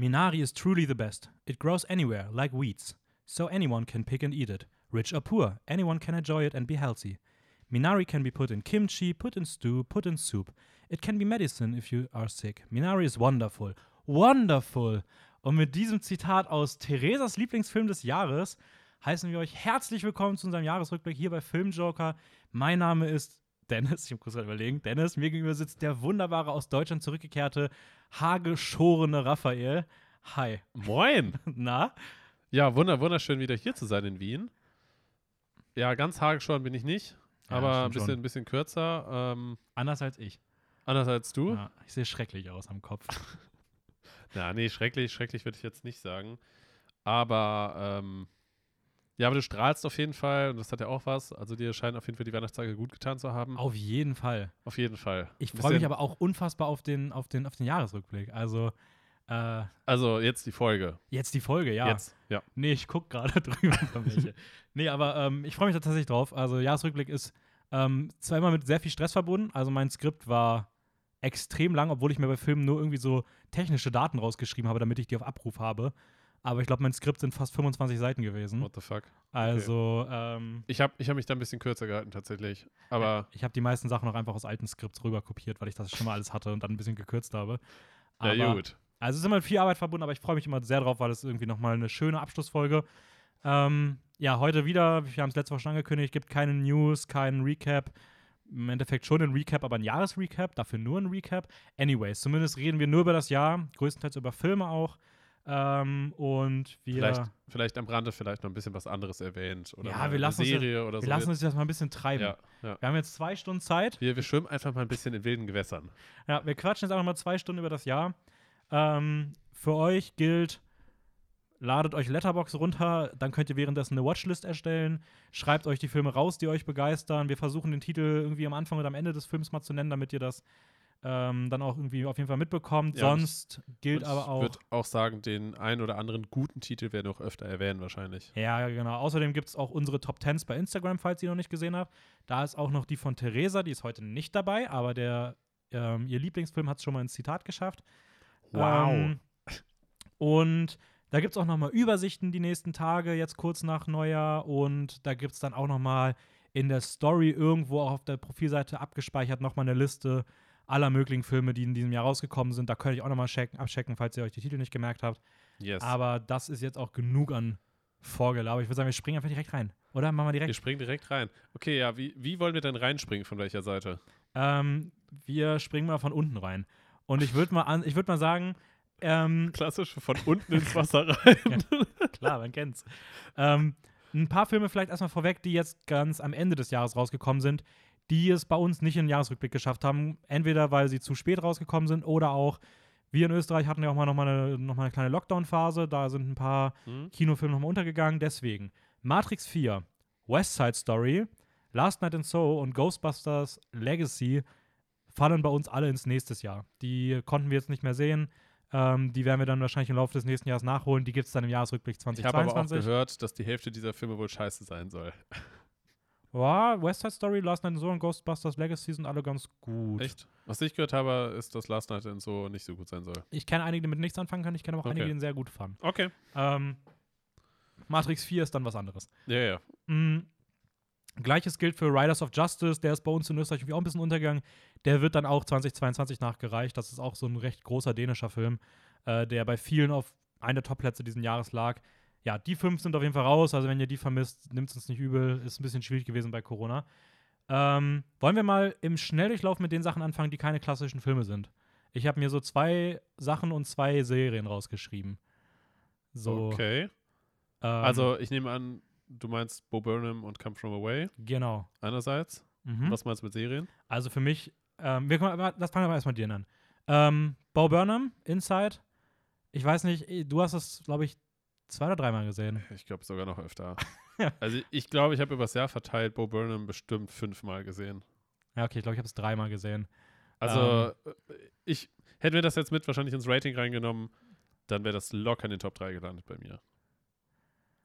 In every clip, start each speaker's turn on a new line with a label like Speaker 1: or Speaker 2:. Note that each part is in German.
Speaker 1: Minari is truly the best. It grows anywhere, like weeds. So anyone can pick and eat it. Rich or poor, anyone can enjoy it and be healthy. Minari can be put in kimchi, put in stew, put in soup. It can be medicine if you are sick. Minari is wonderful. Wonderful! Und mit diesem Zitat aus Theresas Lieblingsfilm des Jahres heißen wir euch herzlich willkommen zu unserem Jahresrückblick hier bei Filmjoker. Mein Name ist Dennis, ich muss kurz überlegen. Dennis, mir gegenüber sitzt der wunderbare aus Deutschland zurückgekehrte, haargeschorene Raphael. Hi.
Speaker 2: Moin!
Speaker 1: Na?
Speaker 2: Ja, wunder, wunderschön wieder hier zu sein in Wien. Ja, ganz haargeschoren bin ich nicht,
Speaker 1: Ja,
Speaker 2: aber ein bisschen, ein bisschen kürzer. Ähm,
Speaker 1: Anders als ich.
Speaker 2: anders als du.
Speaker 1: Ja, ich sehe schrecklich aus am Kopf.
Speaker 2: Ja, nee, schrecklich, schrecklich würde ich jetzt nicht sagen. Aber, ähm, ja, aber du strahlst auf jeden Fall und das hat ja auch was. Also dir scheinen auf jeden Fall die Weihnachtstage gut getan zu haben.
Speaker 1: Auf jeden Fall.
Speaker 2: Auf jeden Fall.
Speaker 1: Ich freue mich aber auch unfassbar auf den, auf den, auf den Jahresrückblick. Also, äh,
Speaker 2: Also jetzt die Folge.
Speaker 1: jetzt die Folge, ja.
Speaker 2: Jetzt, ja.
Speaker 1: Nee, ich gucke gerade drüber. Nee, aber ähm, ich freue mich da tatsächlich drauf. Also, Jahresrückblick ist ähm, zwar immer mit sehr viel Stress verbunden. Also, mein Skript war extrem lang, obwohl ich mir bei Filmen nur irgendwie so technische Daten rausgeschrieben habe, damit ich die auf Abruf habe. Aber ich glaube, mein Skript sind fast 25 Seiten gewesen.
Speaker 2: What the fuck.
Speaker 1: Also, ähm,
Speaker 2: Ich habe ich hab mich da ein bisschen kürzer gehalten tatsächlich. Aber
Speaker 1: ich habe die meisten Sachen noch einfach aus alten Skripts rüber kopiert, weil ich das schon mal alles hatte und dann ein bisschen gekürzt habe.
Speaker 2: ja,
Speaker 1: Aber-
Speaker 2: gut.
Speaker 1: Also es ist immer mit viel Arbeit verbunden, aber ich freue mich immer sehr drauf, weil es irgendwie nochmal eine schöne Abschlussfolge. Ähm, ja, heute wieder, wir haben es letzte Woche schon angekündigt, gibt keine News, keinen Recap. Im Endeffekt schon ein Recap, aber ein Jahresrecap, dafür nur ein Recap. Anyways, zumindest reden wir nur über das Jahr, größtenteils über Filme auch. Ähm, und wir,
Speaker 2: Vielleicht, vielleicht am Rande vielleicht noch ein bisschen was anderes erwähnt. Oder
Speaker 1: Ja, wir
Speaker 2: eine
Speaker 1: lassen uns
Speaker 2: Serie oder
Speaker 1: wir
Speaker 2: so.
Speaker 1: lassen uns das mal ein bisschen treiben.
Speaker 2: ja, ja.
Speaker 1: Wir haben jetzt zwei Stunden Zeit.
Speaker 2: Wir, wir schwimmen einfach mal ein bisschen in wilden Gewässern.
Speaker 1: Ja, wir quatschen jetzt einfach mal zwei Stunden über das Jahr. Ähm, für euch gilt, ladet euch Letterbox runter, dann könnt ihr währenddessen eine Watchlist erstellen. Schreibt euch die Filme raus, die euch begeistern. Wir versuchen den Titel irgendwie am Anfang oder am Ende des Films mal zu nennen, damit ihr das ähm, dann auch irgendwie auf jeden Fall mitbekommt.
Speaker 2: Ja,
Speaker 1: Sonst gilt aber
Speaker 2: Ich
Speaker 1: auch.
Speaker 2: würde auch sagen, den einen oder anderen guten Titel werden wir auch öfter erwähnen wahrscheinlich.
Speaker 1: Ja, genau. Außerdem gibt es auch unsere Top Tens bei Instagram, falls ihr noch nicht gesehen habt. Da ist auch noch die von Theresa, die ist heute nicht dabei, aber der, ähm, ihr Lieblingsfilm hat es schon mal ins Zitat geschafft. Ähm, und da gibt es auch noch mal Übersichten die nächsten Tage, jetzt kurz nach Neujahr. Und da gibt es dann auch noch mal in der Story irgendwo auch auf der Profilseite abgespeichert noch mal eine Liste aller möglichen Filme, die in diesem Jahr rausgekommen sind. Da könnt ihr auch noch mal checken, abchecken, falls ihr euch die Titel nicht gemerkt habt.
Speaker 2: yes.
Speaker 1: Aber das ist jetzt auch genug an Vorgelaber. Ich würde sagen, wir springen einfach direkt rein. Oder? Machen wir
Speaker 2: wir
Speaker 1: direkt.
Speaker 2: springen direkt rein. Okay, ja, wie, wie wollen wir denn reinspringen? Von welcher Seite?
Speaker 1: Ähm, wir springen mal von unten rein. Und ich würde mal, an, ich würd mal sagen, ähm,
Speaker 2: Klassisch von unten ins Wasser rein.
Speaker 1: Klar, man kennt's. Ähm, ein paar Filme vielleicht erstmal vorweg, die jetzt ganz am Ende des Jahres rausgekommen sind, die es bei uns nicht in den Jahresrückblick geschafft haben. Entweder weil sie zu spät rausgekommen sind oder auch, wir in Österreich hatten ja auch mal nochmal eine, noch mal eine kleine Lockdown-Phase. Da sind ein paar
Speaker 2: Hm?
Speaker 1: Kinofilme nochmal untergegangen. Deswegen Matrix 4, West Side Story, Last Night in Soho und Ghostbusters Legacy fallen bei uns alle ins nächste Jahr. Die konnten wir jetzt nicht mehr sehen. Ähm, die werden wir dann wahrscheinlich im Laufe des nächsten Jahres nachholen. Die gibt es dann im Jahresrückblick
Speaker 2: Ich habe aber auch
Speaker 1: 2022.
Speaker 2: gehört, dass die Hälfte dieser Filme wohl scheiße sein soll.
Speaker 1: Ja, West Side Story, Last Night in Soho und Ghostbusters Legacy sind alle ganz gut.
Speaker 2: Echt? Was ich gehört habe, ist, dass Last Night in so nicht so gut sein soll.
Speaker 1: Ich kenne einige, die mit nichts anfangen können. Ich kenne aber auch
Speaker 2: Okay.
Speaker 1: einige, die ihn sehr gut fanden.
Speaker 2: Okay.
Speaker 1: Ähm, Matrix 4 ist dann was anderes.
Speaker 2: Ja, ja.
Speaker 1: Mm, Gleiches gilt für Riders of Justice, der ist bei uns in Österreich irgendwie auch ein bisschen untergegangen. Der wird dann auch 2022 nachgereicht. Das ist auch so ein recht großer dänischer Film, äh, der bei vielen auf einer der Topplätze diesen Jahres lag. Ja, die fünf sind auf jeden Fall raus. Also, wenn ihr die vermisst, nimmt es uns nicht übel. Ist ein bisschen schwierig gewesen bei Corona. Ähm, wollen wir mal im Schnelldurchlauf mit den Sachen anfangen, die keine klassischen Filme sind? Ich habe mir so zwei Sachen und zwei Serien rausgeschrieben. So.
Speaker 2: Okay.
Speaker 1: ähm,
Speaker 2: Also, ich nehme an, du meinst Bo Burnham und Come From Away
Speaker 1: Genau.
Speaker 2: einerseits.
Speaker 1: Mhm.
Speaker 2: Was meinst du mit Serien?
Speaker 1: Also für mich, ähm, wir das fangen wir erstmal dir an. Ähm, Bo Burnham, Inside. Ich weiß nicht, du hast es, glaube ich, zwei oder dreimal gesehen.
Speaker 2: Ich glaube sogar noch öfter.
Speaker 1: Ja.
Speaker 2: Also, ich glaube, ich habe übers Jahr verteilt Bo Burnham bestimmt fünfmal gesehen.
Speaker 1: Ja, okay, ich glaube, ich habe es dreimal gesehen.
Speaker 2: Also, äh, ich hätten wir das jetzt mit wahrscheinlich ins Rating reingenommen, dann wäre das locker in den Top 3 gelandet bei mir.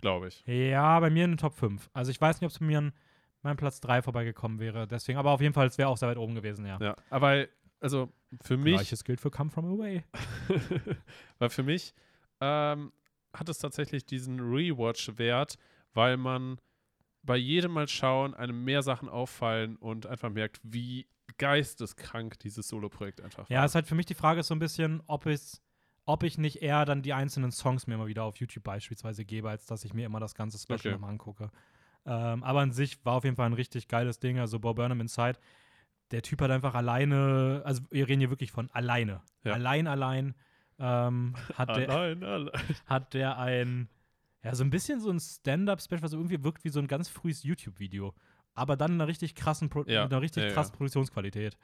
Speaker 2: Glaube ich.
Speaker 1: Ja, bei mir in den Top 5. Also ich weiß nicht, ob es bei mir an meinem Platz 3 vorbeigekommen wäre. Deswegen, aber auf jeden Fall, es wäre auch sehr weit oben gewesen, ja.
Speaker 2: Ja, aber also für mich,
Speaker 1: Gleiches gilt für Come From Away.
Speaker 2: weil für mich ähm, hat es tatsächlich diesen Rewatch-Wert, weil man bei jedem Mal schauen einem mehr Sachen auffallen und einfach merkt, wie geisteskrank dieses Solo-Projekt einfach
Speaker 1: Ja,
Speaker 2: war.
Speaker 1: ist halt für mich die Frage so ein bisschen, ob ich, ob ich nicht eher dann die einzelnen Songs mir mal wieder auf YouTube beispielsweise gebe, als dass ich mir immer das ganze Special
Speaker 2: Okay.
Speaker 1: nochmal angucke. Ähm, aber an sich war auf jeden Fall ein richtig geiles Ding. Also Bo Burnham Inside, der Typ hat einfach alleine, also wir reden hier wirklich von alleine.
Speaker 2: Ja.
Speaker 1: Allein, allein ähm, hat, der,
Speaker 2: allein, allein.
Speaker 1: hat der ein, ja, so ein bisschen so ein Stand-Up-Special, was irgendwie wirkt wie so ein ganz frühes YouTube-Video. Aber dann in einer richtig krassen, Pro
Speaker 2: Ja,
Speaker 1: einer richtig
Speaker 2: ja, ja.
Speaker 1: krassen Produktionsqualität.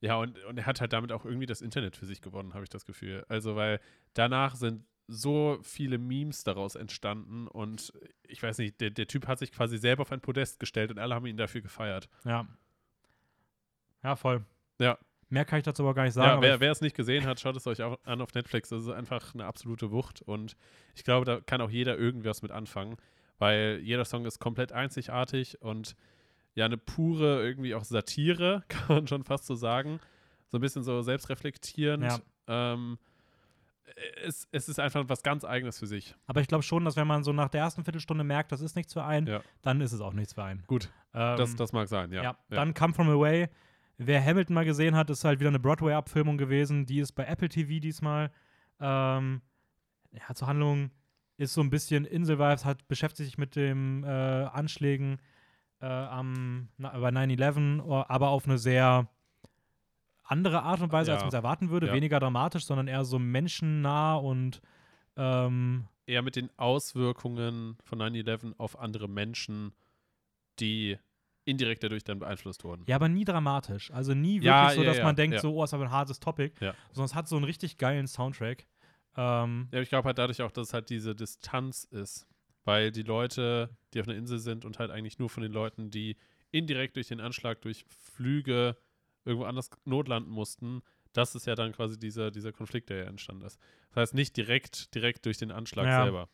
Speaker 2: Ja, und, und er hat halt damit auch irgendwie das Internet für sich gewonnen, habe ich das Gefühl. Also, weil danach sind so viele Memes daraus entstanden und ich weiß nicht, der, der Typ hat sich quasi selber auf ein Podest gestellt und alle haben ihn dafür gefeiert.
Speaker 1: Ja. Ja, voll.
Speaker 2: Ja.
Speaker 1: Mehr kann ich dazu aber gar nicht sagen.
Speaker 2: ja, wer es nicht gesehen hat, schaut es euch auch an auf Netflix. Das ist einfach eine absolute Wucht und ich glaube, da kann auch jeder irgendwas mit anfangen, weil jeder Song ist komplett einzigartig und ja, eine pure irgendwie auch Satire, kann man schon fast so sagen. So ein bisschen so selbstreflektierend.
Speaker 1: Ja.
Speaker 2: Ähm, es, es ist einfach was ganz Eigenes für sich.
Speaker 1: aber ich glaube schon, dass wenn man so nach der ersten Viertelstunde merkt, das ist nichts für einen,
Speaker 2: Ja.
Speaker 1: dann ist es auch nichts für einen.
Speaker 2: Gut,
Speaker 1: Ähm,
Speaker 2: das, das mag sein, ja.
Speaker 1: ja. Dann Come From Away. Wer Hamilton mal gesehen hat, ist halt wieder eine Broadway-Abfilmung gewesen. Die ist bei Apple TV diesmal. Ähm, ja, zur Handlung ist so ein bisschen Insel-Vibes, hat beschäftigt sich mit den äh, Anschlägen äh, am, na, bei 9-11, o- aber auf eine sehr andere Art und Weise, als
Speaker 2: Ja.
Speaker 1: man es erwarten würde.
Speaker 2: Ja.
Speaker 1: Weniger dramatisch, sondern eher so menschennah und ähm,
Speaker 2: Eher mit den Auswirkungen von 9-11 auf andere Menschen, die indirekt dadurch dann beeinflusst wurden.
Speaker 1: Ja, aber nie dramatisch. Also nie wirklich
Speaker 2: Ja,
Speaker 1: so,
Speaker 2: ja,
Speaker 1: dass
Speaker 2: ja,
Speaker 1: man denkt, so, oh, ist aber ein hartes Topic. Sondern es hat so einen richtig geilen Soundtrack. Ähm,
Speaker 2: Ja, ich glaube halt dadurch auch, dass es halt diese Distanz ist. Weil die Leute, die auf einer Insel sind und halt eigentlich nur von den Leuten, die indirekt durch den Anschlag, durch Flüge irgendwo anders notlanden mussten, das ist ja dann quasi dieser, dieser Konflikt, der ja entstanden ist. Das heißt nicht direkt, direkt durch den Anschlag selber.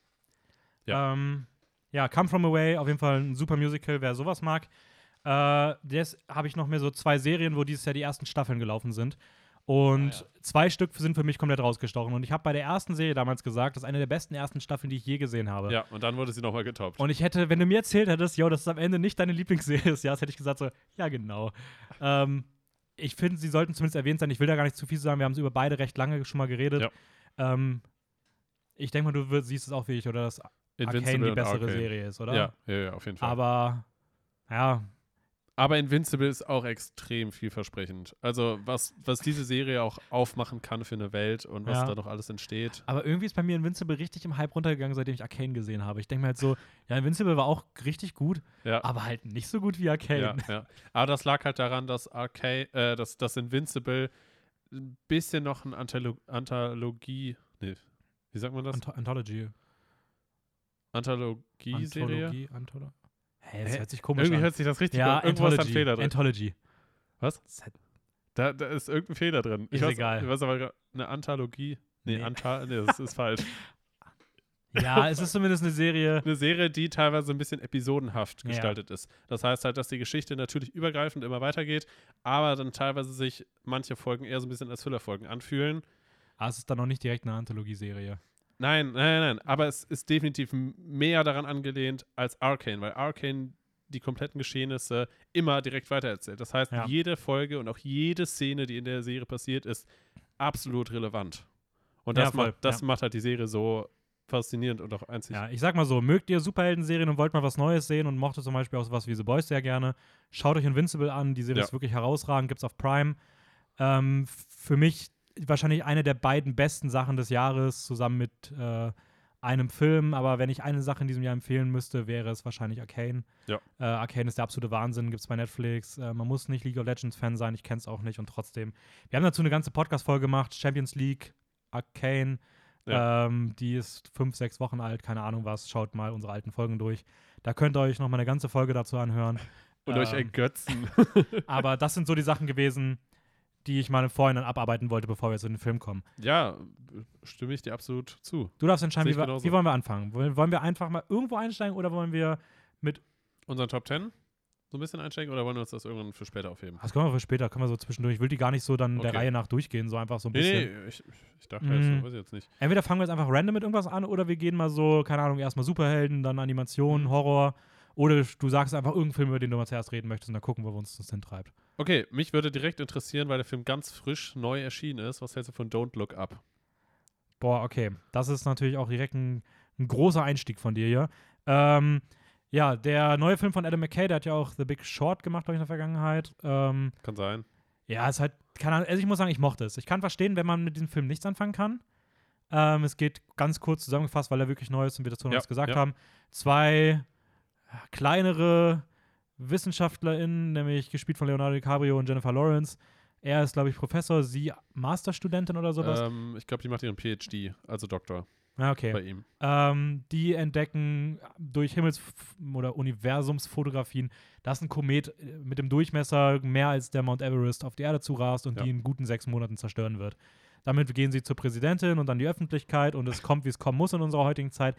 Speaker 1: ja. Ähm, ja, Come From Away, auf jeden Fall ein super Musical, wer sowas mag. Äh, das habe ich noch mehr so zwei Serien, wo dieses Jahr die ersten Staffeln gelaufen sind. Und
Speaker 2: Ah, ja.
Speaker 1: zwei Stück sind für mich komplett rausgestochen. Und ich habe bei der ersten Serie damals gesagt, das ist eine der besten ersten Staffeln, die ich je gesehen habe.
Speaker 2: Ja, und dann wurde sie nochmal getoppt.
Speaker 1: Und ich hätte, wenn du mir erzählt hättest, yo, das ist am Ende nicht deine Lieblingsserie des Jahres, hätte ich gesagt so, ja, genau. ähm, ich finde, sie sollten zumindest erwähnt sein. Ich will da gar nicht zu viel sagen. Wir haben über beide recht lange schon mal geredet.
Speaker 2: Ja.
Speaker 1: Ähm, ich denke mal, du wirst, siehst es auch wie ich, oder dass Arcane die bessere
Speaker 2: Arcane.
Speaker 1: Serie ist, oder?
Speaker 2: Ja, ja, ja, auf jeden Fall.
Speaker 1: Aber, ja,
Speaker 2: Aber Invincible ist auch extrem vielversprechend. Also, was, was diese Serie auch aufmachen kann für eine Welt und was
Speaker 1: Ja.
Speaker 2: da noch alles entsteht.
Speaker 1: aber irgendwie ist bei mir Invincible richtig im Hype runtergegangen, seitdem ich Arcane gesehen habe. Ich denke mir halt so, ja, Invincible war auch richtig gut,
Speaker 2: Ja.
Speaker 1: aber halt nicht so gut wie Arcane.
Speaker 2: Ja. Aber das lag halt daran, dass Arcane, äh, dass, dass Invincible ein bisschen noch eine Antholo Anthologie, nee, wie sagt man das?
Speaker 1: Anth Anthology.
Speaker 2: Anthologie-Serie?
Speaker 1: Anthologie, Antholo Hä, das hört sich komisch
Speaker 2: Irgendwie
Speaker 1: an.
Speaker 2: hört sich das richtig
Speaker 1: ja,
Speaker 2: an. Irgendwo ist ein
Speaker 1: Anthology.
Speaker 2: Fehler drin.
Speaker 1: Anthology.
Speaker 2: Was? Da, da ist irgendein Fehler drin. Ich
Speaker 1: Ist
Speaker 2: weiß,
Speaker 1: egal.
Speaker 2: Ich weiß aber eine Anthologie. Nee,
Speaker 1: Nee.
Speaker 2: Anta nee das ist falsch.
Speaker 1: Ja, es ist zumindest eine Serie.
Speaker 2: Eine Serie, die teilweise ein bisschen episodenhaft
Speaker 1: Ja.
Speaker 2: gestaltet ist. Das heißt halt, dass die Geschichte natürlich übergreifend immer weitergeht, aber dann teilweise sich manche Folgen eher so ein bisschen als Füllerfolgen anfühlen.
Speaker 1: Ah, es ist dann noch nicht direkt eine Anthologie-Serie.
Speaker 2: Nein, nein, nein, aber es ist definitiv mehr daran angelehnt als Arcane, weil Arcane die kompletten Geschehnisse immer direkt weitererzählt. Das heißt,
Speaker 1: Ja.
Speaker 2: jede Folge und auch jede Szene, die in der Serie passiert, ist absolut relevant. Und
Speaker 1: Ja,
Speaker 2: das,
Speaker 1: voll,
Speaker 2: macht, das
Speaker 1: ja.
Speaker 2: macht halt die Serie so faszinierend und auch einzig.
Speaker 1: Ja, ich sag mal so, mögt ihr Superhelden-Serien und wollt mal was Neues sehen und mochtet zum Beispiel auch sowas wie The Boys sehr gerne, schaut euch Invincible an, die Serie
Speaker 2: Ja.
Speaker 1: ist wirklich herausragend, gibt's auf Prime. Ähm, für mich wahrscheinlich eine der beiden besten Sachen des Jahres, zusammen mit äh, einem Film, aber wenn ich eine Sache in diesem Jahr empfehlen müsste, wäre es wahrscheinlich Arcane.
Speaker 2: Ja.
Speaker 1: Äh, Arcane ist der absolute Wahnsinn, gibt's bei Netflix. Äh, man muss nicht League of Legends-Fan sein, ich kenn's auch nicht und trotzdem. Wir haben dazu eine ganze Podcast-Folge gemacht, Champions League, Arcane. Ähm, die ist fünf, sechs Wochen alt, keine Ahnung was. Schaut mal unsere alten Folgen durch. Da könnt ihr euch noch mal eine ganze Folge dazu anhören.
Speaker 2: Und euch
Speaker 1: Ähm,
Speaker 2: ergötzen.
Speaker 1: aber das sind so die Sachen gewesen, die ich mal im Vorhinein abarbeiten wollte, bevor wir zu den Film kommen.
Speaker 2: ja, stimme ich dir absolut zu.
Speaker 1: Du darfst entscheiden, wie, wir, wie wollen wir anfangen? Wollen, wir einfach mal irgendwo einsteigen oder wollen wir
Speaker 2: Unseren Top 10? so ein bisschen einsteigen oder wollen wir uns das irgendwann für später aufheben?
Speaker 1: Das können wir für später, können wir so zwischendurch. Ich will die gar nicht so dann der
Speaker 2: Okay.
Speaker 1: Reihe nach durchgehen, so einfach so ein bisschen.
Speaker 2: Nee, nee, ich, ich dachte
Speaker 1: Mhm.
Speaker 2: jetzt, so, weiß ich jetzt nicht.
Speaker 1: Entweder fangen wir jetzt einfach random mit irgendwas an oder wir gehen mal so, keine Ahnung, erstmal Superhelden, dann Animation,
Speaker 2: Mhm.
Speaker 1: Horror. Oder du sagst einfach irgendeinen Film, über den du mal zuerst reden möchtest und dann gucken wir, wo uns das hintreibt.
Speaker 2: Okay, mich würde direkt interessieren, weil der Film ganz frisch neu erschienen ist. Was hältst du von Don't Look Up?
Speaker 1: Boah, okay. Das ist natürlich auch direkt ein, ein großer Einstieg von dir hier. Ähm, ja, der neue Film von Adam McKay, der hat ja auch The Big Short gemacht, glaube ich, in der Vergangenheit. Ähm,
Speaker 2: Kann sein.
Speaker 1: ja, ist halt, Ahnung, also ich muss sagen, ich mochte es. Ich kann verstehen, wenn man mit diesem Film nichts anfangen kann. Ähm, es geht ganz kurz zusammengefasst, weil er wirklich neu ist und wir dazu noch
Speaker 2: Ja,
Speaker 1: was gesagt
Speaker 2: ja.
Speaker 1: haben. Zwei kleinere WissenschaftlerInnen, nämlich gespielt von Leonardo DiCaprio und Jennifer Lawrence. Er ist, glaube ich, Professor, sie Masterstudentin oder sowas.
Speaker 2: Ähm, ich glaube, die macht ihren PhD, also Doktor
Speaker 1: ja, okay.
Speaker 2: bei ihm.
Speaker 1: Ähm, die entdecken durch Himmels- oder Universumsfotografien, dass ein Komet äh, mit dem Durchmesser mehr als der Mount Everest auf die Erde zurast und
Speaker 2: Ja.
Speaker 1: die in guten sechs Monaten zerstören wird. Damit gehen sie zur Präsidentin und dann die Öffentlichkeit und es kommt, wie es kommen muss in unserer heutigen Zeit.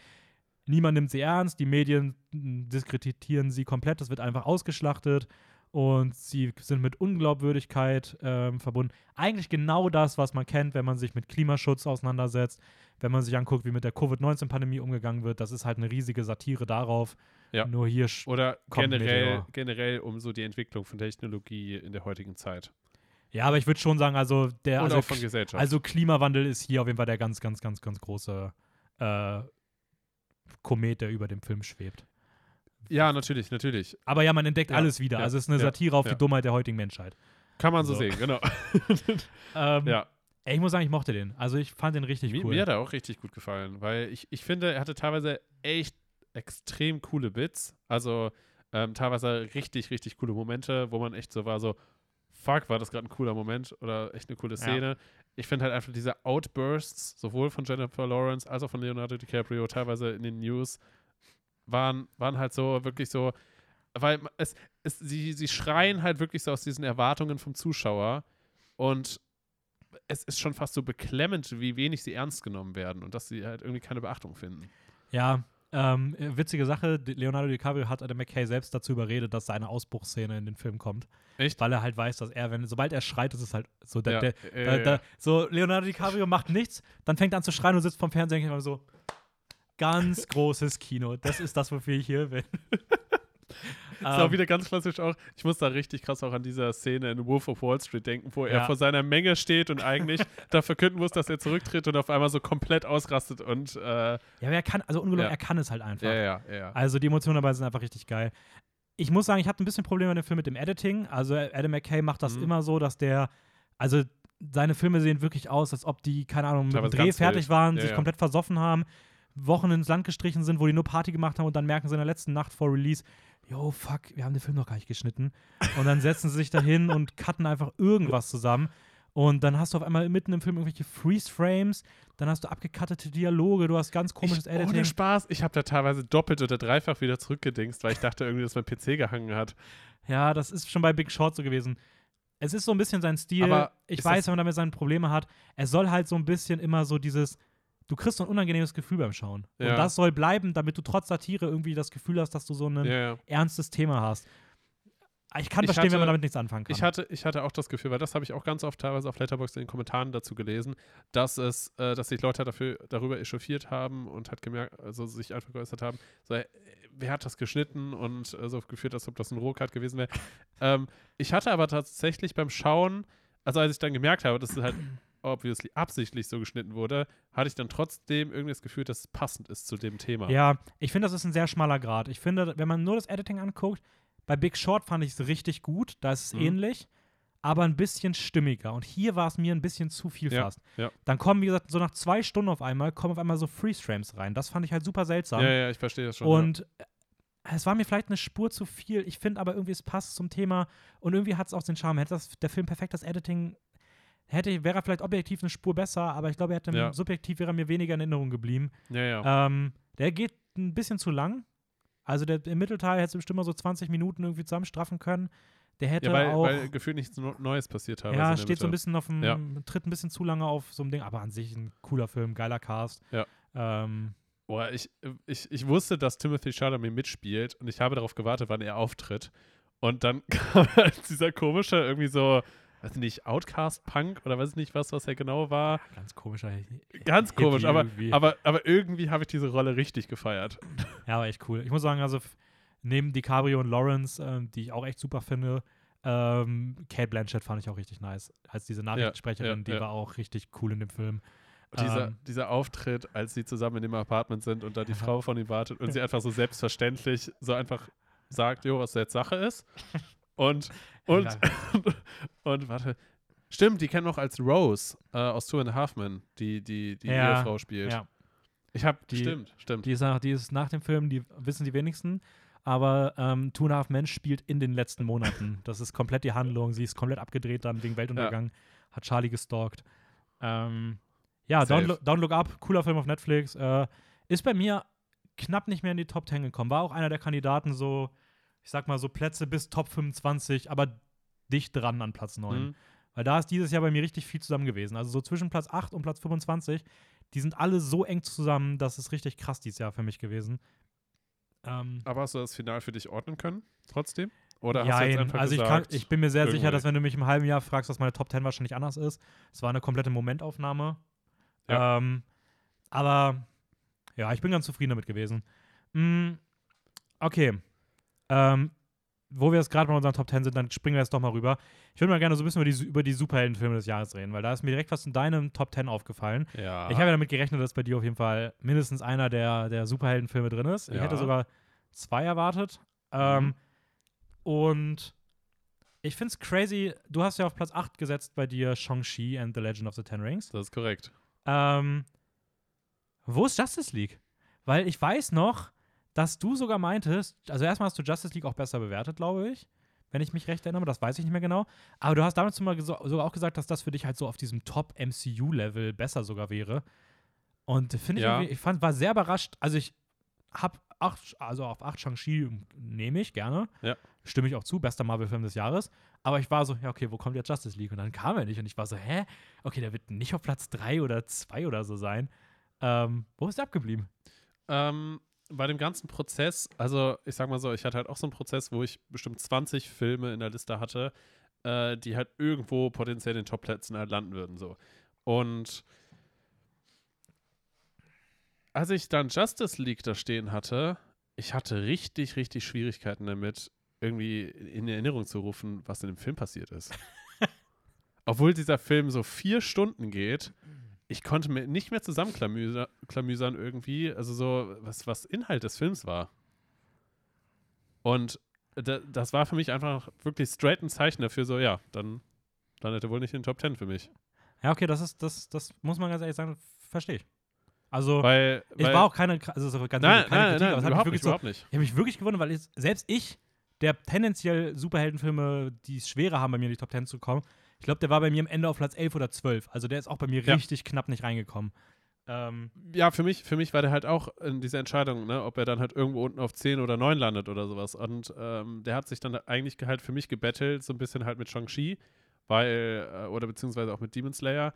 Speaker 1: Niemand nimmt sie ernst, die Medien mh, diskreditieren sie komplett, es wird einfach ausgeschlachtet und sie sind mit Unglaubwürdigkeit ähm, verbunden. Eigentlich genau das, was man kennt, wenn man sich mit Klimaschutz auseinandersetzt, wenn man sich anguckt, wie mit der Covid-19-Pandemie umgegangen wird. Das ist halt eine riesige Satire darauf.
Speaker 2: Ja.
Speaker 1: Nur hier.
Speaker 2: Oder generell, generell um so die Entwicklung von Technologie in der heutigen Zeit.
Speaker 1: Ja, aber ich würde schon sagen, also der. Also,
Speaker 2: auch von Gesellschaft.
Speaker 1: also Klimawandel ist hier auf jeden Fall der ganz, ganz, ganz, ganz große äh, Komet, der über dem Film schwebt.
Speaker 2: ja, natürlich, natürlich.
Speaker 1: Aber ja, man entdeckt
Speaker 2: Ja,
Speaker 1: alles wieder.
Speaker 2: ja,
Speaker 1: also es ist eine
Speaker 2: ja,
Speaker 1: Satire auf
Speaker 2: ja.
Speaker 1: die Dummheit der heutigen Menschheit.
Speaker 2: Kann man so,
Speaker 1: So.
Speaker 2: sehen, genau.
Speaker 1: Ähm,
Speaker 2: ja.
Speaker 1: ey, Ich muss sagen, ich mochte den. Also ich fand den richtig
Speaker 2: Mir,
Speaker 1: cool.
Speaker 2: mir hat er auch richtig gut gefallen, weil ich, ich finde, er hatte teilweise echt extrem coole Bits. Also ähm, teilweise richtig, richtig coole Momente, wo man echt so war, so, fuck, war das gerade ein cooler Moment oder echt eine coole Szene. Ich finde halt einfach diese Outbursts, sowohl von Jennifer Lawrence als auch von Leonardo DiCaprio, teilweise in den News, waren, waren halt so wirklich so, weil es, es sie, sie schreien halt wirklich so aus diesen Erwartungen vom Zuschauer und es ist schon fast so beklemmend, wie wenig sie ernst genommen werden und dass sie halt irgendwie keine Beachtung finden.
Speaker 1: Ja, ähm, äh, witzige Sache, Leonardo DiCaprio hat Adam McKay selbst dazu überredet, dass seine Ausbruchsszene in den Film kommt.
Speaker 2: Echt?
Speaker 1: Weil er halt weiß, dass er, wenn, sobald er schreit, ist es halt so, der,
Speaker 2: Ja,
Speaker 1: der,
Speaker 2: äh,
Speaker 1: da, da, so Leonardo DiCaprio macht nichts, dann fängt er an zu schreien und sitzt vom Fernseher und denkt immer so, ganz großes Kino, das ist das, wofür ich hier bin.
Speaker 2: Ist auch
Speaker 1: Ähm,
Speaker 2: wieder ganz klassisch auch, ich muss da richtig krass auch an dieser Szene in Wolf of Wall Street denken, wo er
Speaker 1: Ja.
Speaker 2: vor seiner Menge steht und eigentlich da verkünden muss, dass er zurücktritt und auf einmal so komplett ausrastet und äh,
Speaker 1: ja, aber er kann, also ungelogen,
Speaker 2: Ja.
Speaker 1: er kann es halt einfach.
Speaker 2: ja, ja, ja.
Speaker 1: Also die Emotionen dabei sind einfach richtig geil. Ich muss sagen, ich habe ein bisschen Probleme mit dem Film mit dem Editing. Also Adam McKay macht das
Speaker 2: Mhm.
Speaker 1: immer so, dass der, also seine Filme sehen wirklich aus, als ob die, keine Ahnung, mit dem Dreh fertig
Speaker 2: wild.
Speaker 1: waren, sich komplett versoffen haben, Wochen ins Land gestrichen sind, wo die nur Party gemacht haben und dann merken sie in der letzten Nacht vor Release, yo, fuck, wir haben den Film noch gar nicht geschnitten. Und dann setzen sie sich dahin und cutten einfach irgendwas zusammen. Und dann hast du auf einmal mitten im Film irgendwelche Freeze-Frames, dann hast du abgekattete Dialoge, du hast ganz komisches
Speaker 2: ich,
Speaker 1: Editing.
Speaker 2: Ohne Spaß, ich habe da teilweise doppelt oder dreifach wieder zurückgedingst, weil ich dachte irgendwie, dass mein PC gehangen hat.
Speaker 1: Ja, das ist schon bei Big Short so gewesen. Es ist so ein bisschen sein Stil.
Speaker 2: Aber
Speaker 1: ich weiß, wenn man damit seine Probleme hat. Er soll halt so ein bisschen immer so dieses. Du kriegst so ein unangenehmes Gefühl beim Schauen.
Speaker 2: Ja.
Speaker 1: Und das soll bleiben, damit du trotz Satire irgendwie das Gefühl hast, dass du so ein
Speaker 2: Ja,
Speaker 1: ernstes Thema hast. Ich kann
Speaker 2: Ich
Speaker 1: verstehen, wenn man
Speaker 2: hatte-
Speaker 1: damit nichts anfangen kann.
Speaker 2: Ich hatte, ich hatte auch das Gefühl, weil das habe ich auch ganz oft teilweise auf Letterboxd in den Kommentaren dazu gelesen, dass es, äh, dass sich Leute dafür, darüber echauffiert haben und hat gemerkt, also sich einfach geäußert haben, so, äh, wer hat das geschnitten und äh, so geführt, als ob das ein Rohcut gewesen wäre. ähm, ich hatte aber tatsächlich beim Schauen, also als ich dann gemerkt habe, dass es halt obviously absichtlich so geschnitten wurde, hatte ich dann trotzdem irgendwie das Gefühl, dass es passend ist zu dem Thema.
Speaker 1: ja, ich finde, das ist ein sehr schmaler Grad. Ich finde, wenn man nur das Editing anguckt, bei Big Short fand ich es richtig gut, da ist es
Speaker 2: Mhm.
Speaker 1: ähnlich, aber ein bisschen stimmiger. Und hier war es mir ein bisschen zu viel
Speaker 2: Ja,
Speaker 1: fast.
Speaker 2: ja.
Speaker 1: Dann kommen, wie gesagt, so nach zwei Stunden auf einmal, kommen auf einmal so Freeze-Frames rein. Das fand ich halt super seltsam.
Speaker 2: ja, ja, ich verstehe das schon.
Speaker 1: Und äh, es war mir vielleicht eine Spur zu viel. Ich finde aber irgendwie, es passt zum Thema und irgendwie hat es auch den Charme. Hätte das, der Film perfekt das Editing, hätte, wäre er vielleicht objektiv eine Spur besser, aber ich glaube, er hätte
Speaker 2: Ja.
Speaker 1: subjektiv wäre er mir weniger in Erinnerung geblieben.
Speaker 2: ja, ja.
Speaker 1: Ähm, der geht ein bisschen zu lang. Also der, im Mittelteil hätte es bestimmt mal so 20 Minuten irgendwie zusammenstraffen können. Der hätte
Speaker 2: ja weil,
Speaker 1: auch.
Speaker 2: weil gefühlt nichts Neues passiert in
Speaker 1: ja, steht so ein
Speaker 2: Mitte.
Speaker 1: bisschen auf dem,
Speaker 2: Ja.
Speaker 1: tritt ein bisschen zu lange auf so einem Ding, aber an sich ein cooler Film, geiler Cast.
Speaker 2: Ja.
Speaker 1: Ähm,
Speaker 2: Boah, ich, ich, ich wusste, dass Timothy Chalamet mitspielt und ich habe darauf gewartet, wann er auftritt. Und dann kam halt dieser komische, irgendwie so, weiß ich nicht, Outcast-Punk oder weiß ich nicht was, was er genau war.
Speaker 1: Ganz komischer.
Speaker 2: Ganz
Speaker 1: Hippie
Speaker 2: komisch, aber,
Speaker 1: irgendwie.
Speaker 2: aber, aber irgendwie habe ich diese Rolle richtig gefeiert.
Speaker 1: Ja, war echt cool. Ich muss sagen, also neben DiCaprio und Lawrence, ähm, die ich auch echt super finde, ähm, Kate Blanchett fand ich auch richtig nice. Als diese Nachrichtensprecherin,
Speaker 2: ja,
Speaker 1: die
Speaker 2: ja.
Speaker 1: war auch richtig cool in dem Film.
Speaker 2: Dieser,
Speaker 1: Ähm.
Speaker 2: dieser Auftritt, als sie zusammen in dem Apartment sind und da die Frau von ihm wartet und sie einfach so selbstverständlich so einfach sagt, jo, was jetzt Sache ist. Und, und,
Speaker 1: Ja.
Speaker 2: und, warte, stimmt, die kennen noch als Rose äh, aus Two and a Half Men, die die, die
Speaker 1: Ja,
Speaker 2: Ehefrau spielt.
Speaker 1: Ja,
Speaker 2: Ich hab,
Speaker 1: Die-
Speaker 2: stimmt, stimmt.
Speaker 1: die ist, nach, die ist nach dem Film, die wissen die wenigsten. Aber ähm, Two and a Half Men spielt in den letzten Monaten. Das ist komplett die Handlung. Sie ist komplett abgedreht dann wegen Weltuntergang. Hat Charlie gestalkt. Ähm, ja,
Speaker 2: Safe.
Speaker 1: Don't Look, Don't Look Up, cooler Film auf Netflix. Äh, ist bei mir knapp nicht mehr in die Top 10 gekommen. War auch einer der Kandidaten so, ich sag mal so Plätze bis Top 25, aber dicht dran an Platz 9.
Speaker 2: Mhm.
Speaker 1: Weil da ist dieses Jahr bei mir richtig viel zusammen gewesen. Also so zwischen Platz 8 und Platz 25, die sind alle so eng zusammen, das ist richtig krass dieses Jahr für mich gewesen. Ähm,
Speaker 2: Aber hast du das Final für dich ordnen können, trotzdem? Oder hast du jetzt einfach
Speaker 1: also ich, kann,
Speaker 2: gesagt,
Speaker 1: ich bin mir sehr sicher,
Speaker 2: irgendwie-
Speaker 1: dass wenn du mich im halben Jahr fragst, dass meine Top 10 wahrscheinlich anders ist. Es war eine komplette Momentaufnahme.
Speaker 2: Ja.
Speaker 1: Ähm, aber ja, ich bin ganz zufrieden damit gewesen. Mm, okay. Ähm, wo wir jetzt gerade bei unseren Top 10 sind, dann springen wir jetzt doch mal rüber. Ich würde mal gerne so ein bisschen über die, über die Superheldenfilme des Jahres reden, weil da ist mir direkt was in deinem Top 10 aufgefallen.
Speaker 2: ja.
Speaker 1: Ich habe ja damit gerechnet, dass bei dir auf jeden Fall mindestens einer der, der Superheldenfilme drin ist. Ich
Speaker 2: Ja.
Speaker 1: hätte sogar zwei erwartet. Ähm,
Speaker 2: Mhm.
Speaker 1: Und ich finde es crazy, du hast ja auf Platz 8 gesetzt bei dir Shang-Chi and the Legend of the Ten Rings.
Speaker 2: das ist korrekt.
Speaker 1: Ähm, wo ist Justice League? Weil ich weiß noch, dass du sogar meintest, also erstmal hast du Justice League auch besser bewertet, glaube ich. Wenn ich mich recht erinnere, das weiß ich nicht mehr genau. Aber du hast damals sogar auch gesagt, dass das für dich halt so auf diesem Top-MCU-Level besser sogar wäre. Und finde ich,
Speaker 2: Ja.
Speaker 1: ich fand, war sehr überrascht. Also ich habe acht, also auf acht Shang-Chi nehme ich gerne.
Speaker 2: Ja.
Speaker 1: Stimme ich auch zu, bester Marvel-Film des Jahres. Aber ich war so, ja, okay, wo kommt jetzt Justice League? Und dann kam er nicht. Und ich war so, hä? Okay, der wird nicht auf Platz drei oder zwei oder so sein. Ähm, wo ist der abgeblieben?
Speaker 2: Ähm, bei dem ganzen Prozess, also ich sag mal so, ich hatte halt auch so einen Prozess, wo ich bestimmt 20 Filme in der Liste hatte, äh, die halt irgendwo potenziell in den Topplätzen halt landen würden. So. Und als ich dann Justice League da stehen hatte, ich hatte richtig, richtig Schwierigkeiten damit, irgendwie in Erinnerung zu rufen, was in dem Film passiert ist. Obwohl dieser Film so vier Stunden geht, ich konnte mir nicht mehr zusammenklamüsern klamüsern irgendwie, also so, was, was Inhalt des Films war. Und da, das war für mich einfach wirklich straight ein Zeichen dafür, so, ja, dann landet er wohl nicht in den Top Ten für mich.
Speaker 1: Ja, okay, das ist, das, das muss man ganz ehrlich sagen, verstehe ich. Also,
Speaker 2: Weil,
Speaker 1: ich
Speaker 2: weil,
Speaker 1: war auch keine, also so ganz
Speaker 2: nein,
Speaker 1: keine
Speaker 2: nein,
Speaker 1: Kritik,
Speaker 2: nein,
Speaker 1: aber es hat mich
Speaker 2: überhaupt
Speaker 1: wirklich
Speaker 2: nicht,
Speaker 1: so,
Speaker 2: überhaupt nicht.
Speaker 1: ich habe mich wirklich gewundert, weil ich, selbst ich, der tendenziell Superheldenfilme, die es schwerer haben, bei mir in die Top 10 zu kommen, ich glaube, der war bei mir am Ende auf Platz 11 oder 12. Also der ist auch bei mir
Speaker 2: Ja.
Speaker 1: richtig knapp nicht reingekommen. Ähm,
Speaker 2: Ja, für mich, für mich war der halt auch in dieser Entscheidung, ne, ob er dann halt irgendwo unten auf 10 oder 9 landet oder sowas. Und ähm, der hat sich dann eigentlich halt für mich gebettelt, so ein bisschen halt mit Shang-Chi, weil, äh, oder beziehungsweise auch mit Demon Slayer.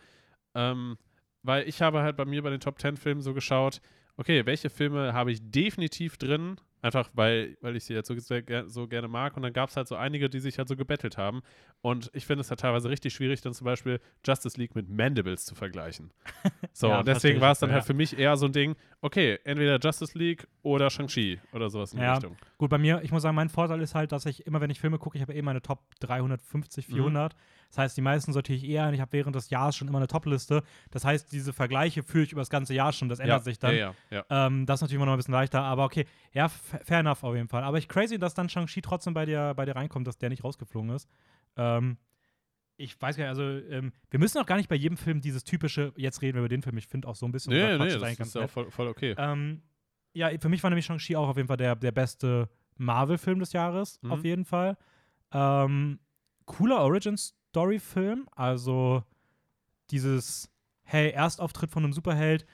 Speaker 2: Ähm, weil ich habe halt bei mir bei den Top 10 Filmen so geschaut, okay, welche Filme habe ich definitiv drin, einfach weil, weil ich sie jetzt so, sehr, ger- so gerne mag. Und dann gab es halt so einige, die sich halt so gebettelt haben. Und ich finde es halt teilweise richtig schwierig, dann zum Beispiel Justice League mit Mandibles zu vergleichen. So,
Speaker 1: Ja,
Speaker 2: und deswegen war es dann
Speaker 1: ja.
Speaker 2: halt für mich eher so ein Ding, okay, entweder Justice League oder Shang-Chi oder sowas in die
Speaker 1: Ja.
Speaker 2: Richtung.
Speaker 1: Gut, bei mir, ich muss sagen, mein Vorteil ist halt, dass ich immer, wenn ich Filme gucke, ich habe eh meine Top 350,
Speaker 2: Mhm.
Speaker 1: 400. Das heißt, die meisten sortiere ich eher und ich habe während des Jahres schon immer eine Top-Liste. Das heißt, diese Vergleiche führe ich über das ganze Jahr schon. Das ändert
Speaker 2: ja,
Speaker 1: sich dann.
Speaker 2: Ja, ja.
Speaker 1: Ähm, das ist natürlich immer noch ein bisschen leichter, aber okay. Ja, fair enough auf jeden Fall. Aber ich crazy, dass dann Shang-Chi trotzdem bei dir, bei dir reinkommt, dass der nicht rausgeflogen ist. Ähm, ich weiß gar nicht, also ähm, wir müssen auch gar nicht bei jedem Film dieses typische, jetzt reden wir über den Film, ich finde auch so ein bisschen
Speaker 2: Nee, nee, das ist ja auch voll, voll okay.
Speaker 1: Ähm, ja, für mich war nämlich Shang-Chi auch auf jeden Fall der, der beste Marvel-Film des Jahres,
Speaker 2: Mhm.
Speaker 1: auf jeden Fall. Ähm, cooler Origin-Story-Film, also dieses, hey, Erstauftritt von einem Superheld,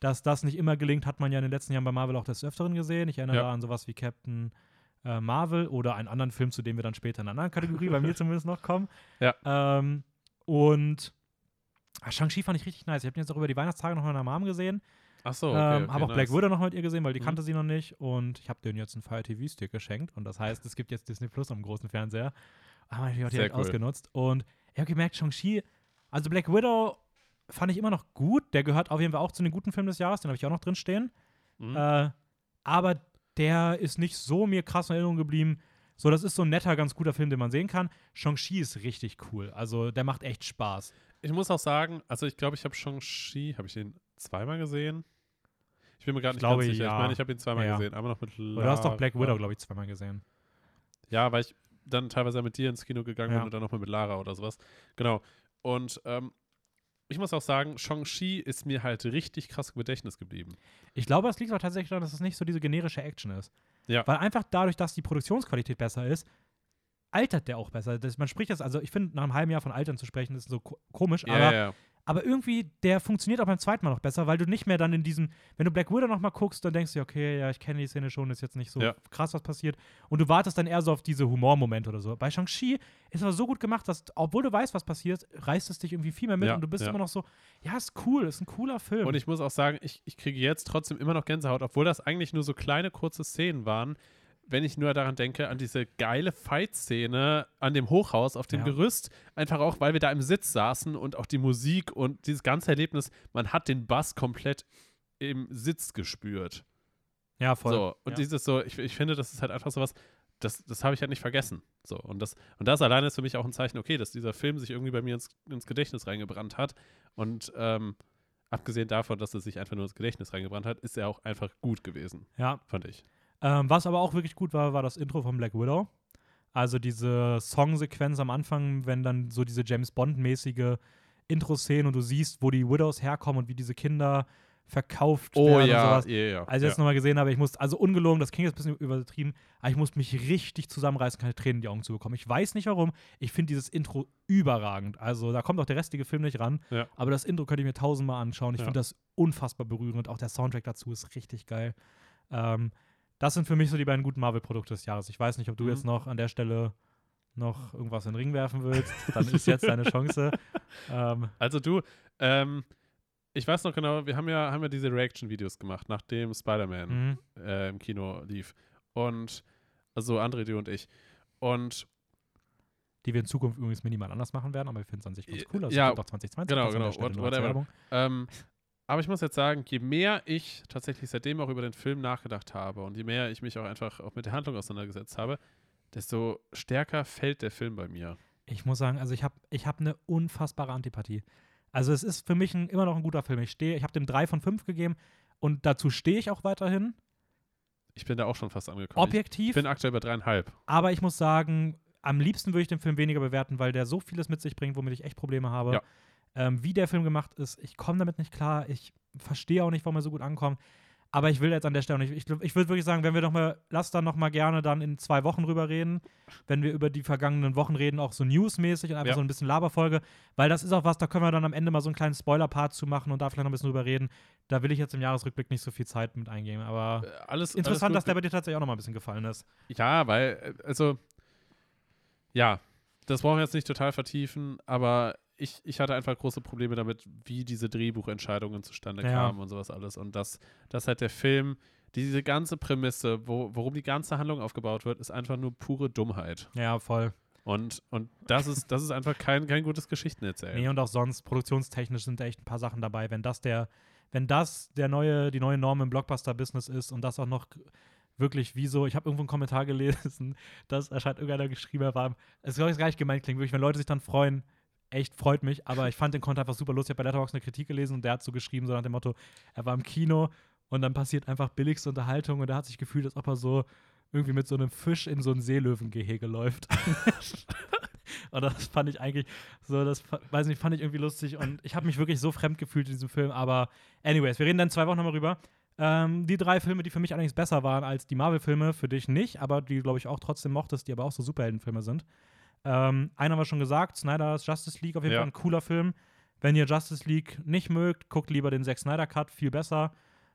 Speaker 1: dass das nicht immer gelingt, hat man ja in den letzten Jahren bei Marvel auch des Öfteren gesehen. Ich erinnere
Speaker 2: Ja.
Speaker 1: an sowas wie Captain äh, Marvel oder einen anderen Film, zu dem wir dann später in einer anderen Kategorie bei mir zumindest noch kommen.
Speaker 2: Ja.
Speaker 1: Ähm, und ah, Shang-Chi fand ich richtig nice. Ich habe ihn jetzt auch über die Weihnachtstage noch in der Mom gesehen.
Speaker 2: Ach so, okay.
Speaker 1: ähm,
Speaker 2: okay
Speaker 1: habe auch Black
Speaker 2: nice.
Speaker 1: Widow noch mit ihr gesehen, weil die
Speaker 2: Mhm.
Speaker 1: kannte sie noch nicht. Und ich habe denen jetzt einen Fire TV-Stick geschenkt. Und das heißt, es gibt jetzt Disney Plus am großen Fernseher. Haben wir natürlich auch direkt
Speaker 2: cool.
Speaker 1: ausgenutzt. Und ich habe gemerkt, Shang-Chi, also Black Widow fand ich immer noch gut. Der gehört auf jeden Fall auch zu den guten Filmen des Jahres. Den habe ich auch noch drin stehen.
Speaker 2: Mhm.
Speaker 1: Äh, aber der ist nicht so mir krass in Erinnerung geblieben. So, das ist so ein netter, ganz guter Film, den man sehen kann. Shang-Chi ist richtig cool. Also, der macht echt Spaß.
Speaker 2: Ich muss auch sagen, also ich glaube, ich habe Shang-Chi, habe ich den zweimal gesehen? Ich bin mir gerade
Speaker 1: Ich
Speaker 2: nicht
Speaker 1: glaube,
Speaker 2: ganz sicher.
Speaker 1: ja.
Speaker 2: Ich meine, ich habe ihn zweimal
Speaker 1: Ja.
Speaker 2: gesehen, aber noch mit
Speaker 1: du hast doch Black. Widow, glaube ich, zweimal gesehen.
Speaker 2: Ja, weil ich dann teilweise mit dir ins Kino gegangen
Speaker 1: Ja.
Speaker 2: bin und dann nochmal mit Lara oder sowas. Genau. Und ähm, ich muss auch sagen, Shang-Chi ist mir halt richtig krass im Gedächtnis geblieben.
Speaker 1: Ich glaube, es liegt aber tatsächlich daran, dass es nicht so diese generische Action ist.
Speaker 2: Ja.
Speaker 1: Weil einfach dadurch, dass die Produktionsqualität besser ist, altert der auch besser. Das, man spricht jetzt, also ich finde, nach einem halben Jahr von Altern zu sprechen, ist so ko komisch,
Speaker 2: Ja,
Speaker 1: aber,
Speaker 2: ja.
Speaker 1: Aber irgendwie, der funktioniert auch beim zweiten Mal noch besser, weil du nicht mehr dann in diesem, wenn du Black Widow noch mal guckst, dann denkst du, okay, ja, ich kenne die Szene schon, ist jetzt nicht so
Speaker 2: Ja.
Speaker 1: krass, was passiert. Und du wartest dann eher so auf diese Humormomente oder so. Bei Shang-Chi ist aber so gut gemacht, dass, obwohl du weißt, was passiert, reißt es dich irgendwie viel mehr mit
Speaker 2: Ja,
Speaker 1: und du bist
Speaker 2: ja.
Speaker 1: immer noch so, ja, ist cool, ist ein cooler Film.
Speaker 2: Und ich muss auch sagen, ich, ich kriege jetzt trotzdem immer noch Gänsehaut, obwohl das eigentlich nur so kleine, kurze Szenen waren. Wenn ich nur daran denke, an diese geile Fight-Szene an dem Hochhaus auf dem
Speaker 1: Ja.
Speaker 2: Gerüst, einfach auch, weil wir da im Sitz saßen und auch die Musik und dieses ganze Erlebnis, man hat den Bass komplett im Sitz gespürt.
Speaker 1: ja, voll.
Speaker 2: So, und
Speaker 1: ja.
Speaker 2: dieses so, ich, ich finde, das ist halt einfach so was, das, das habe ich halt nicht vergessen. So, und das, und das alleine ist für mich auch ein Zeichen, okay, dass dieser Film sich irgendwie bei mir ins, ins Gedächtnis reingebrannt hat. Und ähm, abgesehen davon, dass er sich einfach nur ins Gedächtnis reingebrannt hat, ist er auch einfach gut gewesen,
Speaker 1: ja,
Speaker 2: fand ich.
Speaker 1: Ähm, was aber auch wirklich gut war, war das Intro von Black Widow. Also diese Songsequenz am Anfang, wenn dann so diese James Bond-mäßige Intro-Szene und du siehst, wo die Widows herkommen und wie diese Kinder verkauft werden und sowas.
Speaker 2: Oh ja, ja.
Speaker 1: Als ich das nochmal gesehen habe, ich musste, also ungelogen, das klingt jetzt ein bisschen übertrieben, aber ich musste mich richtig zusammenreißen, keine Tränen in die Augen zu bekommen. Ich weiß nicht warum, ich finde dieses Intro überragend. Also da kommt auch der restliche Film nicht ran,
Speaker 2: Ja.
Speaker 1: aber das Intro könnte ich mir tausendmal anschauen. Ich
Speaker 2: Ja.
Speaker 1: finde das unfassbar berührend. Auch der Soundtrack dazu ist richtig geil. Ähm, das sind für mich so die beiden guten Marvel-Produkte des Jahres. Ich weiß nicht, ob du
Speaker 2: Mhm.
Speaker 1: jetzt noch an der Stelle noch irgendwas in den Ring werfen willst. Dann ist jetzt deine Chance. Ähm,
Speaker 2: Also du, ähm, ich weiß noch genau, wir haben ja, haben ja diese Reaction-Videos gemacht, nachdem Spider-Man
Speaker 1: mhm.
Speaker 2: äh, im Kino lief. Und, also André, du und ich. Und
Speaker 1: die wir in Zukunft übrigens minimal anders machen werden, aber wir finden es an sich ganz cool. Also
Speaker 2: Ja,
Speaker 1: es gibt auch 2020.
Speaker 2: genau, genau, what- whatever. Ähm, aber ich muss jetzt sagen, je mehr ich tatsächlich seitdem auch über den Film nachgedacht habe und je mehr ich mich auch einfach auch mit der Handlung auseinandergesetzt habe, desto stärker fällt der Film bei mir.
Speaker 1: Ich muss sagen, also ich habe ich hab eine unfassbare Antipathie. Also es ist für mich ein, immer noch ein guter Film. Ich stehe, ich habe dem drei von fünf gegeben und dazu stehe ich auch weiterhin.
Speaker 2: Ich bin da auch schon fast angekommen.
Speaker 1: Objektiv.
Speaker 2: ich bin aktuell bei dreieinhalb.
Speaker 1: aber ich muss sagen, am liebsten würde ich den Film weniger bewerten, weil der so vieles mit sich bringt, womit ich echt Probleme habe.
Speaker 2: Ja.
Speaker 1: Ähm, wie der Film gemacht ist, ich komme damit nicht klar. Ich verstehe auch nicht, warum er so gut ankommt. Aber ich will jetzt an der Stelle nicht. Ich, ich würde wirklich sagen, wenn wir noch mal, lass dann noch mal gerne dann in zwei Wochen drüber reden, wenn wir über die vergangenen Wochen reden, auch so newsmäßig und einfach
Speaker 2: Ja.
Speaker 1: so ein bisschen Laberfolge, weil das ist auch was, da können wir dann am Ende mal so einen kleinen Spoiler-Part zu machen und da vielleicht noch ein bisschen drüber reden. Da will ich jetzt im Jahresrückblick nicht so viel Zeit mit eingehen. Aber
Speaker 2: Äh, Alles
Speaker 1: interessant,
Speaker 2: alles
Speaker 1: dass der bei dir tatsächlich auch noch mal ein bisschen gefallen ist.
Speaker 2: Ja, weil, äh, also, ja, das brauchen wir jetzt nicht total vertiefen, aber ich, ich hatte einfach große Probleme damit, wie diese Drehbuchentscheidungen zustande
Speaker 1: Ja.
Speaker 2: kamen und sowas alles. Und dass, dass halt der Film, diese ganze Prämisse, wo, worum die ganze Handlung aufgebaut wird, ist einfach nur pure Dummheit.
Speaker 1: Ja, voll.
Speaker 2: Und, und das ist, das ist einfach kein, kein gutes Geschichtenerzählen.
Speaker 1: Nee, und auch sonst, produktionstechnisch sind da echt ein paar Sachen dabei. Wenn das der, wenn das der neue, die neue Norm im Blockbuster-Business ist und das auch noch wirklich wie so, ich habe irgendwo einen Kommentar gelesen, dass erscheint irgendeiner geschrieben hat, war, es soll jetzt gar nicht gemeint klingen, wirklich, wenn Leute sich dann freuen, echt freut mich, aber ich fand den Content einfach super lustig. Ich habe bei Letterboxd eine Kritik gelesen und der hat so geschrieben, so nach dem Motto, er war im Kino und dann passiert einfach billigste Unterhaltung und er hat sich gefühlt, als ob er so irgendwie mit so einem Fisch in so ein Seelöwengehege läuft. und das fand ich eigentlich so, das weiß nicht, fand ich irgendwie lustig und ich habe mich wirklich so fremd gefühlt in diesem Film, aber anyways, wir reden dann zwei Wochen nochmal rüber. Ähm, die drei Filme, die für mich allerdings besser waren als die Marvel-Filme, für dich nicht, aber die, glaube ich, auch trotzdem mochtest, die aber auch so Superheldenfilme sind. Ähm, haben wir schon gesagt, Snyder's Justice League, auf jeden
Speaker 2: Ja.
Speaker 1: Fall ein cooler Film. Wenn ihr Justice League nicht mögt, guckt lieber den Zack Snyder Cut, viel besser.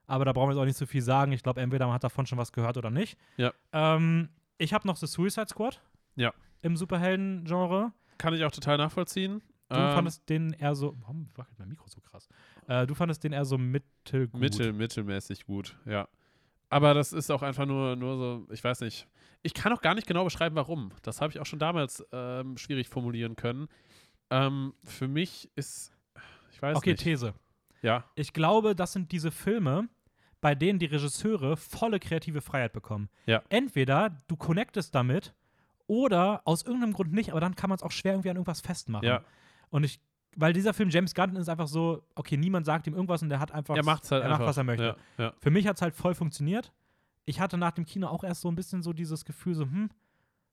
Speaker 1: Aber da brauchen wir jetzt auch nicht so viel sagen. Ich glaube, entweder man hat davon schon was gehört oder nicht.
Speaker 2: Ja.
Speaker 1: Ähm, ich habe noch The Suicide Squad.
Speaker 2: Ja.
Speaker 1: Im Superhelden-Genre.
Speaker 2: Kann ich auch total nachvollziehen.
Speaker 1: Du
Speaker 2: Ähm,
Speaker 1: fandest den eher so. Warum wackelt mein Mikro so krass? Äh, du fandest den eher so mittelgut.
Speaker 2: Mittel, mittelmäßig gut, ja. Aber das ist auch einfach nur, nur so, ich weiß nicht. Ich kann auch gar nicht genau beschreiben, warum. Das habe ich auch schon damals ähm, schwierig formulieren können. Ähm, für mich ist, ich weiß
Speaker 1: Okay,
Speaker 2: nicht.
Speaker 1: These.
Speaker 2: Ja,
Speaker 1: Ich glaube, das sind diese Filme, bei denen die Regisseure volle kreative Freiheit bekommen.
Speaker 2: Ja.
Speaker 1: Entweder du connectest damit oder aus irgendeinem Grund nicht, aber dann kann man es auch schwer irgendwie an irgendwas festmachen.
Speaker 2: ja.
Speaker 1: Und ich, weil dieser Film James Gunn ist einfach so, okay, niemand sagt ihm irgendwas und der hat einfach,
Speaker 2: Er macht es halt
Speaker 1: er
Speaker 2: einfach.
Speaker 1: macht, was er möchte.
Speaker 2: Ja, ja.
Speaker 1: Für mich hat es halt voll funktioniert. Ich hatte nach dem Kino auch erst so ein bisschen so dieses Gefühl, so, hm,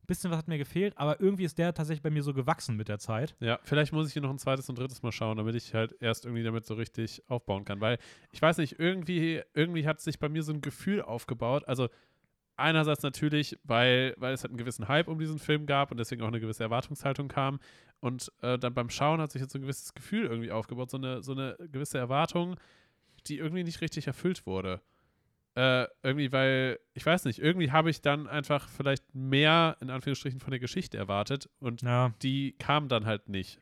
Speaker 1: bisschen was hat mir gefehlt, aber irgendwie ist der tatsächlich bei mir so gewachsen mit der Zeit.
Speaker 2: Ja, vielleicht muss ich ihn noch ein zweites und drittes Mal schauen, damit ich halt erst irgendwie damit so richtig aufbauen kann. Weil ich weiß nicht, irgendwie, irgendwie hat sich bei mir so ein Gefühl aufgebaut. Also einerseits natürlich, weil, weil es halt einen gewissen Hype um diesen Film gab und deswegen auch eine gewisse Erwartungshaltung kam. Und äh, dann beim Schauen hat sich jetzt so ein gewisses Gefühl irgendwie aufgebaut, so eine, so eine gewisse Erwartung, die irgendwie nicht richtig erfüllt wurde. Äh, irgendwie, weil, ich weiß nicht, irgendwie habe ich dann einfach vielleicht mehr, in Anführungsstrichen, von der Geschichte erwartet und
Speaker 1: Ja.
Speaker 2: die kam dann halt nicht.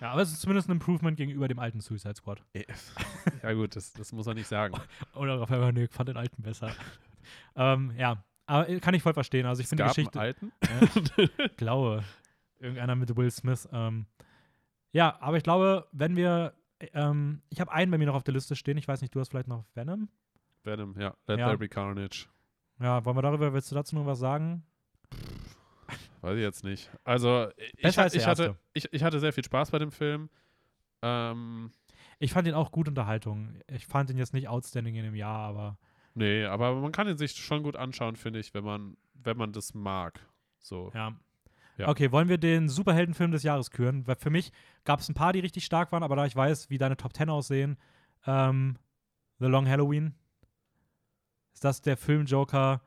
Speaker 1: ja, aber es ist zumindest ein Improvement gegenüber dem alten Suicide Squad.
Speaker 2: Ja, gut, das, das muss man nicht sagen.
Speaker 1: Oder Raphael, nee, ich fand den alten besser. ähm, ja, aber äh, kann ich voll verstehen. Also ich finde die Geschichte.
Speaker 2: einen alten.
Speaker 1: Ich glaube. Irgendeiner mit Will Smith. Ähm, ja, aber ich glaube, wenn wir. äh, Ähm, ich habe einen bei mir noch auf der Liste stehen. Ich weiß nicht, du hast vielleicht noch Venom.
Speaker 2: Venom, ja. Let
Speaker 1: Ja.
Speaker 2: there be carnage.
Speaker 1: Ja, wollen wir darüber, willst du dazu noch was sagen?
Speaker 2: Weiß ich jetzt nicht. Also, ich,
Speaker 1: Besser
Speaker 2: ha-
Speaker 1: als der
Speaker 2: ich, hatte, ich, ich hatte sehr viel Spaß bei dem Film. Ähm,
Speaker 1: Ich fand ihn auch gut Unterhaltung. Ich fand ihn jetzt nicht outstanding in dem Jahr, aber
Speaker 2: nee, aber man kann ihn sich schon gut anschauen, finde ich, wenn man, wenn man das mag. So.
Speaker 1: ja.
Speaker 2: Ja.
Speaker 1: Okay, wollen wir den Superheldenfilm des Jahres küren? Weil für mich gab es ein paar, die richtig stark waren, aber da ich weiß, wie deine Top 10 aussehen, ähm, The Long Halloween, ist das der Film Joker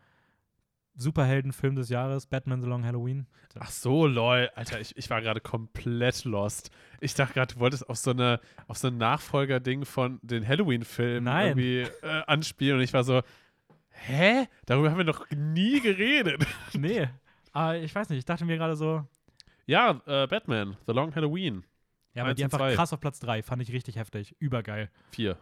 Speaker 1: Superheldenfilm des Jahres, Batman The Long Halloween?
Speaker 2: Ach so, lol. Alter, ich, ich war gerade komplett lost. Ich dachte gerade, du wolltest auf so eine, auf so ein Nachfolgerding von den Halloween-Filmen irgendwie äh, anspielen und ich war so, hä? Darüber haben wir noch nie geredet.
Speaker 1: Nee, aber ich weiß nicht, ich dachte mir gerade so,
Speaker 2: Ja, äh, Batman, The Long Halloween.
Speaker 1: ja, aber die einfach
Speaker 2: zwei.
Speaker 1: krass auf Platz 3, fand ich richtig heftig, übergeil.
Speaker 2: Vier.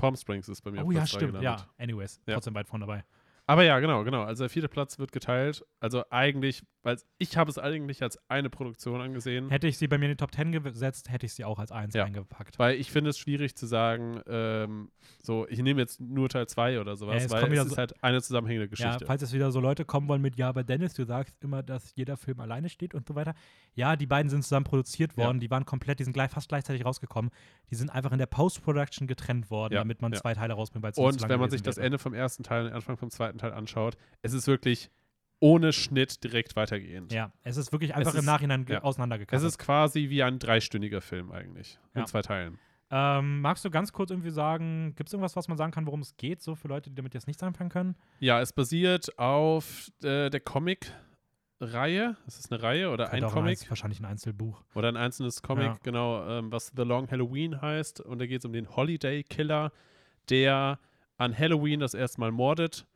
Speaker 2: Palm Springs ist bei mir
Speaker 1: Oh ja, stimmt, ja, anyways,
Speaker 2: Ja.
Speaker 1: trotzdem weit vorne dabei.
Speaker 2: Aber ja, genau, genau. Also der vierte Platz wird geteilt. Also eigentlich, weil ich habe es eigentlich als eine Produktion angesehen.
Speaker 1: Hätte ich sie bei mir in die Top 10 gesetzt, hätte ich sie auch als 1
Speaker 2: Ja.
Speaker 1: eingepackt.
Speaker 2: Weil ich finde es schwierig zu sagen, ähm, so, ich nehme jetzt nur Teil 2 oder sowas,
Speaker 1: Ja, es
Speaker 2: weil es ist
Speaker 1: so-
Speaker 2: halt eine zusammenhängende
Speaker 1: Ja,
Speaker 2: Geschichte.
Speaker 1: falls jetzt wieder so Leute kommen wollen mit, ja, aber Dennis, du sagst immer, dass jeder Film alleine steht und so weiter. Ja, die beiden sind zusammen produziert
Speaker 2: Ja.
Speaker 1: worden, die waren komplett, die sind gleich, fast gleichzeitig rausgekommen. Die sind einfach in der Post-Production getrennt worden,
Speaker 2: Ja,
Speaker 1: damit man
Speaker 2: ja.
Speaker 1: zwei Teile rausbringt, weil
Speaker 2: Und wenn man sich das. Ende vom ersten Teil und den Anfang vom zweiten Teil anschaut, es ist wirklich ohne Schnitt direkt weitergehend.
Speaker 1: Ja, es ist wirklich einfach
Speaker 2: ist-
Speaker 1: im Nachhinein
Speaker 2: ja.
Speaker 1: auseinandergekommen.
Speaker 2: Es ist quasi wie ein dreistündiger Film eigentlich.
Speaker 1: Ja.
Speaker 2: In zwei Teilen.
Speaker 1: Ähm, magst du ganz kurz irgendwie sagen, gibt es irgendwas, was man sagen kann, worum es geht, so für Leute, die damit jetzt nichts anfangen können?
Speaker 2: Ja, es basiert auf äh, der Comic-Reihe. Ist es eine Reihe oder
Speaker 1: Könnte
Speaker 2: ein Comic?
Speaker 1: Eins, wahrscheinlich ein Einzelbuch.
Speaker 2: Oder ein einzelnes Comic,
Speaker 1: Ja.
Speaker 2: genau, ähm, was The Long Halloween heißt. Und da geht es um den Holiday Killer, der an Halloween das erste Mal mordet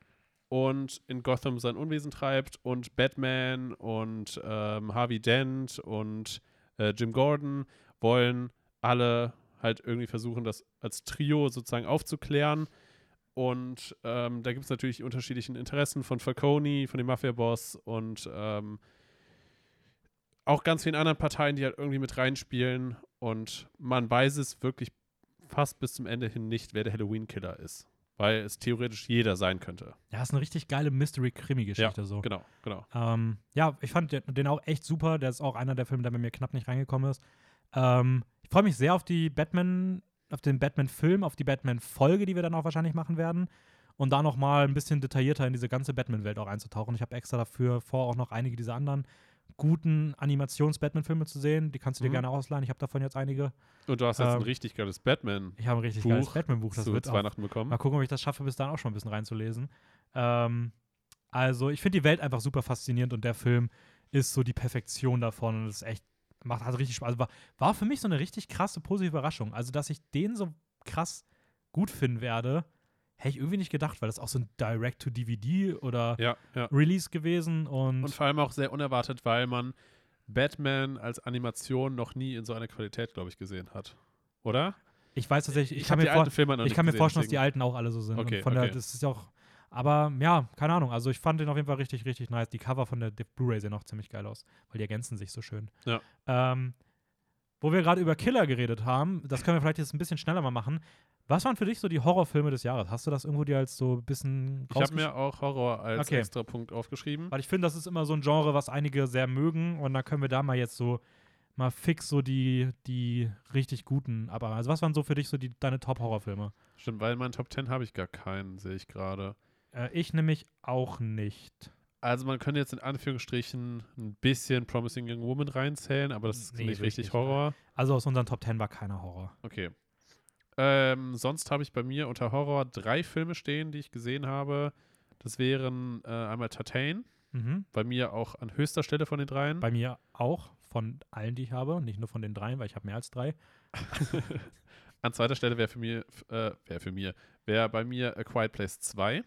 Speaker 2: und in Gotham sein Unwesen treibt. Und Batman und ähm, Harvey Dent und äh, Jim Gordon wollen alle halt irgendwie versuchen, das als Trio sozusagen aufzuklären. Und ähm, da gibt es natürlich die unterschiedlichen Interessen von Falcone, von dem Mafia-Boss und ähm, auch ganz vielen anderen Parteien, die halt irgendwie mit reinspielen. Und man weiß es wirklich fast bis zum Ende hin nicht, wer der Halloween-Killer ist. Weil es theoretisch jeder sein könnte.
Speaker 1: Ja, ist eine richtig geile Mystery-Krimi-Geschichte so.
Speaker 2: Genau, genau.
Speaker 1: Ähm, ja, ich fand den, auch echt super. Der ist auch einer der Filme, der bei mir knapp nicht reingekommen ist. Ähm, ich freue mich sehr auf die Batman, auf den Batman-Film, auf die Batman-Folge, die wir dann auch wahrscheinlich machen werden. Und da noch mal ein bisschen detaillierter in diese ganze Batman-Welt auch einzutauchen. Ich habe extra dafür vor, auch noch einige dieser anderen guten Animations-Batman-Filme zu sehen. Die kannst du dir
Speaker 2: Mhm.
Speaker 1: gerne ausleihen. Ich habe davon jetzt einige.
Speaker 2: Und du hast jetzt ein
Speaker 1: Ähm,
Speaker 2: richtig geiles Batman
Speaker 1: Ich habe ein richtig
Speaker 2: Buch
Speaker 1: geiles Batman-Buch. Das wird auch
Speaker 2: Weihnachten bekommen.
Speaker 1: Mal gucken, ob ich das schaffe, bis dann auch schon ein bisschen reinzulesen. Ähm, also, ich finde die Welt einfach super faszinierend und der Film ist so die Perfektion davon und es ist echt, macht halt richtig Spaß. Also war, war für mich so eine richtig krasse, positive Überraschung. Also, dass ich den so krass gut finden werde, hätte ich irgendwie nicht gedacht, weil das auch so ein Direct-to-DVD oder
Speaker 2: Ja, ja.
Speaker 1: Release gewesen und,
Speaker 2: Und vor allem auch sehr unerwartet, weil man Batman als Animation noch nie in so einer Qualität, glaube ich, gesehen hat. Oder?
Speaker 1: Ich weiß tatsächlich, ich,
Speaker 2: Ich
Speaker 1: kann mir, vor, ich kann mir vorstellen, dass die alten auch alle so sind.
Speaker 2: Okay,
Speaker 1: von der,
Speaker 2: okay.
Speaker 1: das ist ja auch, aber ja, keine Ahnung. Also ich fand den auf jeden Fall richtig, richtig nice. Die Cover von der der Blu-ray sehen auch ziemlich geil aus, weil die ergänzen sich so schön.
Speaker 2: Ja.
Speaker 1: Ähm, wo wir gerade über Killer geredet haben, das können wir vielleicht jetzt ein bisschen schneller mal machen. Was waren für dich so die Horrorfilme des Jahres? Hast du das irgendwo dir als so ein bisschen
Speaker 2: Ich habe mir auch Horror als
Speaker 1: Okay.
Speaker 2: extra Punkt aufgeschrieben.
Speaker 1: Weil ich finde, das ist immer so ein Genre, was einige sehr mögen. Und da können wir da mal jetzt so mal fix so die, die richtig guten. Aber also was waren so für dich so die, deine Top-Horrorfilme?
Speaker 2: Stimmt, weil in meinen Top 10 habe ich gar keinen, sehe ich gerade.
Speaker 1: Äh, ich nämlich auch nicht.
Speaker 2: Also man könnte jetzt in Anführungsstrichen ein bisschen Promising Young Woman reinzählen, aber das ist
Speaker 1: Nee,
Speaker 2: nicht
Speaker 1: richtig,
Speaker 2: richtig Horror.
Speaker 1: Also aus unseren Top 10 war keiner Horror.
Speaker 2: Okay. Ähm, sonst habe ich bei mir unter Horror drei Filme stehen, die ich gesehen habe. Das wären äh, einmal Tatane,
Speaker 1: Mhm.
Speaker 2: bei mir auch an höchster Stelle von den dreien.
Speaker 1: Bei mir auch, von allen, die ich habe, nicht nur von den dreien, weil ich habe mehr als drei.
Speaker 2: an zweiter Stelle wäre für mir, äh, wäre für mir, wäre bei mir A Quiet Place 2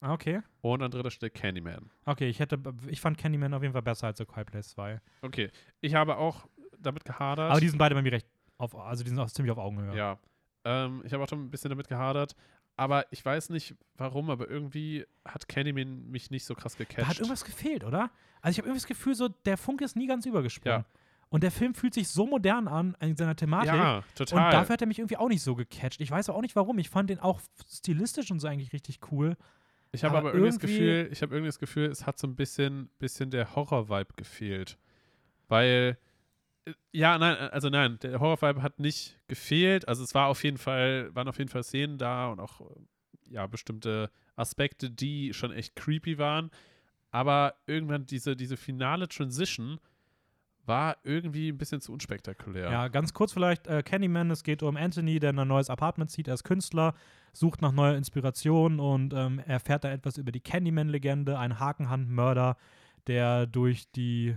Speaker 1: Ah, Okay.
Speaker 2: und an dritter Stelle Candyman.
Speaker 1: Okay, ich hätte, ich fand Candyman auf jeden Fall besser als The Quiet Place 2.
Speaker 2: Okay, ich habe auch damit gehadert.
Speaker 1: Aber die sind beide bei mir recht auf, also die sind auch ziemlich auf Augenhöhe.
Speaker 2: Ja. Ähm, ich habe auch schon ein bisschen damit gehadert. Aber ich weiß nicht warum, aber irgendwie hat Candyman mich nicht so krass
Speaker 1: Da
Speaker 2: gecatcht.
Speaker 1: hat irgendwas gefehlt, oder? Also ich habe irgendwie das Gefühl, so der Funke ist nie ganz übergesprungen.
Speaker 2: Ja.
Speaker 1: Und der Film fühlt sich so modern an in seiner Thematik.
Speaker 2: ja, total.
Speaker 1: Und dafür hat er mich irgendwie auch nicht so gecatcht. Ich weiß auch nicht warum. Ich fand den auch stilistisch und so eigentlich richtig cool.
Speaker 2: ich habe
Speaker 1: aber
Speaker 2: aber, irgendwie das Gefühl, ich habe irgendwie das Gefühl, es hat so ein bisschen, bisschen der Horror-Vibe gefehlt. Weil, ja, nein, äh, also nein, der Horror-Vibe hat nicht gefehlt. Also es war auf jeden Fall, waren auf jeden Fall Szenen da und auch, äh, ja, bestimmte Aspekte, die schon echt creepy waren. Aber irgendwann diese, diese finale Transition war irgendwie ein bisschen zu unspektakulär.
Speaker 1: Ja, ganz kurz vielleicht, äh, Candyman, es geht um Anthony, der in ein neues Apartment zieht. Er ist Künstler, sucht nach neuer Inspiration und ähm, erfährt dann etwas über die Candyman-Legende, ein Hakenhandmörder, der durch die,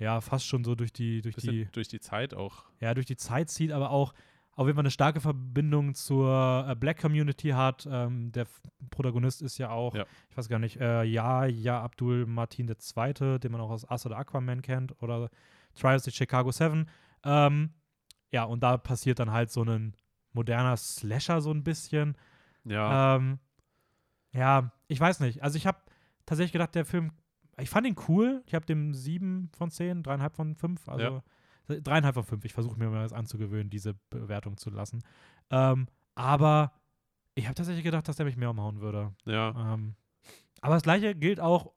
Speaker 1: ja, fast schon so durch die, durch die,
Speaker 2: durch die Zeit auch.
Speaker 1: ja, durch die Zeit zieht, aber auch auf jeden Fall eine starke Verbindung zur äh, Black Community hat. Ähm, der F- Protagonist ist ja auch,
Speaker 2: Ja.
Speaker 1: ich weiß gar nicht, äh, ja, ja, Abdul Martin II., den man auch aus Us oder Aquaman kennt, oder Trials of Chicago 7. Ähm, ja, und da passiert dann halt so ein moderner Slasher so ein bisschen.
Speaker 2: Ja,
Speaker 1: Ähm, ja, ich weiß nicht. Also ich habe tatsächlich gedacht, der Film, ich fand ihn cool. Ich habe dem sieben von zehn, dreieinhalb von fünf, also dreieinhalb von fünf. Ich versuche mir mal das anzugewöhnen, diese Bewertung zu lassen. Ähm, aber ich habe tatsächlich gedacht, dass der mich mehr umhauen würde.
Speaker 2: ja.
Speaker 1: Ähm, aber das gleiche gilt auch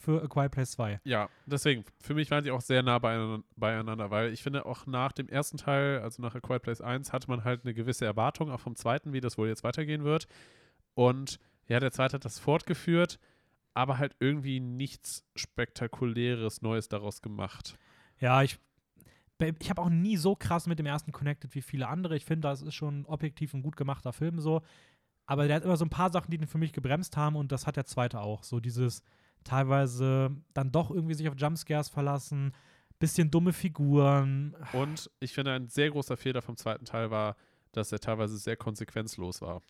Speaker 1: für A Quiet Place 2.
Speaker 2: Ja, deswegen, für mich waren sie auch sehr nah beieinander, beieinander, weil ich finde, auch nach dem ersten Teil, also nach A Quiet Place 1, hatte man halt eine gewisse Erwartung, auch vom zweiten, wie das wohl jetzt weitergehen wird. Und ja, der zweite hat das fortgeführt, aber halt irgendwie nichts Spektakuläres Neues daraus gemacht.
Speaker 1: Ja, ich, ich habe auch nie so krass mit dem ersten connected wie viele andere. Ich finde, das ist schon objektiv ein gut gemachter Film so. Aber der hat immer so ein paar Sachen, die den für mich gebremst haben und das hat der zweite auch. So dieses teilweise dann doch irgendwie sich auf Jumpscares verlassen, bisschen dumme Figuren.
Speaker 2: Und ich finde, ein sehr großer Fehler vom zweiten Teil war, dass er teilweise sehr konsequenzlos war.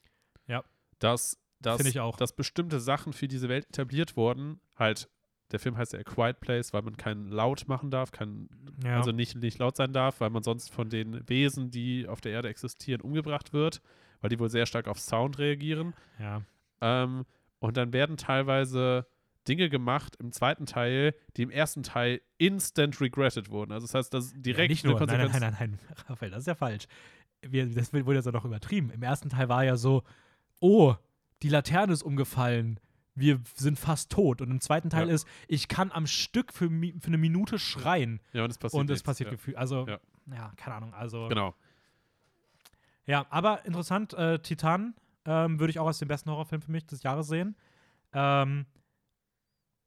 Speaker 1: Ja.
Speaker 2: Dass, dass,
Speaker 1: Finde ich auch.
Speaker 2: dass bestimmte Sachen für diese Welt etabliert wurden, halt, der Film heißt ja A Quiet Place, weil man keinen Laut machen darf, kein,
Speaker 1: Ja.
Speaker 2: also nicht, nicht laut sein darf, weil man sonst von den Wesen, die auf der Erde existieren, umgebracht wird, weil die wohl sehr stark auf Sound reagieren.
Speaker 1: ja.
Speaker 2: Ähm, und dann werden teilweise Dinge gemacht im zweiten Teil, die im ersten Teil instant regretted wurden. Also das heißt, dass direkt
Speaker 1: ja, nicht nur. Nein, nein,
Speaker 2: Konsequenz
Speaker 1: nein, nein, nein, Raphael, das ist ja falsch. Wir, das wurde jetzt auch noch übertrieben. Im ersten Teil war ja so, oh, die Laterne ist umgefallen. Wir sind fast tot. Und im zweiten Teil
Speaker 2: Ja.
Speaker 1: ist, ich kann am Stück für, für eine Minute schreien.
Speaker 2: Ja, und es passiert
Speaker 1: und es passiert
Speaker 2: ja.
Speaker 1: gefühlt. Also, ja. Keine Ahnung. Also,
Speaker 2: Genau.
Speaker 1: ja, aber interessant, äh, Titan ähm, würde ich auch als den besten Horrorfilm für mich des Jahres sehen. Ähm,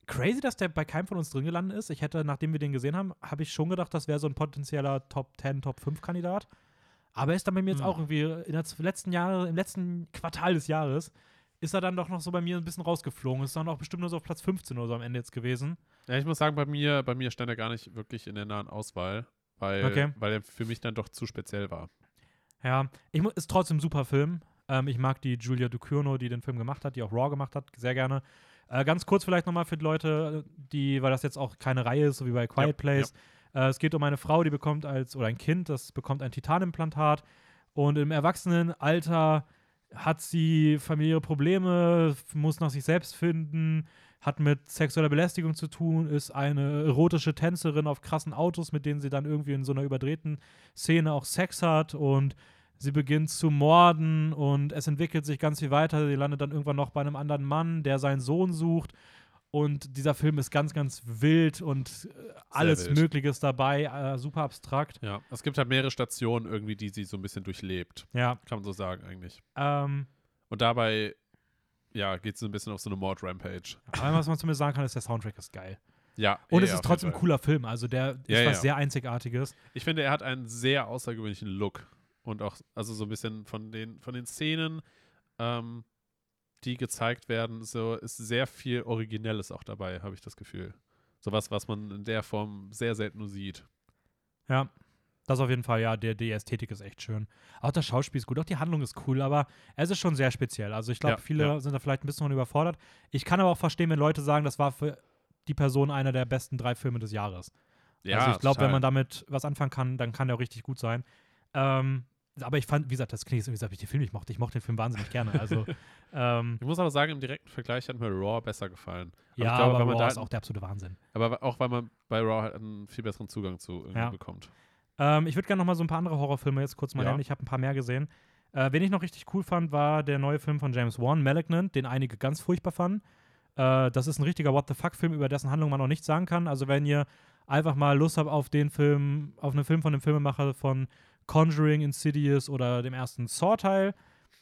Speaker 1: crazy, dass der bei keinem von uns drin gelandet ist. Ich hätte, nachdem wir den gesehen haben, habe ich schon gedacht, das wäre so ein potenzieller Top 10, Top 5 Kandidat. Aber er ist dann bei mir jetzt
Speaker 2: Hm.
Speaker 1: auch irgendwie in der z- letzten Jahre, im letzten Quartal des Jahres, ist er dann doch noch so bei mir ein bisschen rausgeflogen. Ist dann auch bestimmt nur so auf Platz 15 oder so am Ende jetzt gewesen.
Speaker 2: Ja, ich muss sagen, bei mir, bei mir stand er gar nicht wirklich in der nahen Auswahl, weil,
Speaker 1: Okay.
Speaker 2: weil er für mich dann doch zu speziell war.
Speaker 1: Ja, ich ist trotzdem ein super Film. Ähm, ich mag die Julia Ducournau, die den Film gemacht hat, die auch Raw gemacht hat, sehr gerne. Äh, ganz kurz vielleicht nochmal für die Leute, die, weil das jetzt auch keine Reihe ist, so wie bei Quiet
Speaker 2: Ja,
Speaker 1: Place. Äh, es geht um eine Frau, die bekommt als, oder ein Kind, das bekommt ein Titanimplantat und im Erwachsenenalter hat sie familiäre Probleme, muss nach sich selbst finden, hat mit sexueller Belästigung zu tun, ist eine erotische Tänzerin auf krassen Autos, mit denen sie dann irgendwie in so einer überdrehten Szene auch Sex hat und sie beginnt zu morden und es entwickelt sich ganz viel weiter. Sie landet dann irgendwann noch bei einem anderen Mann, der seinen Sohn sucht. Und dieser Film ist ganz, ganz wild und äh, alles
Speaker 2: wild.
Speaker 1: Mögliche ist dabei, äh, super abstrakt.
Speaker 2: Ja, es gibt halt mehrere Stationen irgendwie, die sie so ein bisschen durchlebt.
Speaker 1: Ja,
Speaker 2: Kann man so sagen eigentlich.
Speaker 1: ähm,
Speaker 2: Und dabei, ja, geht es so ein bisschen auf so eine Mord-Rampage.
Speaker 1: aber was man zumindest sagen kann, ist, der Soundtrack ist geil.
Speaker 2: Ja.
Speaker 1: Und
Speaker 2: ja,
Speaker 1: es ist trotzdem ein cooler Film. Also der ist
Speaker 2: Ja,
Speaker 1: was
Speaker 2: ja.
Speaker 1: sehr Einzigartiges.
Speaker 2: Ich finde, er hat einen sehr außergewöhnlichen Look. Und auch, also so ein bisschen von den, von den Szenen, ähm, die gezeigt werden, so ist sehr viel Originelles auch dabei, habe ich das Gefühl. Sowas, was man in der Form sehr selten nur sieht.
Speaker 1: Ja, das auf jeden Fall, ja, der, die Ästhetik ist echt schön. Auch das Schauspiel ist gut, auch die Handlung ist cool, aber es ist schon sehr speziell. Also ich glaube,
Speaker 2: Ja,
Speaker 1: viele
Speaker 2: ja.
Speaker 1: sind da vielleicht ein bisschen überfordert. Ich kann aber auch verstehen, wenn Leute sagen, das war für die Person einer der besten drei Filme des Jahres. also ich glaube, wenn man damit was anfangen kann, dann kann der auch richtig gut sein. Ähm, aber ich fand, wie gesagt, das klingt jetzt irgendwie, als ob ich den Film nicht mochte. Ich mochte den Film wahnsinnig gerne. Also, ähm,
Speaker 2: Ich muss aber sagen, im direkten Vergleich hat mir Raw besser gefallen. Aber
Speaker 1: ja,
Speaker 2: ich glaube,
Speaker 1: aber Raw
Speaker 2: da
Speaker 1: ist auch der absolute Wahnsinn.
Speaker 2: Aber auch weil man bei Raw halt einen viel besseren Zugang zu irgendwie
Speaker 1: Ja.
Speaker 2: bekommt.
Speaker 1: Ähm, ich würde gerne noch mal so ein paar andere Horrorfilme jetzt kurz mal
Speaker 2: Ja.
Speaker 1: nennen. Ich habe ein paar mehr gesehen. Äh, wen ich noch richtig cool fand, war der neue Film von James Wan, Malignant, den einige ganz furchtbar fanden. Äh, das ist ein richtiger What the fuck-Film, über dessen Handlung man noch nichts sagen kann. Also wenn ihr einfach mal Lust habt auf den Film, auf einen Film von dem Filmemacher von Conjuring, Insidious oder dem ersten Saw-Teil,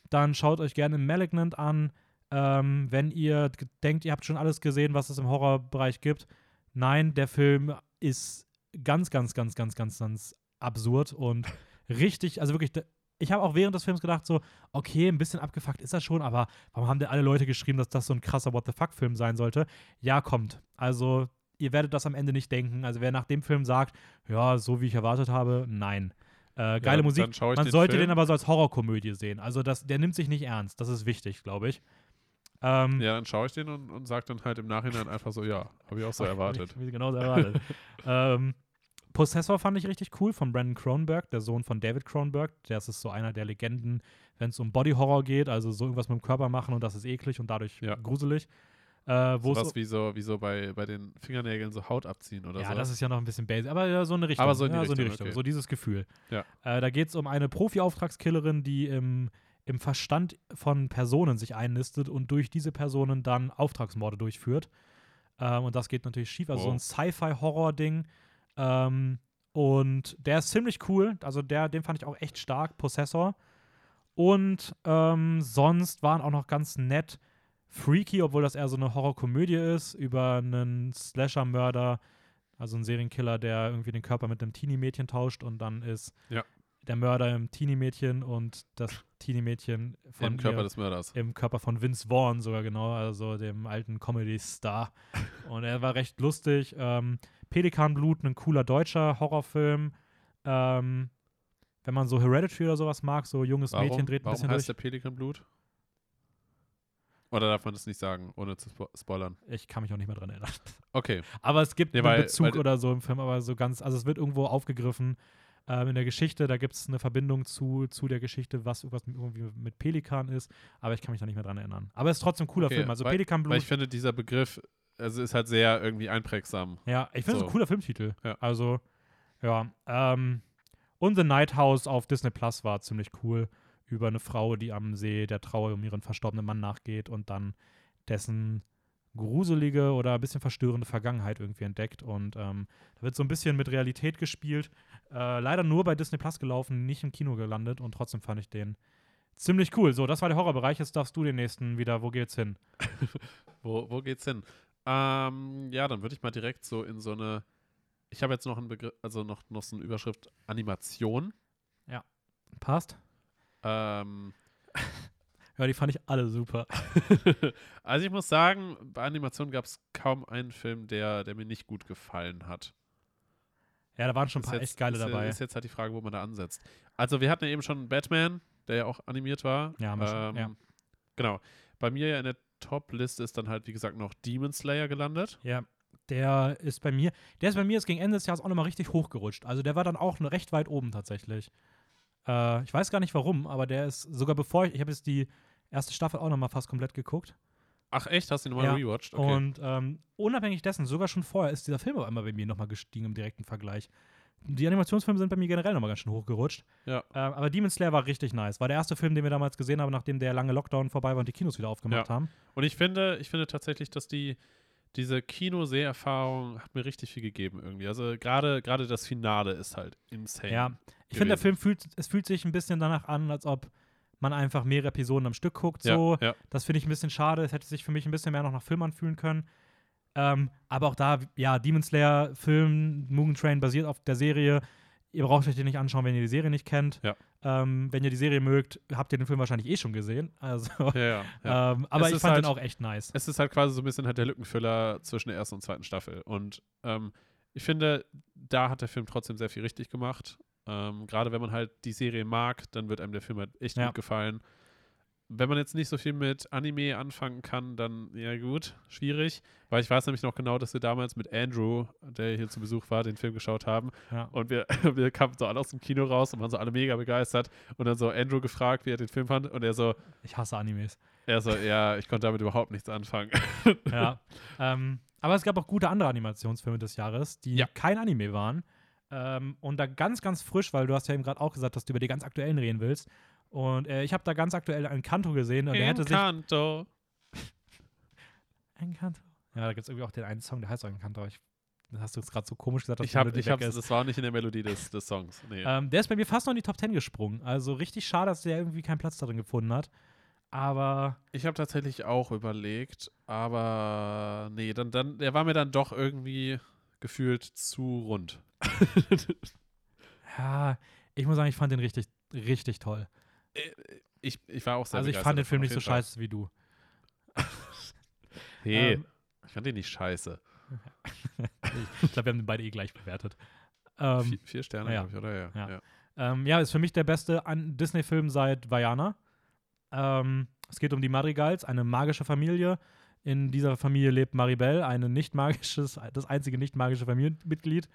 Speaker 1: dann schaut euch gerne Malignant an. Ähm, wenn ihr denkt, ihr habt schon alles gesehen, was es im Horrorbereich gibt, nein, der Film ist ganz, ganz, ganz, ganz, ganz, ganz absurd und richtig, also wirklich, ich habe auch während des Films gedacht, so, okay, ein bisschen abgefuckt ist das schon, aber warum haben denn alle Leute geschrieben, dass das so ein krasser What the fuck-Film sein sollte? Ja, kommt. Also, ihr werdet das am Ende nicht denken. Also, wer nach dem Film sagt, ja, so wie ich erwartet habe, nein. Äh, geile
Speaker 2: dann
Speaker 1: Musik. Man
Speaker 2: den
Speaker 1: sollte
Speaker 2: Film.
Speaker 1: den aber so als Horrorkomödie sehen. Also, das, der nimmt sich nicht ernst. Das ist wichtig, glaube ich. Ähm,
Speaker 2: Ja, dann schaue ich den und, und sage dann halt im Nachhinein einfach so, ja, habe ich auch so erwartet.
Speaker 1: Wie genau so erwartet. ähm, Possessor fand ich richtig cool von Brandon Cronenberg, der Sohn von David Cronenberg. Der ist so einer der Legenden, wenn es um Body Horror geht, also so irgendwas mit dem Körper machen und das ist eklig und dadurch
Speaker 2: Ja.
Speaker 1: gruselig. Äh, wo es
Speaker 2: Sowas wie so, wie so bei, bei den Fingernägeln so Haut abziehen oder
Speaker 1: ja,
Speaker 2: so.
Speaker 1: das ist ja noch ein bisschen basic, aber ja, so eine Richtung.
Speaker 2: Aber so in die
Speaker 1: ja, so, in die
Speaker 2: Richtung,
Speaker 1: Richtung
Speaker 2: okay.
Speaker 1: so dieses Gefühl.
Speaker 2: Ja.
Speaker 1: Äh, da geht es um eine Profi-Auftragskillerin, die im, im Verstand von Personen sich einnistet und durch diese Personen dann Auftragsmorde durchführt. Ähm, und das geht natürlich schief. Also so ein
Speaker 2: Wow.
Speaker 1: Sci-Fi-Horror-Ding. Ähm, und der ist ziemlich cool. Also der, den fand ich auch echt stark, Possessor. Und ähm, sonst waren auch noch ganz nett Freaky, obwohl das eher so eine Horrorkomödie ist, über einen Slasher-Mörder, also einen Serienkiller, der irgendwie den Körper mit einem Teenie-Mädchen tauscht und dann ist
Speaker 2: Ja.
Speaker 1: der Mörder im Teenie-Mädchen und das Teenie-Mädchen von
Speaker 2: Im Körper
Speaker 1: ihr,
Speaker 2: des Mörders.
Speaker 1: im Körper von Vince Vaughn sogar genau, also dem alten Comedy-Star. und er war recht lustig. Ähm, Pelikanblut, ein cooler deutscher Horrorfilm. Ähm, wenn man so Hereditary oder sowas mag, so junges
Speaker 2: Warum,
Speaker 1: Mädchen dreht ein
Speaker 2: warum
Speaker 1: bisschen
Speaker 2: heißt
Speaker 1: durch.
Speaker 2: der Pelikanblut? Oder darf man das nicht sagen, ohne zu spo spoilern?
Speaker 1: Ich kann mich auch nicht mehr dran erinnern.
Speaker 2: Okay.
Speaker 1: Aber es gibt
Speaker 2: Nee,
Speaker 1: einen
Speaker 2: weil-
Speaker 1: Bezug
Speaker 2: weil-
Speaker 1: oder so im Film, aber so ganz, also es wird irgendwo aufgegriffen ähm, in der Geschichte, da gibt es eine Verbindung zu, zu der Geschichte, was irgendwas mit, irgendwie mit Pelikan ist, aber ich kann mich da nicht mehr dran erinnern. Aber es ist trotzdem ein cooler
Speaker 2: Okay,
Speaker 1: Film, also
Speaker 2: weil-
Speaker 1: Pelikanblut,
Speaker 2: Weil ich finde, dieser Begriff also ist halt sehr irgendwie einprägsam.
Speaker 1: ja, ich finde es
Speaker 2: so.
Speaker 1: ein cooler Filmtitel.
Speaker 2: Ja.
Speaker 1: Also, ja, ähm, und The Night House auf Disney Plus war ziemlich cool, über eine Frau, die am See der Trauer um ihren verstorbenen Mann nachgeht und dann dessen gruselige oder ein bisschen verstörende Vergangenheit irgendwie entdeckt. Und ähm, da wird so ein bisschen mit Realität gespielt. Äh, leider nur bei Disney Plus gelaufen, nicht im Kino gelandet und trotzdem fand ich den ziemlich cool. So, das war der Horrorbereich. Jetzt darfst du den nächsten wieder. Wo geht's hin?
Speaker 2: Wo, wo geht's hin? Ähm, ja, dann würde ich mal direkt so in so eine. Ich habe jetzt noch einen Begriff, also noch, noch so eine Überschrift Animation.
Speaker 1: Passt?
Speaker 2: Ähm,
Speaker 1: Ja, die fand ich alle super.
Speaker 2: also ich muss sagen, bei Animation gab es kaum einen Film, der, der mir nicht gut gefallen hat.
Speaker 1: Ja, da waren schon ein paar
Speaker 2: jetzt,
Speaker 1: echt geile
Speaker 2: ist,
Speaker 1: dabei.
Speaker 2: Ist jetzt halt die Frage, wo man da ansetzt. Also wir hatten ja eben schon Batman, der ja auch animiert war.
Speaker 1: Ja, haben wir schon, ja.
Speaker 2: Genau. Bei mir ja in der Top-Liste ist dann halt, wie gesagt, noch Demon Slayer gelandet.
Speaker 1: Ja, der ist bei mir, der ist bei mir jetzt gegen Ende des Jahres auch nochmal richtig hochgerutscht. Also der war dann auch recht weit oben tatsächlich. Äh, ich weiß gar nicht warum, aber der ist sogar bevor ich, ich habe jetzt die erste Staffel auch nochmal fast komplett geguckt.
Speaker 2: Ach echt, hast du ihn nochmal
Speaker 1: Ja,
Speaker 2: rewatcht? Okay.
Speaker 1: Und ähm, unabhängig dessen, sogar schon vorher, ist dieser Film auf einmal bei mir nochmal gestiegen im direkten Vergleich. Die Animationsfilme sind bei mir generell nochmal ganz schön hochgerutscht.
Speaker 2: ja.
Speaker 1: Ähm, aber Demon Slayer war richtig nice. War der erste Film, den wir damals gesehen haben, nachdem der lange Lockdown vorbei war und die Kinos wieder aufgemacht
Speaker 2: Ja.
Speaker 1: haben.
Speaker 2: Und ich finde, ich finde tatsächlich, dass die diese Kino-Seherfahrung hat mir richtig viel gegeben irgendwie. Also gerade gerade das Finale ist halt insane.
Speaker 1: Ja, ich finde, der. Film fühlt, es fühlt sich ein bisschen danach an, als ob man einfach mehrere Episoden am Stück guckt.
Speaker 2: ja,
Speaker 1: So.
Speaker 2: ja.
Speaker 1: Das finde ich ein bisschen schade. Es hätte sich für mich ein bisschen mehr noch nach Film anfühlen können. Ähm, aber auch da, ja, Demon Slayer Film, Mugen Train basiert auf der Serie. Ihr braucht euch den nicht anschauen, wenn ihr die Serie nicht kennt.
Speaker 2: Ja.
Speaker 1: Ähm, wenn ihr die Serie mögt, habt ihr den Film wahrscheinlich eh schon gesehen. Also,
Speaker 2: ja, ja,
Speaker 1: ähm, aber
Speaker 2: Es
Speaker 1: ich fand
Speaker 2: halt-
Speaker 1: den auch echt nice.
Speaker 2: es ist halt quasi so ein bisschen halt der Lückenfüller zwischen der ersten und zweiten Staffel. Und ähm, ich finde, da hat der Film trotzdem sehr viel richtig gemacht. Ähm, Gerade wenn man halt die Serie mag, dann wird einem der Film halt echt gut gefallen. Wenn man jetzt nicht so viel mit Anime anfangen kann, dann ja gut, schwierig. Weil ich weiß nämlich noch genau, dass wir damals mit Andrew, der hier zu Besuch war, den Film geschaut haben.
Speaker 1: Ja.
Speaker 2: Und wir, wir kamen so alle aus dem Kino raus und waren so alle mega begeistert. Und dann so Andrew gefragt, wie er den Film fand. Und er so,
Speaker 1: Ich hasse Animes.
Speaker 2: er so, ja, ich konnte damit überhaupt nichts anfangen.
Speaker 1: ja. ähm, aber es gab auch gute andere Animationsfilme des Jahres, die
Speaker 2: Ja.
Speaker 1: kein Anime waren. Ähm, und da ganz, ganz frisch, weil du hast ja eben gerade auch gesagt, dass du über die ganz aktuellen reden willst. Und äh, ich habe da ganz aktuell einen Kanto gesehen und der hätte sich.
Speaker 2: Encanto.
Speaker 1: Encanto? Ja, da gibt es irgendwie auch den einen Song, der heißt auch Encanto. Ich, das hast du jetzt gerade so komisch gesagt, dass
Speaker 2: Ich habe, ich habe, das war auch nicht in der Melodie des, des Songs. Nee.
Speaker 1: Ähm, der ist bei mir fast noch in die Top 10 gesprungen. Also richtig schade, dass der irgendwie keinen Platz darin gefunden hat. Aber
Speaker 2: ich habe tatsächlich auch überlegt, aber nee, dann, dann, der war mir dann doch irgendwie gefühlt zu rund.
Speaker 1: ja, ich muss sagen, ich fand den richtig, richtig toll.
Speaker 2: Ich, ich war auch sehr
Speaker 1: also ich fand den Film nicht so
Speaker 2: Fall.
Speaker 1: scheiße wie du.
Speaker 2: Nee,
Speaker 1: Ähm,
Speaker 2: ich fand den nicht scheiße.
Speaker 1: ich glaube, wir haben den beide eh gleich bewertet. Ähm,
Speaker 2: vier, vier Sterne,
Speaker 1: ja.
Speaker 2: glaube ich, oder? Ja.
Speaker 1: Ja.
Speaker 2: ja.
Speaker 1: ähm, ja, ist für mich der beste Disney-Film seit Vajana. Ähm, es geht um die Madrigals, eine magische Familie. In dieser Familie lebt Maribel, eine nicht magisches, das einzige nicht magische Familienmitglied.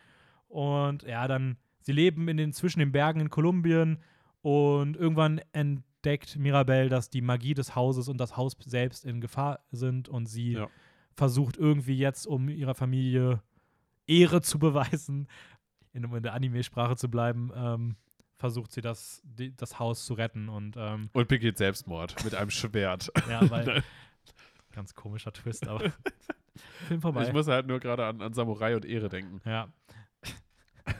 Speaker 1: Und ja, dann, sie leben in den, zwischen den Bergen in Kolumbien und irgendwann entdeckt Mirabel, dass die Magie des Hauses und das Haus selbst in Gefahr sind und sie
Speaker 2: Ja.
Speaker 1: versucht irgendwie jetzt, um ihrer Familie Ehre zu beweisen, in, um in der Anime-Sprache zu bleiben, ähm, versucht sie das, die, das Haus zu retten und ähm,
Speaker 2: Und begeht Selbstmord mit einem Schwert.
Speaker 1: ja, weil ganz komischer Twist, aber Film vorbei.
Speaker 2: Ich muss halt nur gerade an, an Samurai und Ehre denken.
Speaker 1: Ja.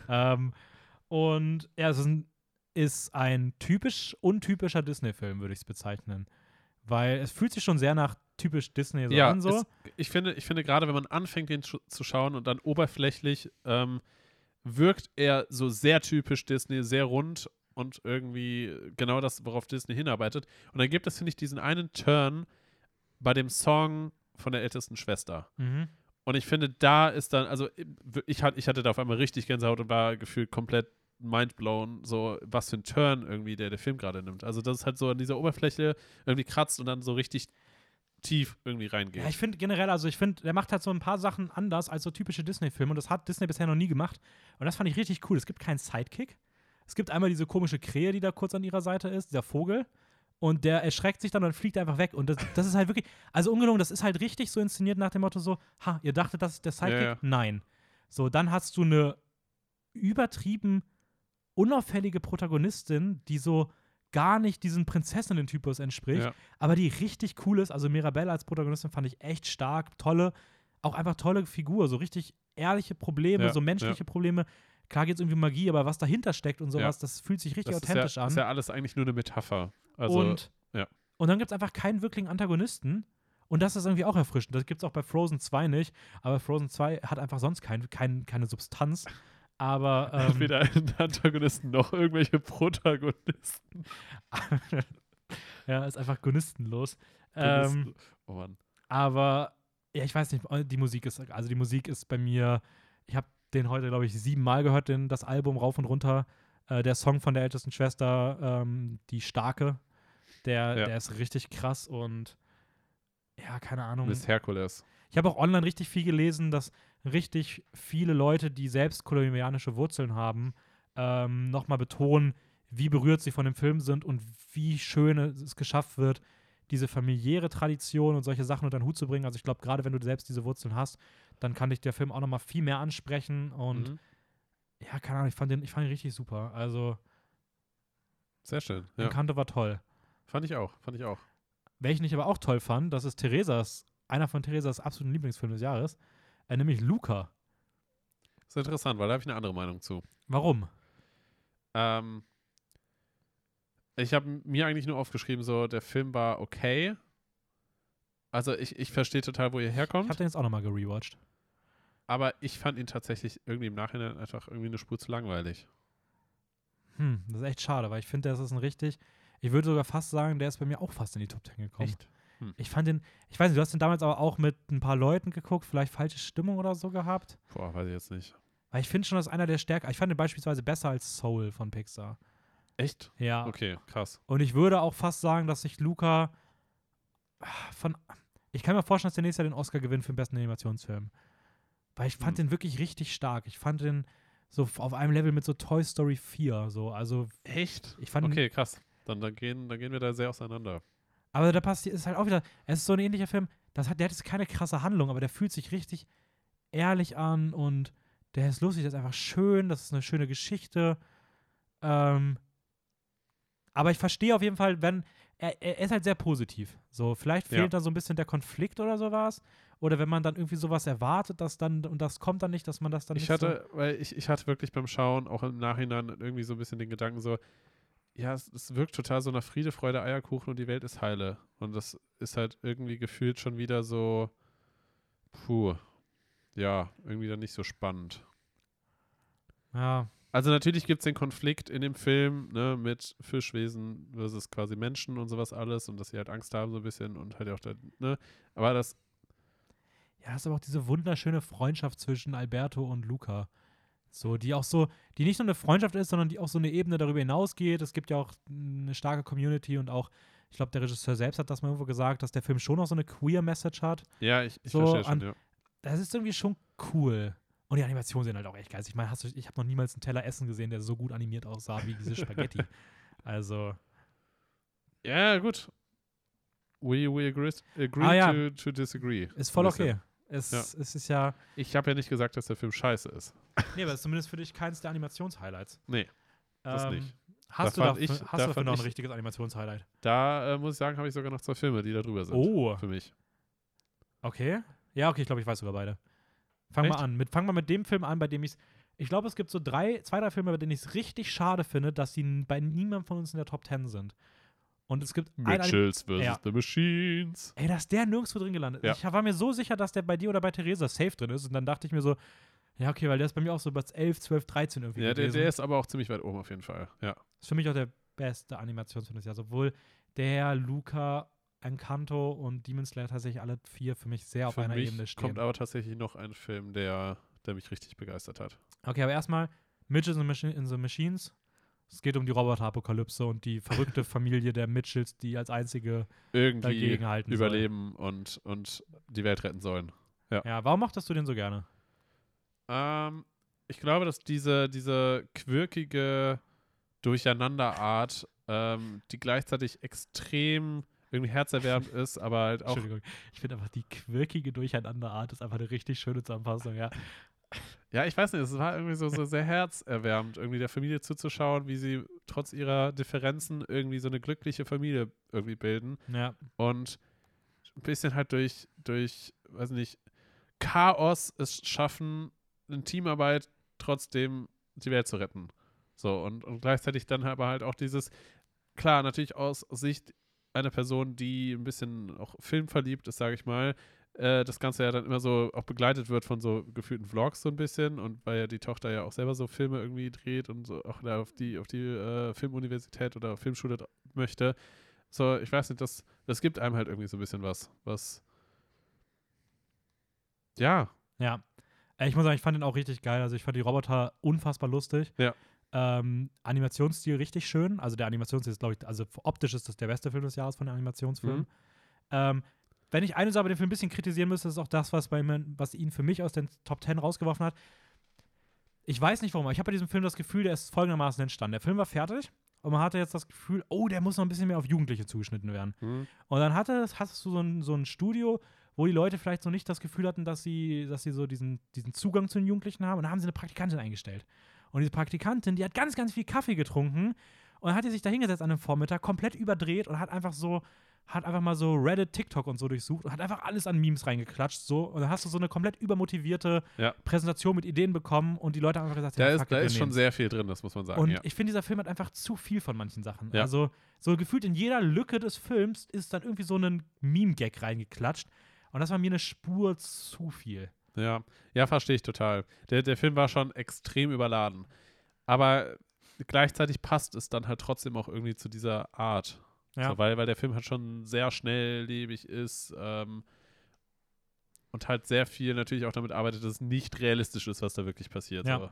Speaker 1: ähm, und ja, es ist ein, ist ein typisch untypischer Disney-Film, würde ich es bezeichnen. Weil es fühlt sich schon sehr nach typisch Disney so
Speaker 2: ja,
Speaker 1: an. So.
Speaker 2: Es, ich finde, ich finde gerade, wenn man anfängt, den zu, schauen und dann oberflächlich, ähm, wirkt er so sehr typisch Disney, sehr rund und irgendwie genau das, worauf Disney hinarbeitet. Und dann gibt es, finde ich, diesen einen Turn bei dem Song von der ältesten Schwester.
Speaker 1: Mhm.
Speaker 2: Und ich finde, da ist dann, also ich, ich hatte da auf einmal richtig Gänsehaut und war gefühlt komplett mindblown, so was für ein Turn irgendwie der, der Film gerade nimmt. Also, dass es halt so an dieser Oberfläche irgendwie kratzt und dann so richtig tief irgendwie reingeht.
Speaker 1: Ja, ich finde generell, also ich finde, der macht halt so ein paar Sachen anders als so typische Disney-Filme und das hat Disney bisher noch nie gemacht. Und das fand ich richtig cool. Es gibt keinen Sidekick. Es gibt einmal diese komische Krähe, die da kurz an ihrer Seite ist, dieser Vogel. Und der erschreckt sich dann und fliegt einfach weg. Und das, das ist halt wirklich, also ungelogen, das ist halt richtig so inszeniert nach dem Motto so, ha, ihr dachtet, das ist der Sidekick?
Speaker 2: Ja, ja.
Speaker 1: Nein. So, dann hast du eine übertrieben unauffällige Protagonistin, die so gar nicht diesem Prinzessinnen-Typus entspricht,
Speaker 2: Ja.
Speaker 1: aber die richtig cool ist. Also Mirabelle als Protagonistin fand ich echt stark, tolle, auch einfach tolle Figur, so richtig ehrliche Probleme,
Speaker 2: Ja,
Speaker 1: so menschliche Probleme. Klar geht es irgendwie um Magie, aber was dahinter steckt und sowas, das fühlt sich richtig
Speaker 2: das
Speaker 1: authentisch
Speaker 2: ja,
Speaker 1: an.
Speaker 2: ist ja alles eigentlich nur eine Metapher. Also,
Speaker 1: und,
Speaker 2: ja.
Speaker 1: und dann gibt es einfach keinen wirklichen Antagonisten. Und das ist irgendwie auch erfrischend. Das gibt es auch bei Frozen 2 nicht. Aber Frozen 2 hat einfach sonst kein, kein, keine Substanz. Aber ähm,
Speaker 2: weder ein Antagonisten noch irgendwelche Protagonisten.
Speaker 1: ja, ist einfach gonistenlos. Ähm,
Speaker 2: oh Mann.
Speaker 1: aber ja, ich weiß nicht, die Musik ist, also die Musik ist bei mir, ich habe den heute, glaube ich, siebenmal gehört, den, das Album rauf und runter. Äh, der Song von der ältesten Schwester, ähm, die Starke, der,
Speaker 2: Ja.
Speaker 1: der ist richtig krass und ja, keine Ahnung.
Speaker 2: Miss Hercules.
Speaker 1: Ich habe auch online richtig viel gelesen, dass richtig viele Leute, die selbst kolumbianische Wurzeln haben, ähm, nochmal betonen, wie berührt sie von dem Film sind und wie schön es geschafft wird, diese familiäre Tradition und solche Sachen unter den Hut zu bringen. Also ich glaube, gerade wenn du selbst diese Wurzeln hast, dann kann dich der Film auch nochmal viel mehr ansprechen. Und
Speaker 2: Mhm.
Speaker 1: ja, keine Ahnung, ich fand den, ich fand den richtig super. Also
Speaker 2: Sehr schön. Ja.
Speaker 1: Encanto war toll.
Speaker 2: Fand ich auch. Fand ich auch.
Speaker 1: Welchen ich aber auch toll fand, das ist Theresas, einer von Theresas absoluten Lieblingsfilmen des Jahres, äh, nämlich Luca.
Speaker 2: Das ist interessant, weil da habe ich eine andere Meinung zu.
Speaker 1: Warum?
Speaker 2: Ähm, ich habe mir eigentlich nur aufgeschrieben, so, der Film war okay. Also ich, ich verstehe total, wo ihr
Speaker 1: Ich
Speaker 2: herkommt,
Speaker 1: habe den jetzt auch nochmal gerewatcht.
Speaker 2: aber ich fand ihn tatsächlich irgendwie im Nachhinein einfach irgendwie eine Spur zu langweilig.
Speaker 1: Hm, das ist echt schade, weil ich finde, das ist ein richtig. Ich würde sogar fast sagen, der ist bei mir auch fast in die Top 10 gekommen.
Speaker 2: Echt?
Speaker 1: Ich fand den, ich weiß nicht, du hast den damals aber auch mit ein paar Leuten geguckt, vielleicht falsche Stimmung oder so gehabt.
Speaker 2: Boah, weiß ich jetzt nicht.
Speaker 1: Weil ich finde schon, dass einer der stärker. Ich fand den beispielsweise besser als Soul von Pixar.
Speaker 2: Echt?
Speaker 1: Ja.
Speaker 2: Okay, krass.
Speaker 1: Und ich würde auch fast sagen, dass sich Luca ah, von. Ich kann mir vorstellen, dass der nächste Jahr den Oscar gewinnt für den besten Animationsfilm. Weil ich fand
Speaker 2: Hm.
Speaker 1: den wirklich richtig stark. Ich fand den so auf einem Level mit so Toy Story 4. So. Also,
Speaker 2: Echt?
Speaker 1: ich fand
Speaker 2: Okay, krass. Dann, dann, gehen, dann gehen wir da sehr auseinander.
Speaker 1: Aber da passiert ist halt auch wieder, es ist so ein ähnlicher Film, das hat, der hat jetzt keine krasse Handlung, aber der fühlt sich richtig ehrlich an und der ist lustig, der ist einfach schön, das ist eine schöne Geschichte. Ähm, aber ich verstehe auf jeden Fall, wenn, er, er ist halt sehr positiv. So, vielleicht
Speaker 2: Ja.
Speaker 1: fehlt da so ein bisschen der Konflikt oder sowas. Oder wenn man dann irgendwie sowas erwartet, dass dann, und das kommt dann nicht, dass man das dann
Speaker 2: Ich
Speaker 1: nicht
Speaker 2: hatte, weil ich, ich hatte wirklich beim Schauen auch im Nachhinein irgendwie so ein bisschen den Gedanken so, ja, es, es wirkt total so nach Friede, Freude, Eierkuchen und die Welt ist heile. Und das ist halt irgendwie gefühlt schon wieder so, puh, ja, irgendwie dann nicht so spannend.
Speaker 1: Ja,
Speaker 2: Also natürlich gibt es den Konflikt in dem Film, ne, mit Fischwesen versus quasi Menschen und sowas alles und dass sie halt Angst haben so ein bisschen und halt auch da, ne, aber das,
Speaker 1: Ja, es ist aber auch diese wunderschöne Freundschaft zwischen Alberto und Luca. So, die auch so, die nicht nur eine Freundschaft ist, sondern die auch so eine Ebene darüber hinausgeht. Es gibt ja auch eine starke Community und auch, ich glaube, der Regisseur selbst hat das mal irgendwo gesagt, dass der Film schon auch so eine Queer-Message hat.
Speaker 2: ja, ich, ich
Speaker 1: So
Speaker 2: verstehe schon, ja.
Speaker 1: Das ist irgendwie schon cool. Und die Animationen sind halt auch echt geil. Ich meine, ich habe noch niemals einen Teller Essen gesehen, der so gut animiert aussah wie diese Spaghetti. also,
Speaker 2: Ja, gut. We, we agree, agree
Speaker 1: Ah, ja.
Speaker 2: to, to disagree.
Speaker 1: ist voll okay. Es,
Speaker 2: Ja.
Speaker 1: es ist ja,
Speaker 2: Ich habe ja nicht gesagt, dass der Film scheiße ist.
Speaker 1: nee, aber es ist zumindest für dich keins der Animationshighlights.
Speaker 2: Nee, das
Speaker 1: Ähm,
Speaker 2: nicht.
Speaker 1: Hast
Speaker 2: Da
Speaker 1: du dafür,
Speaker 2: ich-
Speaker 1: hast
Speaker 2: da
Speaker 1: du dafür noch ein
Speaker 2: ich-
Speaker 1: richtiges Animationshighlight?
Speaker 2: Da äh, muss ich sagen, habe ich sogar noch zwei Filme, die da drüber sind.
Speaker 1: Oh,
Speaker 2: Für mich.
Speaker 1: okay. Ja, okay, ich glaube, ich weiß sogar beide. Fang
Speaker 2: Echt?
Speaker 1: mal an. Mit, fang mal mit dem Film an, bei dem ich Ich glaube, es gibt so drei, zwei, drei Filme, bei denen ich es richtig schade finde, dass sie bei niemandem von uns in der Top 10 sind. Und es gibt
Speaker 2: Mitchells vs.
Speaker 1: Ja.
Speaker 2: The Machines.
Speaker 1: Ey, dass der nirgendwo drin gelandet ist.
Speaker 2: Ja.
Speaker 1: Ich war mir so sicher, dass der bei dir oder bei Theresa safe drin ist. Und dann dachte ich mir so, ja, okay, weil der ist bei mir auch so bei 11, 12, 13 irgendwie
Speaker 2: Ja, der, der ist aber auch ziemlich weit oben auf jeden Fall. Ja.
Speaker 1: ist für mich auch der beste Animationsfilm des Jahres. Obwohl der, Luca, Encanto und Demon Slayer tatsächlich alle vier für mich sehr auf
Speaker 2: Für
Speaker 1: einer
Speaker 2: mich
Speaker 1: Ebene stehen.
Speaker 2: kommt aber tatsächlich noch ein Film, der, der mich richtig begeistert hat.
Speaker 1: Okay, aber erstmal Machi in the Machines. Es geht um die Roboterapokalypse und die verrückte Familie der Mitchells, die als einzige
Speaker 2: Irgendwie
Speaker 1: dagegen halten
Speaker 2: überleben und, und die Welt retten sollen.
Speaker 1: soll. Ja, warum mochtest du den so gerne?
Speaker 2: Ähm, ich glaube, dass diese, diese quirkige Durcheinanderart, ähm, die gleichzeitig extrem irgendwie herzerwärmend ist, aber halt auch.
Speaker 1: Entschuldigung. Ich finde einfach die quirkige Durcheinanderart ist einfach eine richtig schöne Zusammenfassung, ja.
Speaker 2: Ja, ich weiß nicht, es war irgendwie so, so sehr herzerwärmend, irgendwie der Familie zuzuschauen, wie sie trotz ihrer Differenzen irgendwie so eine glückliche Familie irgendwie bilden.
Speaker 1: Ja,
Speaker 2: und ein bisschen halt durch, durch, weiß nicht, Chaos es schaffen, in Teamarbeit trotzdem die Welt zu retten. So, und, und gleichzeitig dann aber halt auch dieses, klar, natürlich aus Sicht einer Person, die ein bisschen auch filmverliebt ist, sage ich mal, äh, das Ganze ja dann immer so auch begleitet wird von so gefühlten Vlogs so ein bisschen und weil ja die Tochter ja auch selber so Filme irgendwie dreht und so auch da auf die, auf die äh, Filmuniversität oder Filmschule möchte. So, ich weiß nicht, das, das gibt einem halt irgendwie so ein bisschen was, was ja,
Speaker 1: ja. Äh, Ich muss sagen, ich fand den auch richtig geil. Also ich fand die Roboter unfassbar lustig.
Speaker 2: Ja.
Speaker 1: Ähm, Animationsstil richtig schön. Also der Animationsstil ist, glaube ich, also optisch ist das der beste Film des Jahres von den Animationsfilmen.
Speaker 2: Mhm.
Speaker 1: Ähm, wenn ich eine Sache bei dem Film ein bisschen kritisieren müsste, ist auch das, was, bei was ihn für mich aus den Top 10 rausgeworfen hat. Ich weiß nicht warum, aber ich habe bei diesem Film das Gefühl, der ist folgendermaßen entstanden. Der Film war fertig und man hatte jetzt das Gefühl, oh, der muss noch ein bisschen mehr auf Jugendliche zugeschnitten werden.
Speaker 2: Hm?
Speaker 1: Und dann hatte, hattest du so ein, so ein Studio, wo die Leute vielleicht so nicht das Gefühl hatten, dass sie, dass sie so diesen, diesen Zugang zu den Jugendlichen haben. Und da haben sie eine Praktikantin eingestellt. Und diese Praktikantin, die hat ganz, ganz viel Kaffee getrunken. Und hat die sich da hingesetzt an einem Vormittag, komplett überdreht und hat einfach so, hat einfach mal so Reddit, TikTok und so durchsucht und hat einfach alles an Memes reingeklatscht. So. Und dann hast du so eine komplett übermotivierte
Speaker 2: Ja.
Speaker 1: Präsentation mit Ideen bekommen und die Leute haben einfach gesagt,
Speaker 2: Da
Speaker 1: ja,
Speaker 2: ist,
Speaker 1: fuck
Speaker 2: da ist schon sehr viel drin, das muss man sagen.
Speaker 1: Und
Speaker 2: ja.
Speaker 1: ich finde, dieser Film hat einfach zu viel von manchen Sachen. Also, so gefühlt in jeder Lücke des Films ist dann irgendwie so ein Meme-Gag reingeklatscht. Und das war mir eine Spur zu viel.
Speaker 2: Ja, ja verstehe ich total. Der, der Film war schon extrem überladen. Aber gleichzeitig passt es dann halt trotzdem auch irgendwie zu dieser Art.
Speaker 1: Ja.
Speaker 2: So, weil, weil der Film halt schon sehr schnelllebig ist ähm, und halt sehr viel natürlich auch damit arbeitet, dass es nicht realistisch ist, was da wirklich passiert.
Speaker 1: Ja.
Speaker 2: So.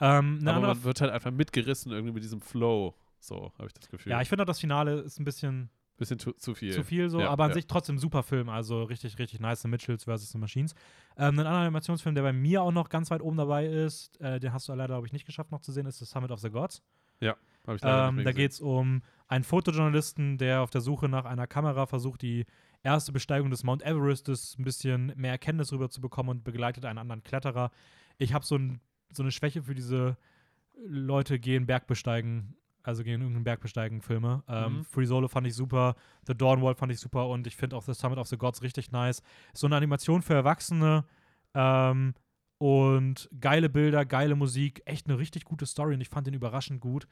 Speaker 1: Ähm,
Speaker 2: Aber man wird halt einfach mitgerissen irgendwie mit diesem Flow. So, habe ich das Gefühl.
Speaker 1: ja, ich finde auch das Finale ist ein bisschen
Speaker 2: Bisschen zu, zu viel.
Speaker 1: zu viel so,
Speaker 2: Ja,
Speaker 1: aber an
Speaker 2: ja.
Speaker 1: sich trotzdem super Film. Also richtig, richtig nice. The Mitchells vs. The Machines. Ähm, ein anderer Animationsfilm, der bei mir auch noch ganz weit oben dabei ist, äh, den hast du leider, glaube ich, nicht geschafft noch zu sehen, ist The Summit of the Gods.
Speaker 2: Hab ich leider
Speaker 1: Ähm, da geht es um einen Fotojournalisten, der auf der Suche nach einer Kamera versucht, die erste Besteigung des Mount Everestes ein bisschen mehr Erkenntnis rüber zu bekommen und begleitet einen anderen Kletterer. Ich habe so, ein, so eine Schwäche für diese Leute gehen Bergbesteigen, also gehen irgendeinen Bergbesteigen Filme. Ähm,
Speaker 2: Mhm.
Speaker 1: Free Solo fand ich super, The Dawn Wall fand ich super und ich finde auch The Summit of the Gods richtig nice. So eine Animation für Erwachsene ähm, und geile Bilder, geile Musik, echt eine richtig gute Story und ich fand den überraschend gut.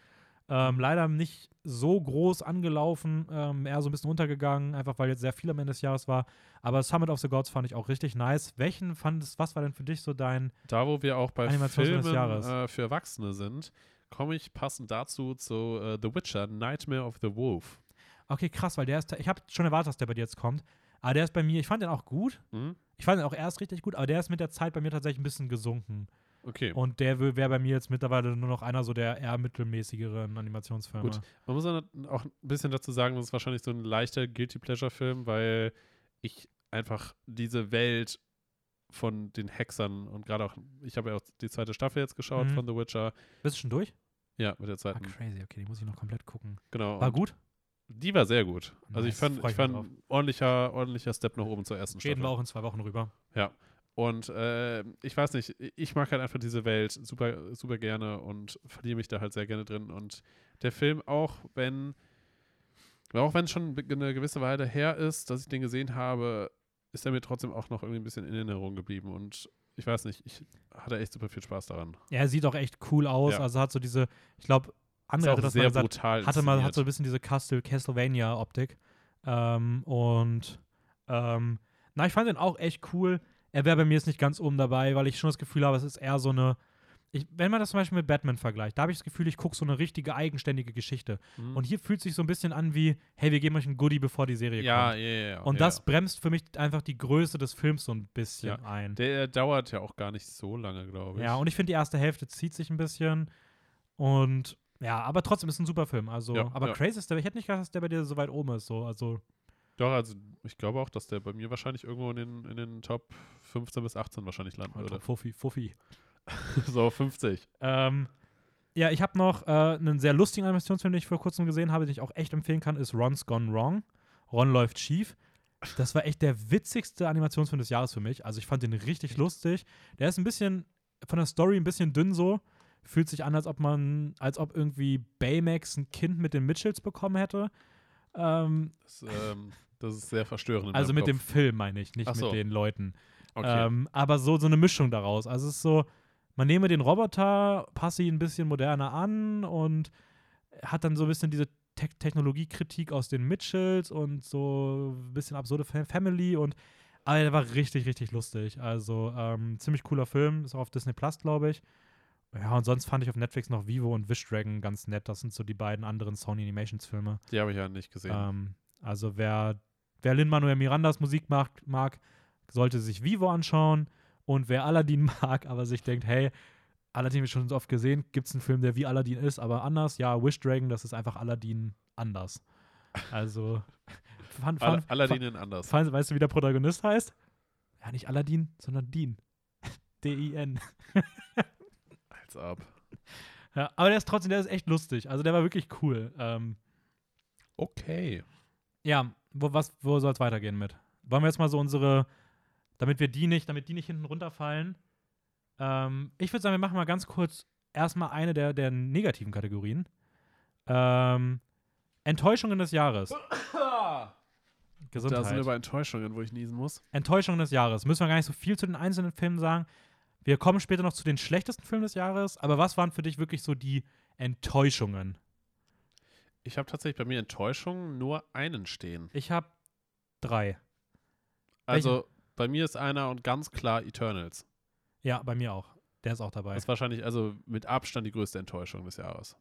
Speaker 1: Ähm, leider nicht so groß angelaufen, ähm, eher so ein bisschen untergegangen, einfach weil jetzt sehr viel am Ende des Jahres war. Aber Summit of the Gods fand ich auch richtig nice. Welchen fandest, was war denn für dich so dein
Speaker 2: Da, wo wir auch bei
Speaker 1: Animationsfilm des
Speaker 2: Filmen
Speaker 1: Jahres.
Speaker 2: äh, für Erwachsene sind, komme ich passend dazu zu äh, The Witcher, Nightmare of the Wolf.
Speaker 1: Okay, krass, weil der ist, ich habe schon erwartet, dass der bei dir jetzt kommt. Aber der ist bei mir, ich fand den auch gut.
Speaker 2: Hm?
Speaker 1: Ich fand ihn auch erst richtig gut, aber der ist mit der Zeit bei mir tatsächlich ein bisschen gesunken.
Speaker 2: Okay.
Speaker 1: Und der wäre bei mir jetzt mittlerweile nur noch einer so der eher mittelmäßigeren Animationsfilme.
Speaker 2: Gut. Man muss auch ein bisschen dazu sagen, das ist wahrscheinlich so ein leichter Guilty Pleasure-Film, weil ich einfach diese Welt von den Hexern und gerade auch, ich habe ja auch die zweite Staffel jetzt geschaut
Speaker 1: Mhm.
Speaker 2: von The Witcher.
Speaker 1: Bist du schon durch?
Speaker 2: Ja, mit der
Speaker 1: Ah,
Speaker 2: zweiten.
Speaker 1: crazy, okay, die muss ich noch komplett gucken.
Speaker 2: Genau.
Speaker 1: War gut?
Speaker 2: Die war sehr gut. Also ich
Speaker 1: Nice,
Speaker 2: fand,
Speaker 1: freu
Speaker 2: ich fand ordentlicher, ordentlicher Step nach oben zur ersten
Speaker 1: Reden wir
Speaker 2: Staffel.
Speaker 1: auch in zwei Wochen rüber.
Speaker 2: Und äh, ich weiß nicht, ich mag halt einfach diese Welt super, super gerne und verliere mich da halt sehr gerne drin. Und der Film, auch wenn, auch wenn es schon eine gewisse Weile her ist, dass ich den gesehen habe, ist er mir trotzdem auch noch irgendwie ein bisschen in Erinnerung geblieben. Und ich weiß nicht, ich hatte echt super viel Spaß daran.
Speaker 1: Ja, er sieht auch echt cool aus.
Speaker 2: Ja.
Speaker 1: Also hat so diese, ich glaube, andere hatte das mal
Speaker 2: sehr
Speaker 1: gesagt,
Speaker 2: brutal.
Speaker 1: hatte mal, hat so ein bisschen diese Castle, Castlevania-Optik. Ähm, und ähm, na, ich fand den auch echt cool. Er wäre bei mir jetzt nicht ganz oben dabei, weil ich schon das Gefühl habe, es ist eher so eine. Ich, wenn man das zum Beispiel mit Batman vergleicht, da habe ich das Gefühl, ich gucke so eine richtige eigenständige Geschichte.
Speaker 2: Mhm.
Speaker 1: Und hier fühlt sich so ein bisschen an wie, hey, wir geben euch ein Goodie, bevor die Serie
Speaker 2: ja,
Speaker 1: kommt.
Speaker 2: ja, ja, ja.
Speaker 1: Und
Speaker 2: ja.
Speaker 1: das bremst für mich einfach die Größe des Films so ein bisschen
Speaker 2: Ja.
Speaker 1: ein.
Speaker 2: Der dauert ja auch gar nicht so lange, glaube ich.
Speaker 1: Ja, und ich finde, die erste Hälfte zieht sich ein bisschen. Und ja, aber trotzdem ist ein super Film. Also, aber crazy ist der, ich hätte nicht gedacht, dass der bei dir so weit oben ist. So. Also,
Speaker 2: Doch, also ich glaube auch, dass der bei mir wahrscheinlich irgendwo in den, in den Top 15 bis 18 wahrscheinlich landen würde.
Speaker 1: Fuffi, Fuffi.
Speaker 2: so 50.
Speaker 1: Ähm, ja, ich habe noch äh, einen sehr lustigen Animationsfilm, den ich vor kurzem gesehen habe, den ich auch echt empfehlen kann, ist Ron's Gone Wrong. Ron läuft schief. Das war echt der witzigste Animationsfilm des Jahres für mich. Also ich fand den richtig lustig. Der ist ein bisschen von der Story ein bisschen dünn so. Fühlt sich an, als ob man, als ob irgendwie Baymax ein Kind mit den Mitchells bekommen hätte. Ähm,
Speaker 2: Das, ähm, das ist sehr verstörend.
Speaker 1: also mit dem
Speaker 2: Kopf.
Speaker 1: Film meine ich, nicht
Speaker 2: so.
Speaker 1: mit den Leuten.
Speaker 2: Okay.
Speaker 1: Ähm, aber so, so eine Mischung daraus. Also es ist so, man nehme den Roboter, passe ihn ein bisschen moderner an und hat dann so ein bisschen diese Te Technologiekritik aus den Mitchells und so ein bisschen absurde Fa Family und aber der war richtig, richtig lustig. Also ähm, ziemlich cooler Film, ist auch auf Disney Plus, glaube ich. Ja, und sonst fand ich auf Netflix noch Vivo und Wish Dragon ganz nett. Das sind so die beiden anderen Sony Animations Filme.
Speaker 2: die habe ich ja nicht gesehen.
Speaker 1: Ähm, also wer, wer Lin-Manuel Mirandas Musik mag, mag, sollte sich Vivo anschauen. Und wer Aladdin mag, aber sich denkt, hey, Aladdin habe ich schon so oft gesehen, gibt es einen Film, der wie Aladdin ist, aber anders? Ja, Wish Dragon, das ist einfach Aladdin anders. Also
Speaker 2: Al
Speaker 1: fun,
Speaker 2: Aladdin in anders.
Speaker 1: fun, weißt du, wie der Protagonist heißt? Ja, nicht Aladdin, sondern Dean. D-I-N.
Speaker 2: Als ob.
Speaker 1: Ja, aber der ist trotzdem, der ist echt lustig. Also der war wirklich cool. Ähm,
Speaker 2: Okay.
Speaker 1: ja, wo, was, wo soll es weitergehen mit? Wollen wir jetzt mal so unsere, damit wir die nicht, damit die nicht hinten runterfallen. Ähm, ich würde sagen, wir machen mal ganz kurz erstmal eine der, der negativen Kategorien. Ähm, Enttäuschungen des Jahres. Gesundheit.
Speaker 2: Da sind wir bei Enttäuschungen, wo ich niesen muss.
Speaker 1: Enttäuschungen des Jahres. Müssen wir gar nicht so viel zu den einzelnen Filmen sagen. Wir kommen später noch zu den schlechtesten Filmen des Jahres. Aber was waren für dich wirklich so die Enttäuschungen?
Speaker 2: Ich habe tatsächlich bei mir Enttäuschungen nur einen stehen.
Speaker 1: Ich habe drei.
Speaker 2: Also bei mir ist einer und ganz klar Eternals.
Speaker 1: Ja, bei mir auch. Der ist auch dabei.
Speaker 2: Das ist wahrscheinlich also mit Abstand die größte Enttäuschung des Jahres.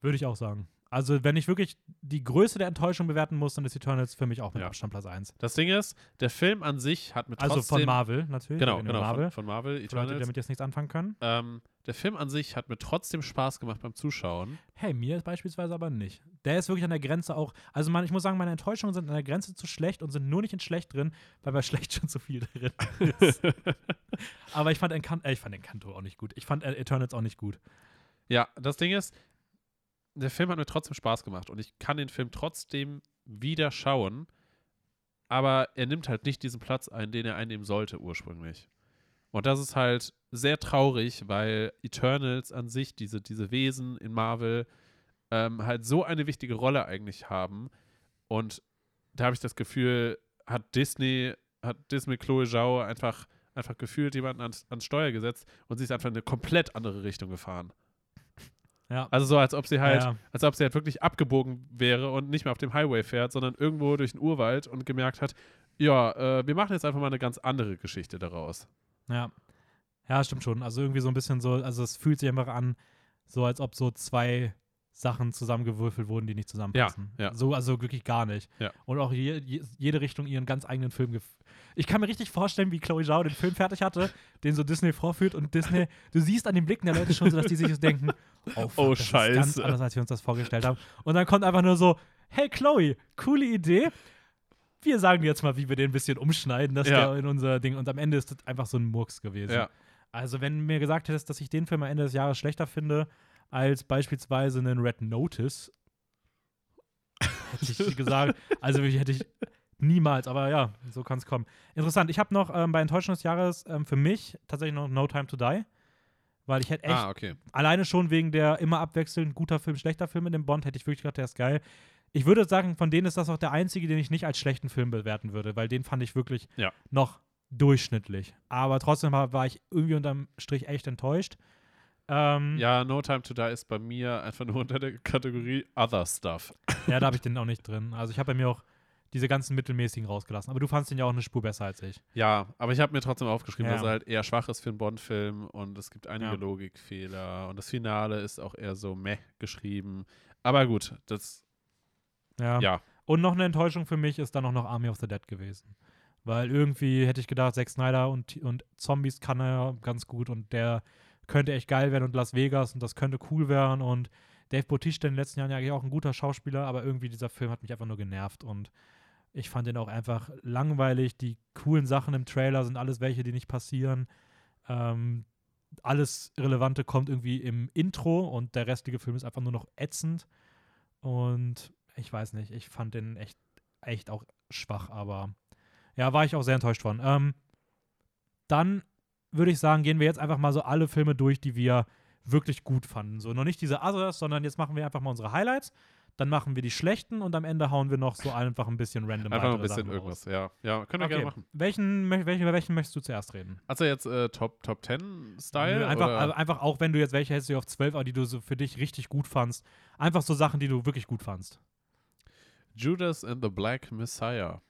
Speaker 1: Würde ich auch sagen. Also, wenn ich wirklich die Größe der Enttäuschung bewerten muss, dann ist Eternals für mich auch mit
Speaker 2: Ja.
Speaker 1: Abstand Platz 1.
Speaker 2: Das Ding ist, der Film an sich hat mit
Speaker 1: Also
Speaker 2: trotzdem
Speaker 1: von Marvel natürlich.
Speaker 2: genau, genau
Speaker 1: Marvel.
Speaker 2: Von, von Marvel,
Speaker 1: Für Leute, die
Speaker 2: Eternals.
Speaker 1: damit jetzt nichts anfangen können.
Speaker 2: Ähm, der Film an sich hat mir trotzdem Spaß gemacht beim Zuschauen.
Speaker 1: Hey, mir beispielsweise aber nicht. Der ist wirklich an der Grenze auch. Also, man, ich muss sagen, meine Enttäuschungen sind an der Grenze zu schlecht und sind nur nicht in schlecht drin, weil bei schlecht schon zu viel drin ist. aber ich fand, Encan äh, ich fand Encanto auch nicht gut. Ich fand äh, Eternals auch nicht gut.
Speaker 2: Ja, das Ding ist, der Film hat mir trotzdem Spaß gemacht und ich kann den Film trotzdem wieder schauen, aber er nimmt halt nicht diesen Platz ein, den er einnehmen sollte ursprünglich. Und das ist halt sehr traurig, weil Eternals an sich, diese, diese Wesen in Marvel, ähm, halt so eine wichtige Rolle eigentlich haben. Und da habe ich das Gefühl, hat Disney, hat Disney Chloe Zhao einfach, einfach gefühlt jemanden ans, ans Steuer gesetzt und sie ist einfach in eine komplett andere Richtung gefahren.
Speaker 1: Ja.
Speaker 2: Also so, als ob sie halt,
Speaker 1: ja.
Speaker 2: als ob sie halt wirklich abgebogen wäre und nicht mehr auf dem Highway fährt, sondern irgendwo durch den Urwald und gemerkt hat, ja, äh, wir machen jetzt einfach mal eine ganz andere Geschichte daraus.
Speaker 1: Ja. Ja, stimmt schon. Also irgendwie so ein bisschen so, also es fühlt sich einfach an, so als ob so zwei Sachen zusammengewürfelt wurden, die nicht zusammenpassen.
Speaker 2: Ja, ja.
Speaker 1: So, also wirklich gar nicht.
Speaker 2: Ja.
Speaker 1: Und auch je, je, jede Richtung ihren ganz eigenen Film. Ich kann mir richtig vorstellen, wie Chloe Zhao den Film fertig hatte, den so Disney vorführt und Disney, du siehst an den Blicken der Leute schon so, dass die sich so denken, oh, fuck,
Speaker 2: Oh,
Speaker 1: das ist ganz
Speaker 2: Scheiße.
Speaker 1: anders, als wir uns das vorgestellt haben. Und dann kommt einfach nur so, hey Chloe, coole Idee. Wir sagen dir jetzt mal, wie wir den ein bisschen umschneiden, dass
Speaker 2: Ja.
Speaker 1: der in unser Ding. Und am Ende ist das einfach so ein Murks gewesen.
Speaker 2: Ja.
Speaker 1: Also, wenn du mir gesagt hättest, dass ich den Film am Ende des Jahres schlechter finde als beispielsweise einen Red Notice, hätte ich gesagt, also hätte ich niemals, aber ja, so kann es kommen. Interessant, ich habe noch ähm, bei Enttäuschung des Jahres ähm, für mich tatsächlich noch No Time to Die, weil ich hätte echt,
Speaker 2: Ah, okay.
Speaker 1: alleine schon wegen der immer abwechselnd guter Film, schlechter Film in dem Bond, hätte ich wirklich gedacht, der ist geil. Ich würde sagen, von denen ist das auch der einzige, den ich nicht als schlechten Film bewerten würde, weil den fand ich wirklich
Speaker 2: Ja.
Speaker 1: noch durchschnittlich. Aber trotzdem war, war ich irgendwie unterm Strich echt enttäuscht. Ähm, ja.
Speaker 2: Ja, No Time to Die ist bei mir einfach nur unter der Kategorie Other Stuff.
Speaker 1: da habe ich den auch nicht drin. Also ich habe bei mir auch diese ganzen mittelmäßigen rausgelassen. Aber du fandst den ja auch eine Spur besser als ich.
Speaker 2: Ja, aber ich habe mir trotzdem aufgeschrieben,
Speaker 1: Ja.
Speaker 2: dass er halt eher schwach ist für einen Bond-Film und es gibt einige
Speaker 1: Ja.
Speaker 2: Logikfehler und das Finale ist auch eher so meh geschrieben. Aber gut, das,
Speaker 1: Ja.
Speaker 2: ja.
Speaker 1: Und noch eine Enttäuschung für mich ist dann auch noch Army of the Dead gewesen. Weil irgendwie hätte ich gedacht, Zack Snyder und, und Zombies kann er ja ganz gut und der könnte echt geil werden und Las Vegas und das könnte cool werden und Dave Bautista in den letzten Jahren ja eigentlich auch ein guter Schauspieler, aber irgendwie dieser Film hat mich einfach nur genervt und ich fand den auch einfach langweilig. Die coolen Sachen im Trailer sind alles welche, die nicht passieren. Ähm, alles Relevante kommt irgendwie im Intro und der restliche Film ist einfach nur noch ätzend. Und ich weiß nicht, ich fand den echt, echt auch schwach, aber ja, war ich auch sehr enttäuscht von. Ähm, dann würde ich sagen, gehen wir jetzt einfach mal so alle Filme durch, die wir wirklich gut fanden. So noch nicht diese Others, sondern jetzt machen wir einfach mal unsere Highlights. Dann machen wir die schlechten und am Ende hauen wir noch so einfach ein bisschen random
Speaker 2: Einfach ein bisschen irgendwas. Ja, ja, können wir gerne
Speaker 1: Okay.
Speaker 2: machen.
Speaker 1: Welchen, welchen, über welchen möchtest du zuerst reden?
Speaker 2: Also jetzt äh, Top, Top 10 Style?
Speaker 1: Einfach,
Speaker 2: oder?
Speaker 1: einfach auch, wenn du jetzt welche hättest, die auf 12, aber die du so für dich richtig gut fandst. Einfach so Sachen, die du wirklich gut fandst.
Speaker 2: Judas and the Black Messiah.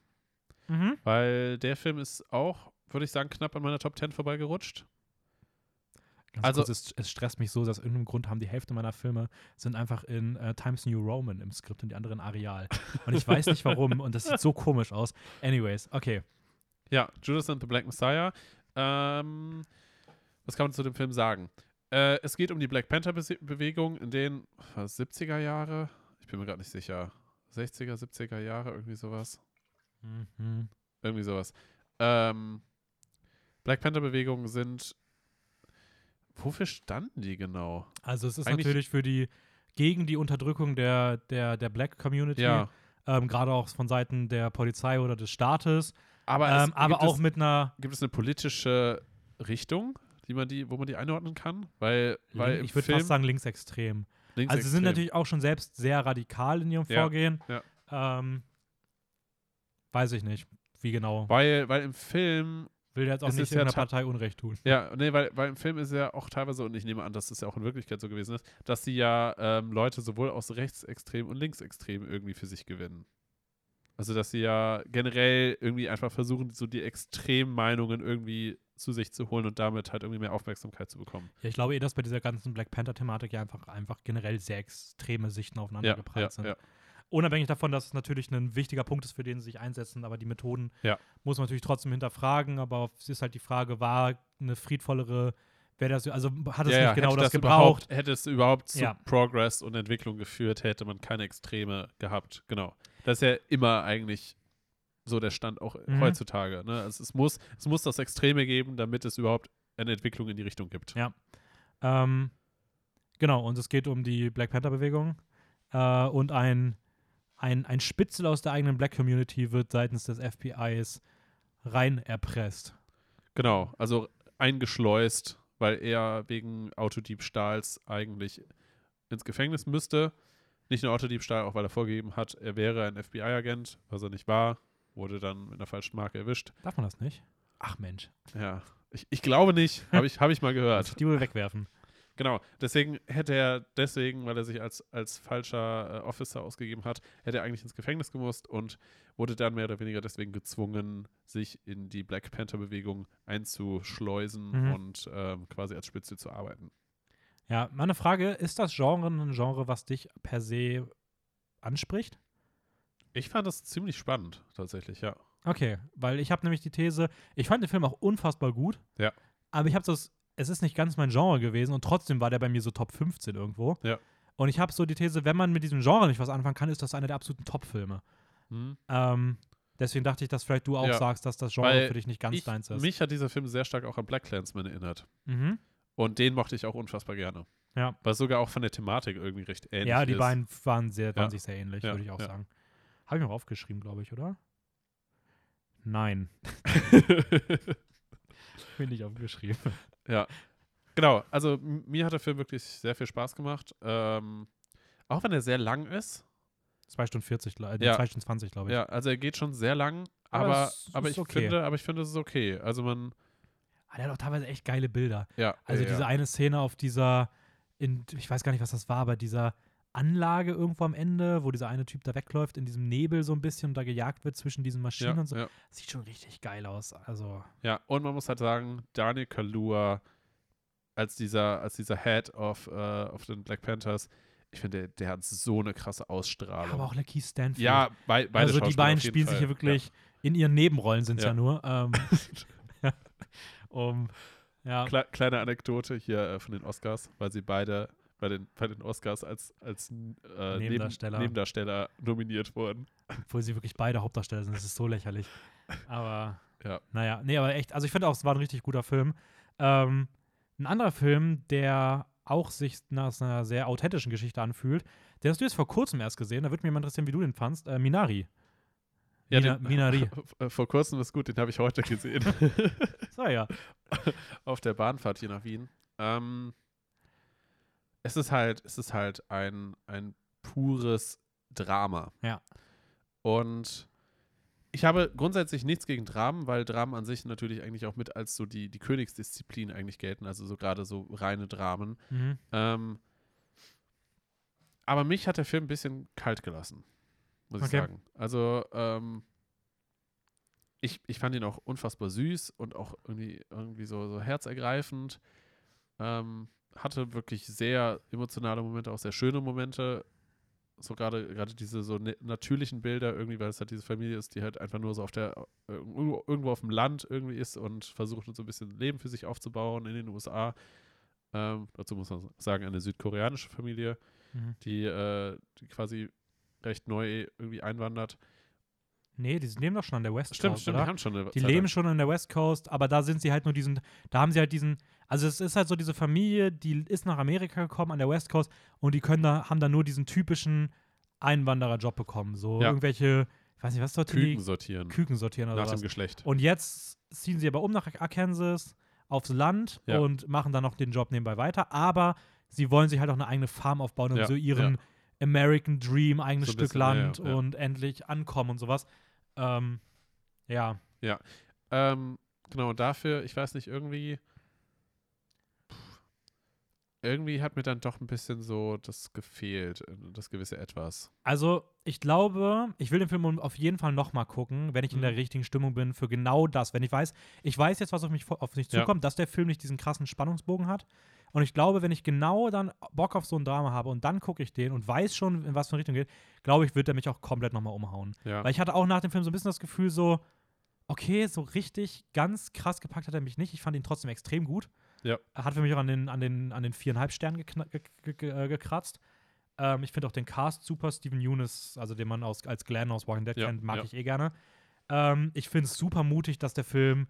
Speaker 1: Mhm.
Speaker 2: Weil der Film ist auch, würde ich sagen, knapp an meiner Top 10 vorbeigerutscht.
Speaker 1: Ganz
Speaker 2: Also-
Speaker 1: kurz, es, es stresst mich so, dass aus irgendeinem Grund haben die Hälfte meiner Filme sind einfach in äh, Times New Roman im Skript und die anderen Areal. Und ich weiß nicht warum und das sieht so komisch aus. Anyways, okay.
Speaker 2: Ja, Judas and the Black Messiah. Ähm, was kann man zu dem Film sagen? Äh, es geht um die Black Panther-Bewegung in den was, 70er Jahre. Ich bin mir gerade nicht sicher. 60er, 70er Jahre, irgendwie sowas.
Speaker 1: Mhm.
Speaker 2: Irgendwie sowas. Ähm, Black Panther-Bewegungen sind. Wofür standen die genau?
Speaker 1: Also es ist
Speaker 2: Eigentlich-
Speaker 1: natürlich für die gegen die Unterdrückung der, der, der Black Community,
Speaker 2: Ja.
Speaker 1: ähm, gerade auch von Seiten der Polizei oder des Staates,
Speaker 2: Aber,
Speaker 1: ähm,
Speaker 2: es,
Speaker 1: aber
Speaker 2: gibt
Speaker 1: auch
Speaker 2: es,
Speaker 1: mit einer,
Speaker 2: gibt es eine politische Richtung, die man die, wo man die einordnen kann? Weil, weil im
Speaker 1: ich würde fast sagen, linksextrem.
Speaker 2: linksextrem.
Speaker 1: Also sie sind natürlich auch schon selbst sehr radikal in ihrem
Speaker 2: Ja,
Speaker 1: Vorgehen.
Speaker 2: ja.
Speaker 1: Ähm, weiß ich nicht, wie genau.
Speaker 2: Weil, weil im Film
Speaker 1: Will jetzt auch
Speaker 2: es
Speaker 1: nicht
Speaker 2: ja
Speaker 1: irgendeiner
Speaker 2: ta-
Speaker 1: Partei Unrecht tun.
Speaker 2: Ja, nee, weil, weil im Film ist ja auch teilweise, und ich nehme an, dass das ja auch in Wirklichkeit so gewesen ist, dass sie ja ähm, Leute sowohl aus rechtsextrem und linksextrem irgendwie für sich gewinnen. Also, dass sie ja generell irgendwie einfach versuchen, so die Extremmeinungen irgendwie zu sich zu holen und damit halt irgendwie mehr Aufmerksamkeit zu bekommen.
Speaker 1: Ja, ich glaube eh, dass bei dieser ganzen Black Panther-Thematik ja einfach, einfach generell sehr extreme Sichten aufeinander
Speaker 2: Ja,
Speaker 1: geprallt
Speaker 2: ja,
Speaker 1: sind.
Speaker 2: ja.
Speaker 1: Unabhängig davon, dass es natürlich ein wichtiger Punkt ist, für den sie sich einsetzen, aber die Methoden
Speaker 2: Ja.
Speaker 1: muss man natürlich trotzdem hinterfragen. Aber es ist halt die Frage, war eine friedvollere, wäre das, also hat es
Speaker 2: ja,
Speaker 1: nicht genau
Speaker 2: hätte
Speaker 1: das,
Speaker 2: überhaupt,
Speaker 1: gebraucht?
Speaker 2: hätte es überhaupt zu
Speaker 1: Ja.
Speaker 2: Progress und Entwicklung geführt, hätte man keine Extreme gehabt. Genau. Das ist ja immer eigentlich so der Stand auch
Speaker 1: Mhm.
Speaker 2: heutzutage. Ne? Also es, muss, es muss das Extreme geben, damit es überhaupt eine Entwicklung in die Richtung gibt.
Speaker 1: Ja. Ähm, genau, und es geht um die Black Panther-Bewegung. Äh, und ein, ein, ein Spitzel aus der eigenen Black Community wird seitens des FBIs rein erpresst.
Speaker 2: Genau, also eingeschleust, weil er wegen Autodiebstahls eigentlich ins Gefängnis müsste. Nicht nur Autodiebstahl, auch weil er vorgegeben hat, er wäre ein FBI-Agent, was er nicht war, wurde dann mit einer falschen Marke erwischt.
Speaker 1: Darf man das nicht? Ach Mensch,
Speaker 2: Ja, ich, ich glaube nicht, habe ich, hab ich mal gehört.
Speaker 1: die wohl wegwerfen.
Speaker 2: Genau, deswegen hätte er, deswegen, weil er sich als, als falscher äh, Officer ausgegeben hat, hätte er eigentlich ins Gefängnis gemusst und wurde dann mehr oder weniger deswegen gezwungen, sich in die Black Panther-Bewegung einzuschleusen
Speaker 1: Mhm.
Speaker 2: und ähm, quasi als Spitze zu arbeiten.
Speaker 1: Ja, meine Frage, ist das Genre ein Genre, was dich per se anspricht?
Speaker 2: Ich fand das ziemlich spannend, tatsächlich, ja.
Speaker 1: Okay, weil ich habe nämlich die These, ich fand den Film auch unfassbar gut.
Speaker 2: Ja.
Speaker 1: Aber ich habe das, es ist nicht ganz mein Genre gewesen und trotzdem war der bei mir so Top 15 irgendwo.
Speaker 2: Ja.
Speaker 1: Und ich habe so die These, wenn man mit diesem Genre nicht was anfangen kann, ist das einer der absoluten Top-Filme.
Speaker 2: Hm.
Speaker 1: Ähm, deswegen dachte ich, dass vielleicht du auch
Speaker 2: Ja.
Speaker 1: sagst, dass das Genre
Speaker 2: Weil
Speaker 1: für dich nicht ganz
Speaker 2: Ich,
Speaker 1: deins ist.
Speaker 2: mich hat dieser Film sehr stark auch an Black Clansman erinnert.
Speaker 1: mhm.
Speaker 2: Und den mochte ich auch unfassbar gerne.
Speaker 1: Ja.
Speaker 2: Weil sogar auch von der Thematik irgendwie recht ähnlich
Speaker 1: Ja, die
Speaker 2: ist.
Speaker 1: beiden waren, sehr, waren
Speaker 2: Ja.
Speaker 1: sich sehr ähnlich,
Speaker 2: Ja,
Speaker 1: würde ich auch sagen. Habe ich noch aufgeschrieben, glaube ich, oder? Nein, bin nicht aufgeschrieben.
Speaker 2: Ja. Genau, also mir hat der Film wirklich sehr viel Spaß gemacht. Ähm, auch wenn er sehr lang ist.
Speaker 1: 2 Stunden 40, gl- äh,
Speaker 2: Ja.
Speaker 1: 2 Stunden 20, glaube ich.
Speaker 2: Ja, also er geht schon sehr lang,
Speaker 1: Aber
Speaker 2: aber,
Speaker 1: es
Speaker 2: aber, ich
Speaker 1: okay.
Speaker 2: finde, aber ich finde, es ist okay. Also man,
Speaker 1: Ah, der hat auch teilweise echt geile Bilder.
Speaker 2: ja.
Speaker 1: Also
Speaker 2: ja,
Speaker 1: diese eine Szene auf dieser, in, ich weiß gar nicht, was das war, aber dieser Anlage irgendwo am Ende, wo dieser eine Typ da wegläuft, in diesem Nebel so ein bisschen und da gejagt wird zwischen diesen Maschinen
Speaker 2: ja,
Speaker 1: und so.
Speaker 2: ja.
Speaker 1: Sieht schon richtig geil aus. Also,
Speaker 2: ja, und man muss halt sagen, Daniel Kalua als dieser, als dieser Head of, äh, of den Black Panthers, ich finde, der, der hat so eine krasse Ausstrahlung.
Speaker 1: aber auch Lakeith Stanfield.
Speaker 2: ja, bei, beide
Speaker 1: also die beiden spielen sich hier wirklich in ihren Nebenrollen sind es ja.
Speaker 2: Ja.
Speaker 1: nur. Ähm, ja. um, ja.
Speaker 2: Kle kleine Anekdote hier äh, von den Oscars, weil sie beide bei den, bei den Oscars als, als äh,
Speaker 1: Nebendarsteller.
Speaker 2: Nebendarsteller. Nominiert wurden.
Speaker 1: Obwohl sie wirklich beide Hauptdarsteller sind. Das ist so lächerlich. Aber,
Speaker 2: Ja.
Speaker 1: naja, nee, aber echt, also ich finde auch, es war ein richtig guter Film. Ähm, ein anderer Film, der auch sich nach einer sehr authentischen Geschichte anfühlt, den hast du jetzt vor kurzem erst gesehen. Da würde mich mal interessieren, wie du den fandst. Äh, Minari.
Speaker 2: Ja,
Speaker 1: Mina,
Speaker 2: den-
Speaker 1: Minari.
Speaker 2: Äh, Vor kurzem ist gut, den habe ich heute gesehen.
Speaker 1: So, ja.
Speaker 2: Auf der Bahnfahrt hier nach Wien. Ähm, es ist halt, es ist halt ein, ein pures Drama.
Speaker 1: Ja.
Speaker 2: Und ich habe grundsätzlich nichts gegen Dramen, weil Dramen an sich natürlich eigentlich auch mit als so die, die Königsdisziplin eigentlich gelten, also so gerade so reine Dramen.
Speaker 1: Mhm.
Speaker 2: Ähm, aber mich hat der Film ein bisschen kalt gelassen, muss ich
Speaker 1: Okay.
Speaker 2: sagen. Also, ähm, ich, ich fand ihn auch unfassbar süß und auch irgendwie, irgendwie so, so herzergreifend. Ähm, hatte wirklich sehr emotionale Momente, auch sehr schöne Momente. So gerade gerade diese so ne natürlichen Bilder irgendwie, weil es halt diese Familie ist, die halt einfach nur so auf der äh, irgendwo, irgendwo auf dem Land irgendwie ist und versucht so ein bisschen Leben für sich aufzubauen in den USA. Ähm, dazu muss man sagen, eine südkoreanische Familie
Speaker 1: Mhm.
Speaker 2: die, äh, die quasi recht neu irgendwie einwandert.
Speaker 1: Nee, die leben doch schon an der West
Speaker 2: Stimmt,
Speaker 1: Coast,
Speaker 2: stimmt,
Speaker 1: oder?
Speaker 2: die haben schon eine
Speaker 1: Die
Speaker 2: Zeit
Speaker 1: leben schon an der West Coast, aber da sind sie halt nur diesen, da haben sie halt diesen, also es ist halt so diese Familie, die ist nach Amerika gekommen an der West Coast und die können da, haben da nur diesen typischen Einwandererjob bekommen. So
Speaker 2: Ja.
Speaker 1: irgendwelche, ich weiß nicht, was dort
Speaker 2: Küken sortieren.
Speaker 1: Küken sortieren oder
Speaker 2: nach
Speaker 1: was.
Speaker 2: dem Geschlecht.
Speaker 1: Und jetzt ziehen sie aber um nach Arkansas aufs Land
Speaker 2: Ja.
Speaker 1: und machen dann noch den Job nebenbei weiter, aber sie wollen sich halt auch eine eigene Farm aufbauen und
Speaker 2: Ja,
Speaker 1: so ihren American Dream, eigenes
Speaker 2: So
Speaker 1: Stück
Speaker 2: bisschen, ja, ja,
Speaker 1: Land
Speaker 2: ja.
Speaker 1: und endlich ankommen und sowas. Ähm, ja,
Speaker 2: Ähm, genau, und dafür, ich weiß nicht, irgendwie. pff, Irgendwie hat mir dann doch ein bisschen so das gefehlt, äh, das gewisse Etwas.
Speaker 1: Also, ich glaube, ich will den Film auf jeden Fall nochmal gucken, wenn ich in der
Speaker 2: Mhm.
Speaker 1: richtigen Stimmung bin für genau das. Wenn ich weiß, ich weiß jetzt, was auf mich, auf mich
Speaker 2: Ja.
Speaker 1: zukommt, dass der Film nicht diesen krassen Spannungsbogen hat. Und ich glaube, wenn ich genau dann Bock auf so ein Drama habe und dann gucke ich den und weiß schon, in was für eine Richtung geht, glaube ich, wird der mich auch komplett nochmal umhauen.
Speaker 2: Ja.
Speaker 1: Weil ich hatte auch nach dem Film so ein bisschen das Gefühl, so, okay, so richtig ganz krass gepackt hat er mich nicht. Ich fand ihn trotzdem extrem gut.
Speaker 2: Ja.
Speaker 1: Er hat für mich auch an den, an den, an den viereinhalb Sternen äh, gekratzt. Ähm, ich finde auch den Cast super. Steven Eunice, also den man aus, als Glenn aus Walking Dead
Speaker 2: Ja,
Speaker 1: kennt, mag
Speaker 2: ja.
Speaker 1: ich eh gerne. Ähm, ich finde es super mutig, dass der Film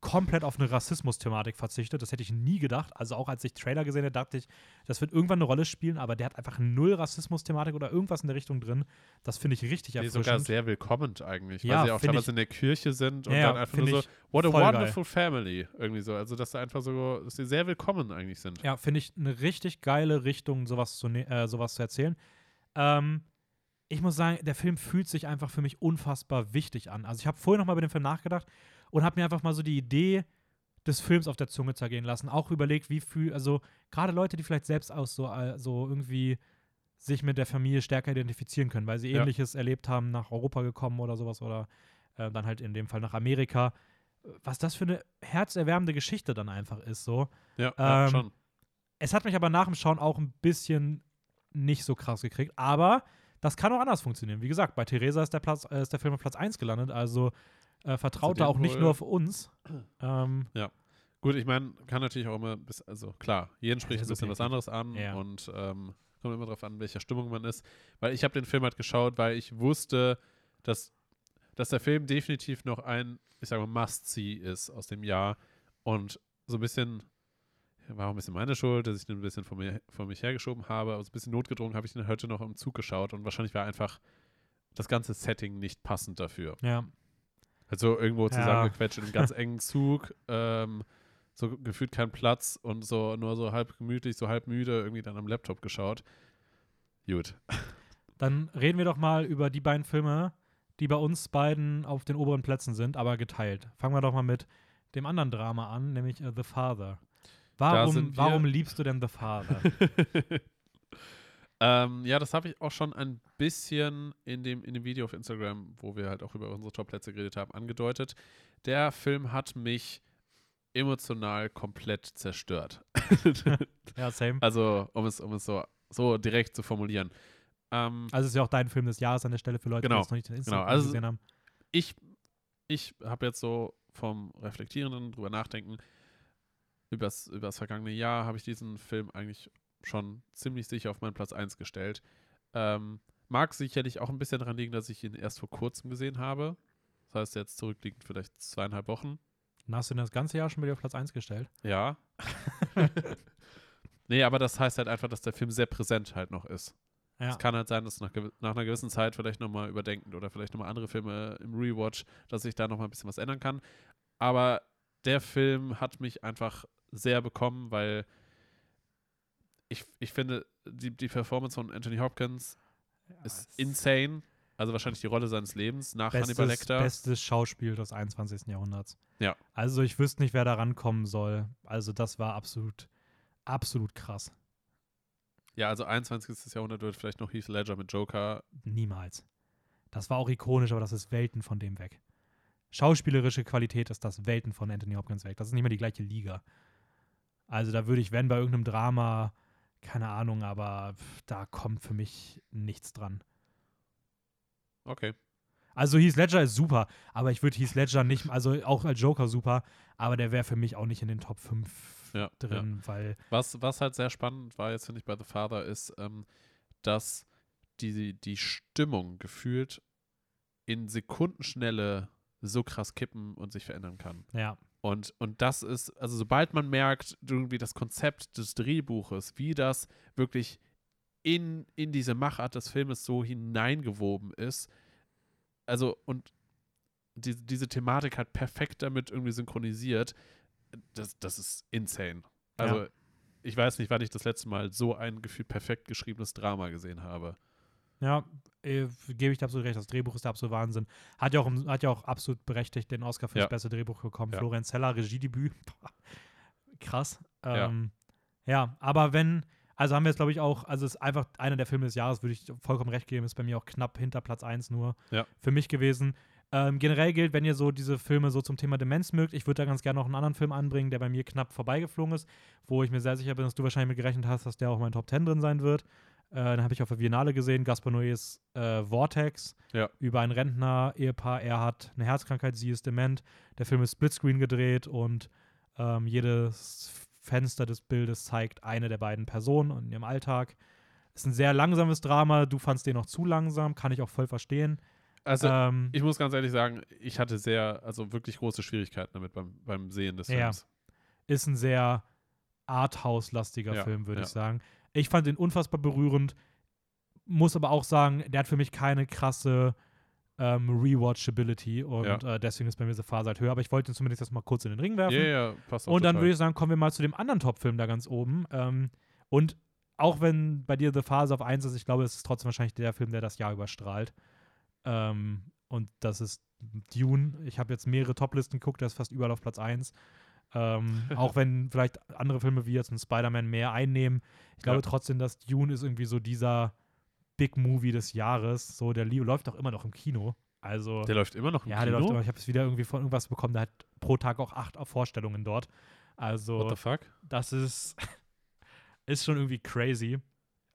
Speaker 1: komplett auf eine Rassismus-Thematik verzichtet. Das hätte ich nie gedacht. Also auch als ich Trailer gesehen habe, dachte ich, das wird irgendwann eine Rolle spielen, aber der hat einfach null Rassismus-Thematik oder irgendwas in der Richtung drin. Das finde ich richtig
Speaker 2: Nee,
Speaker 1: erfrischend.
Speaker 2: sogar sehr willkommen eigentlich,
Speaker 1: Ja,
Speaker 2: weil sie auch teilweise in der Kirche sind und
Speaker 1: Ja,
Speaker 2: dann einfach nur so, what a
Speaker 1: voll geil.
Speaker 2: wonderful family, irgendwie so. Also, dass sie einfach so, dass sie sehr willkommen eigentlich sind.
Speaker 1: Ja, finde ich eine richtig geile Richtung, sowas zu, ne äh, sowas zu erzählen. Ähm, ich muss sagen, der Film fühlt sich einfach für mich unfassbar wichtig an. Also ich habe vorher noch mal über den Film nachgedacht und habe mir einfach mal so die Idee des Films auf der Zunge zergehen lassen. Auch überlegt, wie viel, also gerade Leute, die vielleicht selbst aus so, äh, so irgendwie sich mit der Familie stärker identifizieren können, weil sie
Speaker 2: Ja.
Speaker 1: ähnliches erlebt haben, nach Europa gekommen oder sowas oder äh, dann halt in dem Fall nach Amerika. Was das für eine herzerwärmende Geschichte dann einfach ist, so.
Speaker 2: Ja, ja
Speaker 1: Ähm,
Speaker 2: schon.
Speaker 1: Es hat mich aber nach dem Schauen auch ein bisschen nicht so krass gekriegt, aber das kann auch anders funktionieren. Wie gesagt, bei Theresa ist der, Platz, äh, ist der Film auf Platz 1 gelandet, also äh, vertraut da auch nicht nur auf uns. Ähm,
Speaker 2: Gut, ich meine, kann natürlich auch immer, bis, also klar, jeden spricht
Speaker 1: Ja,
Speaker 2: ein bisschen was
Speaker 1: subjektiv.
Speaker 2: anderes an
Speaker 1: Ja.
Speaker 2: und ähm, kommt immer darauf an, welcher Stimmung man ist. Weil ich habe den Film halt geschaut, weil ich wusste, dass, dass der Film definitiv noch ein, ich sage mal, Must-See ist aus dem Jahr und so ein bisschen, war auch ein bisschen meine Schuld, dass ich den ein bisschen von, mir, von mich hergeschoben habe, aber so ein bisschen notgedrungen habe ich den heute noch im Zug geschaut und wahrscheinlich war einfach das ganze Setting nicht passend dafür.
Speaker 1: ja.
Speaker 2: Also irgendwo
Speaker 1: Ja.
Speaker 2: zusammengequetscht in einem ganz engen Zug, ähm, so gefühlt kein Platz und so nur so halb gemütlich, so halb müde irgendwie dann am Laptop geschaut. Gut.
Speaker 1: Dann reden wir doch mal über die beiden Filme, die bei uns beiden auf den oberen Plätzen sind, aber geteilt. Fangen wir doch mal mit dem anderen Drama an, nämlich äh, The Father. Warum, warum liebst du denn The Father?
Speaker 2: ähm, ja, das habe ich auch schon ein bisschen in dem, in dem Video auf Instagram, wo wir halt auch über unsere Top-Plätze geredet haben, angedeutet. Der Film hat mich emotional komplett zerstört.
Speaker 1: ja, same.
Speaker 2: also, um es, um es so, so direkt zu formulieren. Ähm,
Speaker 1: Also es ist ja auch dein Film des Jahres an der Stelle für Leute,
Speaker 2: Genau,
Speaker 1: die es noch nicht in Instagram
Speaker 2: genau. Also-
Speaker 1: gesehen haben.
Speaker 2: ich, ich habe jetzt so vom Reflektierenden drüber nachdenken, übers, übers vergangene Jahr habe ich diesen Film eigentlich schon ziemlich sicher auf meinen Platz 1 gestellt. Ähm, mag sicherlich auch ein bisschen daran liegen, dass ich ihn erst vor kurzem gesehen habe. Das heißt, jetzt zurückliegend vielleicht zweieinhalb Wochen.
Speaker 1: Dann hast du denn das ganze Jahr schon wieder auf Platz 1 gestellt?
Speaker 2: Ja. nee, aber das heißt halt einfach, dass der Film sehr präsent halt noch ist.
Speaker 1: Ja.
Speaker 2: Es kann halt sein, dass nach, nach einer gewissen Zeit vielleicht nochmal überdenken oder vielleicht nochmal andere Filme im Rewatch, dass sich da nochmal ein bisschen was ändern kann. Aber der Film hat mich einfach sehr bekommen, weil ich, ich finde, die, die Performance von Anthony Hopkins ist insane. Also wahrscheinlich die Rolle seines Lebens nach Hannibal
Speaker 1: bestes,
Speaker 2: Lecter.
Speaker 1: bestes Schauspiel des 21. Jahrhunderts.
Speaker 2: Ja.
Speaker 1: Also ich wüsste nicht, wer da rankommen soll. Also das war absolut, absolut krass.
Speaker 2: Ja, also 21. Jahrhundert wird vielleicht noch Heath Ledger mit Joker.
Speaker 1: Niemals. Das war auch ikonisch, aber das ist Welten von dem weg. Schauspielerische Qualität ist das Welten von Anthony Hopkins weg. Das ist nicht mehr die gleiche Liga. Also da würde ich, wenn bei irgendeinem Drama, keine Ahnung, aber da kommt für mich nichts dran.
Speaker 2: Okay.
Speaker 1: Also Heath Ledger ist super, aber ich würde Heath Ledger nicht, also auch als Joker super, aber der wäre für mich auch nicht in den Top 5
Speaker 2: Ja,
Speaker 1: drin, weil
Speaker 2: Was, was halt sehr spannend war jetzt, finde ich, bei The Father, ist, ähm, dass die, die Stimmung gefühlt in Sekundenschnelle so krass kippen und sich verändern kann.
Speaker 1: Ja.
Speaker 2: Und, und das ist, also sobald man merkt, irgendwie das Konzept des Drehbuches, wie das wirklich in, in diese Machart des Filmes so hineingewoben ist, also und die, diese Thematik hat perfekt damit irgendwie synchronisiert, das, das ist insane. Also
Speaker 1: Ja.
Speaker 2: ich weiß nicht, wann ich das letzte Mal so ein gefühlt perfekt geschriebenes Drama gesehen habe.
Speaker 1: Ja, äh, gebe ich dir absolut recht. Das Drehbuch ist der absolute Wahnsinn. Hat ja auch, hat ja auch absolut berechtigt den Oscar für
Speaker 2: Ja.
Speaker 1: das beste Drehbuch bekommen.
Speaker 2: Ja.
Speaker 1: Florian Zeller, Regiedebüt. Krass.
Speaker 2: Ja.
Speaker 1: Ähm, ja. aber wenn, also haben wir jetzt, glaube ich, auch, also es ist einfach einer der Filme des Jahres, würde ich vollkommen recht geben, ist bei mir auch knapp hinter Platz 1 nur
Speaker 2: Ja.
Speaker 1: für mich gewesen. Ähm, generell gilt, wenn ihr so diese Filme so zum Thema Demenz mögt, ich würde da ganz gerne noch einen anderen Film anbringen, der bei mir knapp vorbeigeflogen ist, wo ich mir sehr sicher bin, dass du wahrscheinlich mit gerechnet hast, dass der auch in meinen Top 10 drin sein wird. Äh, dann habe ich auf der Biennale gesehen, Gaspar Noés äh, Vortex
Speaker 2: Ja.
Speaker 1: über ein Rentner-Ehepaar. Er hat eine Herzkrankheit, sie ist dement. Der Film ist Splitscreen gedreht und ähm, jedes Fenster des Bildes zeigt eine der beiden Personen in ihrem Alltag. Ist ein sehr langsames Drama. Du fandst den noch zu langsam, kann ich auch voll verstehen.
Speaker 2: Also
Speaker 1: ähm,
Speaker 2: ich muss ganz ehrlich sagen, ich hatte sehr, also wirklich große Schwierigkeiten damit beim, beim Sehen des
Speaker 1: Ja.
Speaker 2: Films.
Speaker 1: ist ein sehr Arthouse-lastiger
Speaker 2: Ja,
Speaker 1: Film, würde
Speaker 2: ja.
Speaker 1: ich sagen. Ich fand ihn unfassbar berührend, muss aber auch sagen, der hat für mich keine krasse ähm, Rewatchability und
Speaker 2: Ja.
Speaker 1: äh, deswegen ist bei mir diese Phase halt höher. Aber ich wollte ihn zumindest jetzt mal kurz in den Ring
Speaker 2: Ja,
Speaker 1: werfen.
Speaker 2: ja, passt auch
Speaker 1: und dann
Speaker 2: total.
Speaker 1: würde ich sagen, kommen wir mal zu dem anderen Top-Film da ganz oben. Ähm, und auch wenn bei dir The Phase auf 1 ist, ich glaube, es ist trotzdem wahrscheinlich der Film, der das Jahr überstrahlt. Ähm, und das ist Dune. Ich habe jetzt mehrere Top-Listen geguckt, der ist fast überall auf Platz 1. Ähm, auch wenn vielleicht andere Filme wie jetzt ein Spider-Man mehr einnehmen. Ich glaube
Speaker 2: Ja.
Speaker 1: trotzdem, dass Dune ist irgendwie so dieser Big Movie des Jahres. So, der li- läuft auch immer noch im Kino. Also.
Speaker 2: Der läuft immer noch im
Speaker 1: Ja, der
Speaker 2: Kino?
Speaker 1: läuft immer. Ich habe es wieder irgendwie von irgendwas bekommen, der hat pro Tag auch acht Vorstellungen dort. Also,
Speaker 2: What the fuck?
Speaker 1: das ist, ist schon irgendwie crazy.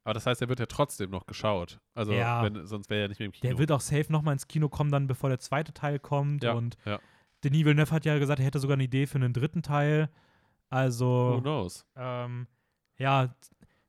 Speaker 2: Aber das heißt, er wird ja trotzdem noch geschaut. Also,
Speaker 1: Ja.
Speaker 2: wenn, sonst wäre er nicht mehr im Kino.
Speaker 1: Der wird auch safe nochmal ins Kino kommen, dann bevor der zweite Teil kommt.
Speaker 2: ja,
Speaker 1: Und
Speaker 2: ja.
Speaker 1: Denis Villeneuve hat ja gesagt, er hätte sogar eine Idee für einen dritten Teil.
Speaker 2: Who
Speaker 1: Also,
Speaker 2: knows?
Speaker 1: ähm, ja,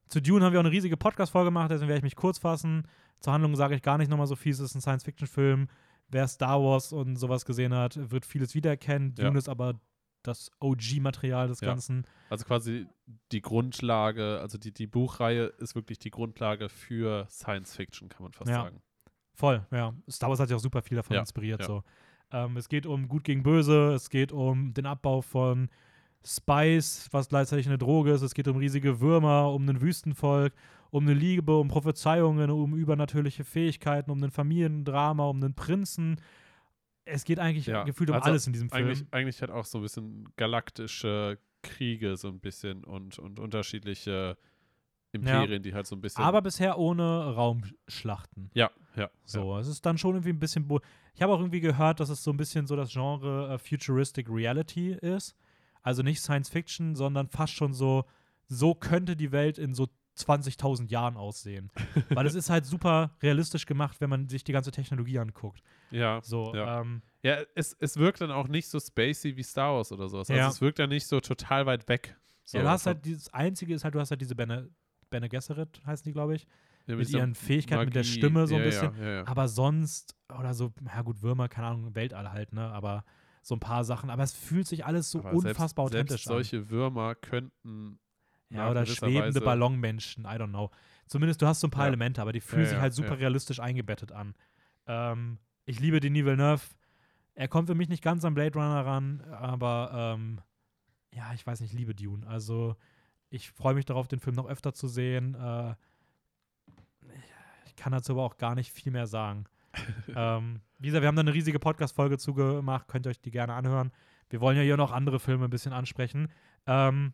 Speaker 1: zu Dune haben wir auch eine riesige Podcast-Folge gemacht, deswegen werde ich mich kurz fassen. Zur Handlung sage ich gar nicht nochmal so viel, es ist ein Science-Fiction-Film. Wer Star Wars und sowas gesehen hat, wird vieles wiedererkennen.
Speaker 2: Ja.
Speaker 1: Dune ist aber das OG-Material des
Speaker 2: Ja.
Speaker 1: Ganzen.
Speaker 2: Also quasi die Grundlage, also die, die Buchreihe ist wirklich die Grundlage für Science Fiction, kann man fast
Speaker 1: Ja.
Speaker 2: sagen.
Speaker 1: Voll, ja. Star Wars hat sich auch super viel davon inspiriert.
Speaker 2: ja.
Speaker 1: So. Ähm, es geht um Gut gegen Böse, es geht um den Abbau von Spice, was gleichzeitig eine Droge ist, es geht um riesige Würmer, um ein Wüstenvolk, um eine Liebe, um Prophezeiungen, um übernatürliche Fähigkeiten, um ein Familiendrama, um einen Prinzen. Es geht eigentlich
Speaker 2: Ja,
Speaker 1: gefühlt um
Speaker 2: also
Speaker 1: alles in diesem Film.
Speaker 2: Eigentlich, eigentlich hat auch so ein bisschen galaktische Kriege so ein bisschen und, und unterschiedliche Imperien, die halt so ein bisschen.
Speaker 1: aber bisher ohne Raumschlachten.
Speaker 2: ja, ja.
Speaker 1: So, es ist dann schon irgendwie ein bisschen. Ich habe auch irgendwie gehört, dass es so ein bisschen so das Genre äh, Futuristic Reality ist. Also nicht Science Fiction, sondern fast schon so, so könnte die Welt in so 20.000 Jahren aussehen. Weil es ist halt super realistisch gemacht, wenn man sich die ganze Technologie anguckt.
Speaker 2: Ja,
Speaker 1: So,
Speaker 2: Ja.
Speaker 1: ähm,
Speaker 2: ja es, es wirkt dann auch nicht so spacey wie Star Wars oder sowas. Also
Speaker 1: Ja.
Speaker 2: es wirkt dann nicht so total weit weg. So,
Speaker 1: ja, du hast
Speaker 2: von-
Speaker 1: halt dieses Einzige ist halt, du hast halt diese Bene, Bene Gesserit, heißen die, glaube ich,
Speaker 2: ja,
Speaker 1: mit ihren Fähigkeiten, mit der
Speaker 2: Magie.
Speaker 1: Stimme so ein
Speaker 2: ja,
Speaker 1: bisschen.
Speaker 2: Ja.
Speaker 1: Aber sonst, oder so, ja gut, Würmer, keine Ahnung, Weltall halt, ne? Aber so ein paar Sachen. Aber es fühlt sich alles so
Speaker 2: Aber
Speaker 1: unfassbar
Speaker 2: selbst,
Speaker 1: authentisch
Speaker 2: selbst solche Würmer könnten
Speaker 1: an.
Speaker 2: nach
Speaker 1: Ja, oder schwebende
Speaker 2: Weise-
Speaker 1: Ballonmenschen, I don't know. Zumindest du hast so ein paar. Elemente, aber die fühlen sich halt super realistisch eingebettet an. Ähm, ich liebe Denis Villeneuve. Er kommt für mich nicht ganz an Blade Runner ran, aber ähm, ja, ich weiß nicht, ich liebe Dune. Also ich freue mich darauf, den Film noch öfter zu sehen. Äh, ich kann dazu aber auch gar nicht viel mehr sagen. ähm, wie gesagt, wir haben da eine riesige Podcast-Folge zugemacht, könnt ihr euch die gerne anhören. Wir wollen ja hier noch andere Filme ein bisschen ansprechen. Ähm,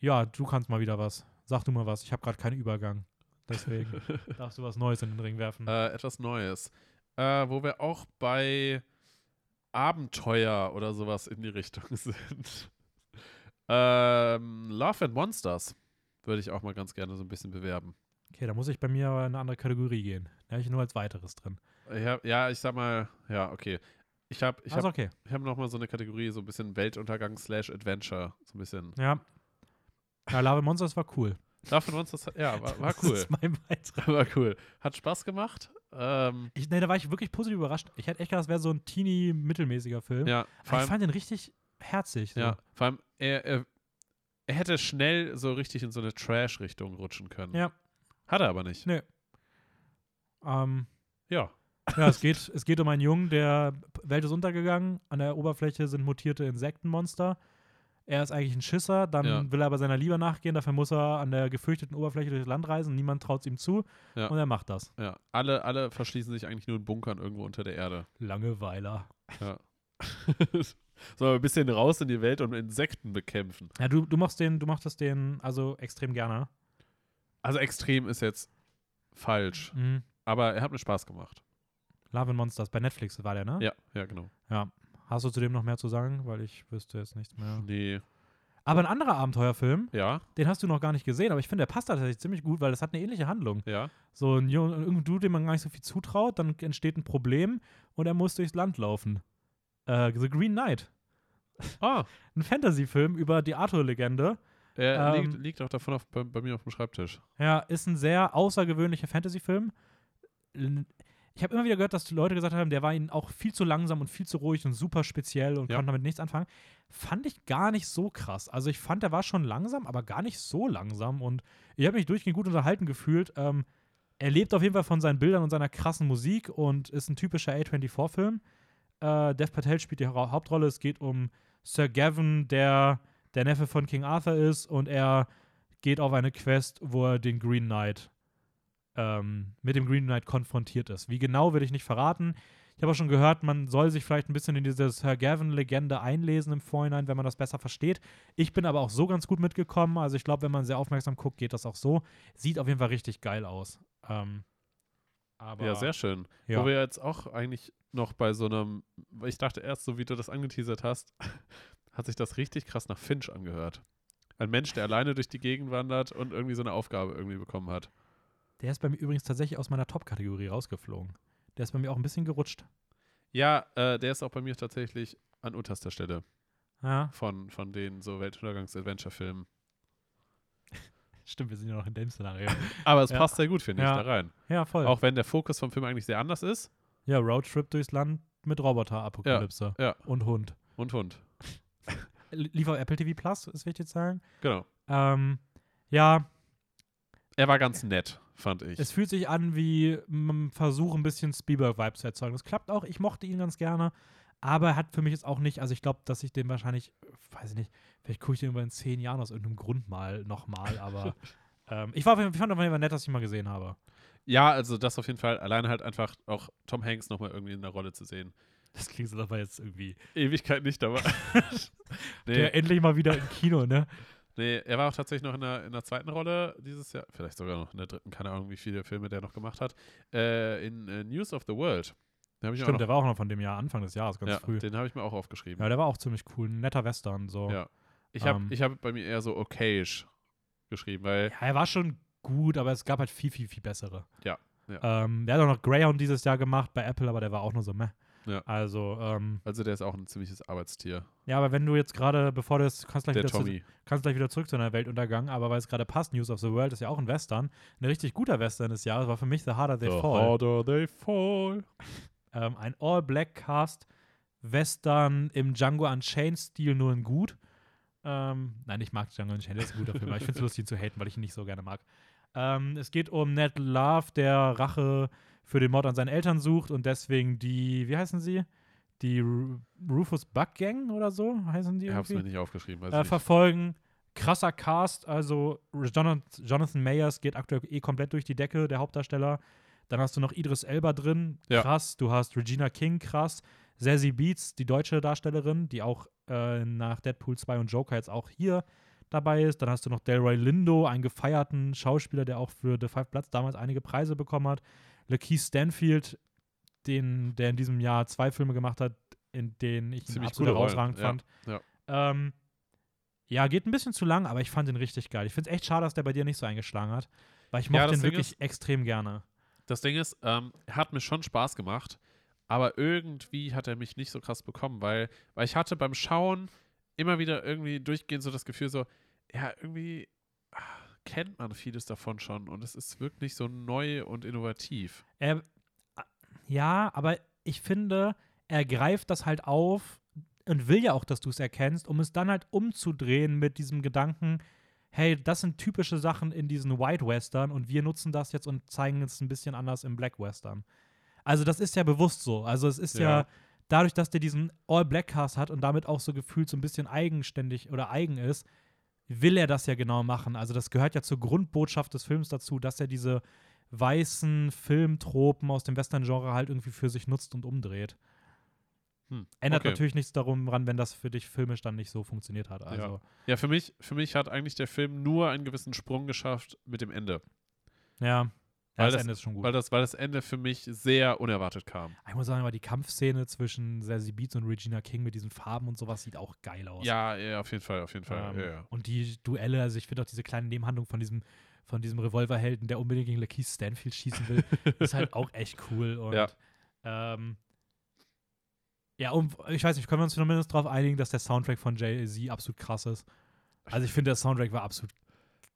Speaker 1: ja, du kannst mal wieder was. Sag du mal was. Ich habe gerade keinen Übergang. Deswegen darfst du was Neues in den Ring werfen.
Speaker 2: äh, etwas Neues. Äh, wo wir auch bei Abenteuer oder sowas in die Richtung sind. ähm, Love and Monsters würde ich auch mal ganz gerne so ein bisschen bewerben.
Speaker 1: Okay, da muss ich bei mir aber in eine andere Kategorie gehen. Da habe ich nur als weiteres drin.
Speaker 2: Hab, ja, ich sag mal, ja, okay. Ich habe ich
Speaker 1: also
Speaker 2: hab,
Speaker 1: okay.
Speaker 2: ich hab noch mal so eine Kategorie, so ein bisschen Weltuntergang slash Adventure. So ein bisschen.
Speaker 1: Ja. Ja, Lava Monsters war cool.
Speaker 2: Love and Monsters, ja, war, war
Speaker 1: Das
Speaker 2: cool.
Speaker 1: ist mein Beitrag.
Speaker 2: war cool. Hat Spaß gemacht. Ähm,
Speaker 1: Ich, nee, da war ich wirklich positiv überrascht. Ich hätte echt gedacht, das wäre so ein teeny mittelmäßiger Film.
Speaker 2: ja, vor
Speaker 1: Aber ich
Speaker 2: allem,
Speaker 1: fand den richtig herzig. So.
Speaker 2: ja, vor allem er, er, er hätte schnell so richtig in so eine Trash-Richtung rutschen können.
Speaker 1: Ja.
Speaker 2: Hat er aber nicht.
Speaker 1: Nee. Ähm,
Speaker 2: Ja.
Speaker 1: ja, es geht, es geht um einen Jungen, der Welt ist untergegangen. An der Oberfläche sind mutierte Insektenmonster. Er ist eigentlich ein Schisser, dann
Speaker 2: Ja.
Speaker 1: will er aber seiner Liebe nachgehen, dafür muss er an der gefürchteten Oberfläche durchs Land reisen, niemand traut es ihm zu
Speaker 2: Ja.
Speaker 1: und er macht das.
Speaker 2: Ja. Alle, alle verschließen sich eigentlich nur in Bunkern irgendwo unter der Erde.
Speaker 1: Langeweiler.
Speaker 2: Ja. so ein bisschen raus in die Welt und Insekten bekämpfen.
Speaker 1: Ja, du, du machst den, du machst das den also extrem gerne.
Speaker 2: Also extrem ist jetzt falsch,
Speaker 1: Mhm.
Speaker 2: aber er hat mir Spaß gemacht.
Speaker 1: Love and Monsters bei Netflix war der, ne?
Speaker 2: Ja, ja, genau.
Speaker 1: Ja. Hast du zu dem noch mehr zu sagen? Weil ich wüsste jetzt nichts mehr.
Speaker 2: Nee.
Speaker 1: Aber ein anderer Abenteuerfilm,
Speaker 2: Ja,
Speaker 1: den hast du noch gar nicht gesehen, aber ich finde, der passt tatsächlich ziemlich gut, weil das hat eine ähnliche Handlung.
Speaker 2: ja.
Speaker 1: So ein Junge, Dude, dem man gar nicht so viel zutraut, dann entsteht ein Problem und er muss durchs Land laufen. Äh, The Green Knight.
Speaker 2: Ah,
Speaker 1: Ein Fantasy-Film über die Arthur-Legende.
Speaker 2: Er
Speaker 1: Ähm,
Speaker 2: liegt, liegt auch davon auf, bei, bei mir auf dem Schreibtisch.
Speaker 1: Ja, ist ein sehr außergewöhnlicher Fantasy-Film. Ich habe immer wieder gehört, dass die Leute gesagt haben, der war ihnen auch viel zu langsam und viel zu ruhig und super speziell und
Speaker 2: Ja.
Speaker 1: konnte damit nichts anfangen. Fand ich gar nicht so krass. Also ich fand, der war schon langsam, aber gar nicht so langsam und ich habe mich durchgehend gut unterhalten gefühlt. Ähm, er lebt auf jeden Fall von seinen Bildern und seiner krassen Musik und ist ein typischer A24-Film. Äh, Dev Patel spielt die Hau- Hauptrolle. Es geht um Sir Gavin, der der Neffe von King Arthur ist und er geht auf eine Quest, wo er den Green Knight ähm, mit dem Green Knight konfrontiert ist. Wie genau will ich nicht verraten. Ich habe auch schon gehört, man soll sich vielleicht ein bisschen in diese Sir Gavin-Legende einlesen im Vorhinein, wenn man das besser versteht. Ich bin aber auch so ganz gut mitgekommen. Also ich glaube, wenn man sehr aufmerksam guckt, geht das auch so. Sieht auf jeden Fall richtig geil aus. Ähm, aber
Speaker 2: Ja, sehr schön.
Speaker 1: ja.
Speaker 2: Wo wir jetzt auch eigentlich noch bei so einem, ich dachte erst, so wie du das angeteasert hast, hat sich das richtig krass nach Finch angehört. Ein Mensch, der alleine durch die Gegend wandert und irgendwie so eine Aufgabe irgendwie bekommen hat.
Speaker 1: Der ist bei mir übrigens tatsächlich aus meiner Top-Kategorie rausgeflogen. Der ist bei mir auch ein bisschen gerutscht.
Speaker 2: Ja, äh, der ist auch bei mir tatsächlich an unterster Stelle
Speaker 1: Ja,
Speaker 2: von, von den so Weltuntergangs-Adventure-Filmen.
Speaker 1: stimmt, wir sind ja noch in dem Szenario.
Speaker 2: Aber es
Speaker 1: Ja.
Speaker 2: passt sehr gut, finde
Speaker 1: Ja.
Speaker 2: ich, da rein.
Speaker 1: ja, voll.
Speaker 2: Auch wenn der Fokus vom Film eigentlich sehr anders ist.
Speaker 1: ja, Roadtrip durchs Land mit Roboter-Apokalypse.
Speaker 2: Ja.
Speaker 1: Und Hund.
Speaker 2: Und Hund.
Speaker 1: Lief auf Apple TV Plus, ist wichtig zu sagen.
Speaker 2: Genau.
Speaker 1: Ähm, ja,
Speaker 2: Er war ganz nett, fand ich.
Speaker 1: es fühlt sich an wie ein Versuch, ein bisschen Spielberg-Vibes zu erzeugen. Das klappt auch. Ich mochte ihn ganz gerne. Aber er hat für mich jetzt auch nicht, also ich glaube, dass ich den wahrscheinlich, weiß ich nicht, vielleicht gucke ich den über in zehn Jahren aus irgendeinem Grund mal nochmal, aber ähm, ich, war, ich fand auf jeden Fall nett, dass ich ihn mal gesehen habe.
Speaker 2: ja, also das auf jeden Fall. Alleine halt einfach auch Tom Hanks nochmal irgendwie in der Rolle zu sehen.
Speaker 1: Das klingt so, aber jetzt irgendwie.
Speaker 2: Ewigkeit nicht dabei. nee,
Speaker 1: Der endlich mal wieder im Kino, ne?
Speaker 2: nee, er war auch tatsächlich noch in der, in der zweiten Rolle dieses Jahr. Vielleicht sogar noch in der dritten, keine Ahnung, wie viele Filme der noch gemacht hat. Äh, in äh, News of the World.
Speaker 1: Stimmt,
Speaker 2: auch
Speaker 1: der
Speaker 2: noch,
Speaker 1: war auch noch von dem Jahr, Anfang des Jahres, ganz
Speaker 2: ja,
Speaker 1: früh.
Speaker 2: Den habe ich mir auch aufgeschrieben.
Speaker 1: Ja, der war auch ziemlich cool. Ein netter Western, so.
Speaker 2: Ja. Ich habe
Speaker 1: Ähm.
Speaker 2: ich hab bei mir eher so okayisch geschrieben, weil
Speaker 1: Ja, er war schon gut, aber es gab halt viel, viel, viel bessere.
Speaker 2: Ja, ja.
Speaker 1: Ähm, der hat auch noch Greyhound dieses Jahr gemacht bei Apple, aber der war auch nur so meh.
Speaker 2: Ja.
Speaker 1: Also, ähm,
Speaker 2: also der ist auch ein ziemliches Arbeitstier.
Speaker 1: ja, aber wenn du jetzt gerade, bevor du jetzt, kannst gleich,
Speaker 2: Der
Speaker 1: wieder zu,
Speaker 2: Tommy.
Speaker 1: kannst gleich wieder zurück zu einer Weltuntergang, aber weil es gerade passt, News of the World ist ja auch ein Western. Ein richtig guter Western des Jahres war für mich The Harder They
Speaker 2: The
Speaker 1: Fall.
Speaker 2: harder they fall.
Speaker 1: Ähm, ein All-Black-Cast-Western im Django Unchained-Stil, nur in gut. Ähm, nein, ich mag Django Unchained, das ist ein guter Film, aber ich finde es lustig, ihn zu haten, weil ich ihn nicht so gerne mag. Ähm, es geht um Ned Love, der Rache für den Mord an seinen Eltern sucht und deswegen die, wie heißen sie? Die Ru Rufus Buck Gang oder so heißen die
Speaker 2: Ich
Speaker 1: irgendwie?
Speaker 2: mir nicht aufgeschrieben.
Speaker 1: Äh,
Speaker 2: nicht.
Speaker 1: verfolgen. Krasser Cast, also Jonathan, Mayers geht aktuell eh komplett durch die Decke, der Hauptdarsteller. Dann hast du noch Idris Elba drin,
Speaker 2: Ja.
Speaker 1: krass. Du hast Regina King, krass. Zazie Beats, die deutsche Darstellerin, die auch äh, nach Deadpool 2 und Joker jetzt auch hier dabei ist. Dann hast du noch Delroy Lindo, einen gefeierten Schauspieler, der auch für The Five Bloods damals einige Preise bekommen hat. Lakeith Stanfield, den, der in diesem Jahr zwei Filme gemacht hat, in denen ich ihn
Speaker 2: Ziemlich
Speaker 1: absolut
Speaker 2: coole Rollen,
Speaker 1: herausragend
Speaker 2: ja,
Speaker 1: fand.
Speaker 2: ja.
Speaker 1: Ähm, ja, geht ein bisschen zu lang, aber ich fand ihn richtig geil. Ich finde es echt schade, dass der bei dir nicht so eingeschlagen hat, weil ich
Speaker 2: Ja,
Speaker 1: mochte
Speaker 2: das
Speaker 1: ihn
Speaker 2: Ding
Speaker 1: wirklich extrem gerne.
Speaker 2: Das Ding ist, ähm, er hat mir schon Spaß gemacht, aber irgendwie hat er mich nicht so krass bekommen, weil, weil ich hatte beim Schauen immer wieder irgendwie durchgehend so das Gefühl so, ja, irgendwie kennt man vieles davon schon und es ist wirklich so neu und innovativ.
Speaker 1: Er, Ja, aber ich finde, er greift das halt auf und will ja auch, dass du es erkennst, um es dann halt umzudrehen mit diesem Gedanken, hey, das sind typische Sachen in diesen White Western und wir nutzen das jetzt und zeigen es ein bisschen anders im Black Western. Also das ist ja bewusst so. Also es ist ja,
Speaker 2: Ja.
Speaker 1: dadurch, dass der diesen All-Black-Cast hat und damit auch so gefühlt so ein bisschen eigenständig oder eigen ist, will er das ja genau machen. Also das gehört ja zur Grundbotschaft des Films dazu, dass er diese weißen Filmtropen aus dem Western-Genre halt irgendwie für sich nutzt und umdreht.
Speaker 2: Hm,
Speaker 1: Ändert
Speaker 2: okay.
Speaker 1: natürlich nichts darum ran, wenn das für dich filmisch dann nicht so funktioniert hat. Also,
Speaker 2: Ja, für mich, für mich hat eigentlich der Film nur einen gewissen Sprung geschafft mit dem Ende.
Speaker 1: ja. Ja
Speaker 2: Weil
Speaker 1: das, Ende ist schon gut.
Speaker 2: Weil das, weil das Ende für mich sehr unerwartet kam.
Speaker 1: ich muss sagen, aber die Kampfszene zwischen Zazie Beetz und Regina King mit diesen Farben und sowas sieht auch geil aus.
Speaker 2: Ja, ja, auf jeden Fall, auf jeden Fall.
Speaker 1: Ähm,
Speaker 2: ja, ja.
Speaker 1: Und die Duelle, also ich finde auch diese kleine Nebenhandlung von diesem, von diesem Revolverhelden, der unbedingt gegen Lakeith Stanfield schießen will, ist halt auch echt cool. Und
Speaker 2: Ja.
Speaker 1: ähm, ja, und ich weiß nicht, können wir uns zumindest darauf einigen, dass der Soundtrack von Jay-Z absolut krass ist. Also ich finde, der Soundtrack war absolut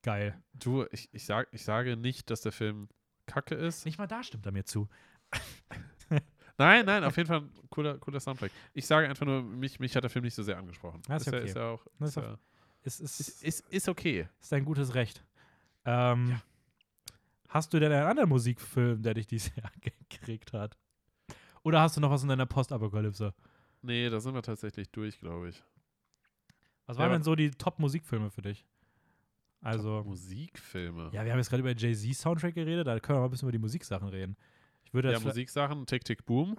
Speaker 1: geil.
Speaker 2: Du, ich, ich, sag, ich sage nicht, dass der Film kacke ist.
Speaker 1: Nicht mal da stimmt er mir zu.
Speaker 2: Nein, nein, auf jeden Fall ein cooler, cooler Soundtrack. Ich sage einfach nur, mich, mich hat der Film nicht so sehr angesprochen.
Speaker 1: Ja, ist
Speaker 2: ja,
Speaker 1: okay.
Speaker 2: ist ja auch.
Speaker 1: Das
Speaker 2: Ist, ja,
Speaker 1: ist,
Speaker 2: ist, ist, ist okay.
Speaker 1: ist ein gutes Recht. Ähm, Hast du denn einen anderen Musikfilm, der dich dieses Jahr gekriegt hat? Oder hast du noch was in deiner Postapokalypse?
Speaker 2: Nee, da sind wir tatsächlich durch, glaube ich.
Speaker 1: Was
Speaker 2: Ja,
Speaker 1: waren denn so die Top-Musikfilme für dich? Also,
Speaker 2: Musikfilme.
Speaker 1: ja, wir haben jetzt gerade über Jay-Z-Soundtrack geredet, da können wir mal ein bisschen über die Musiksachen reden. Ich würde
Speaker 2: Ja, Musiksachen, Tick, Tick, Boom,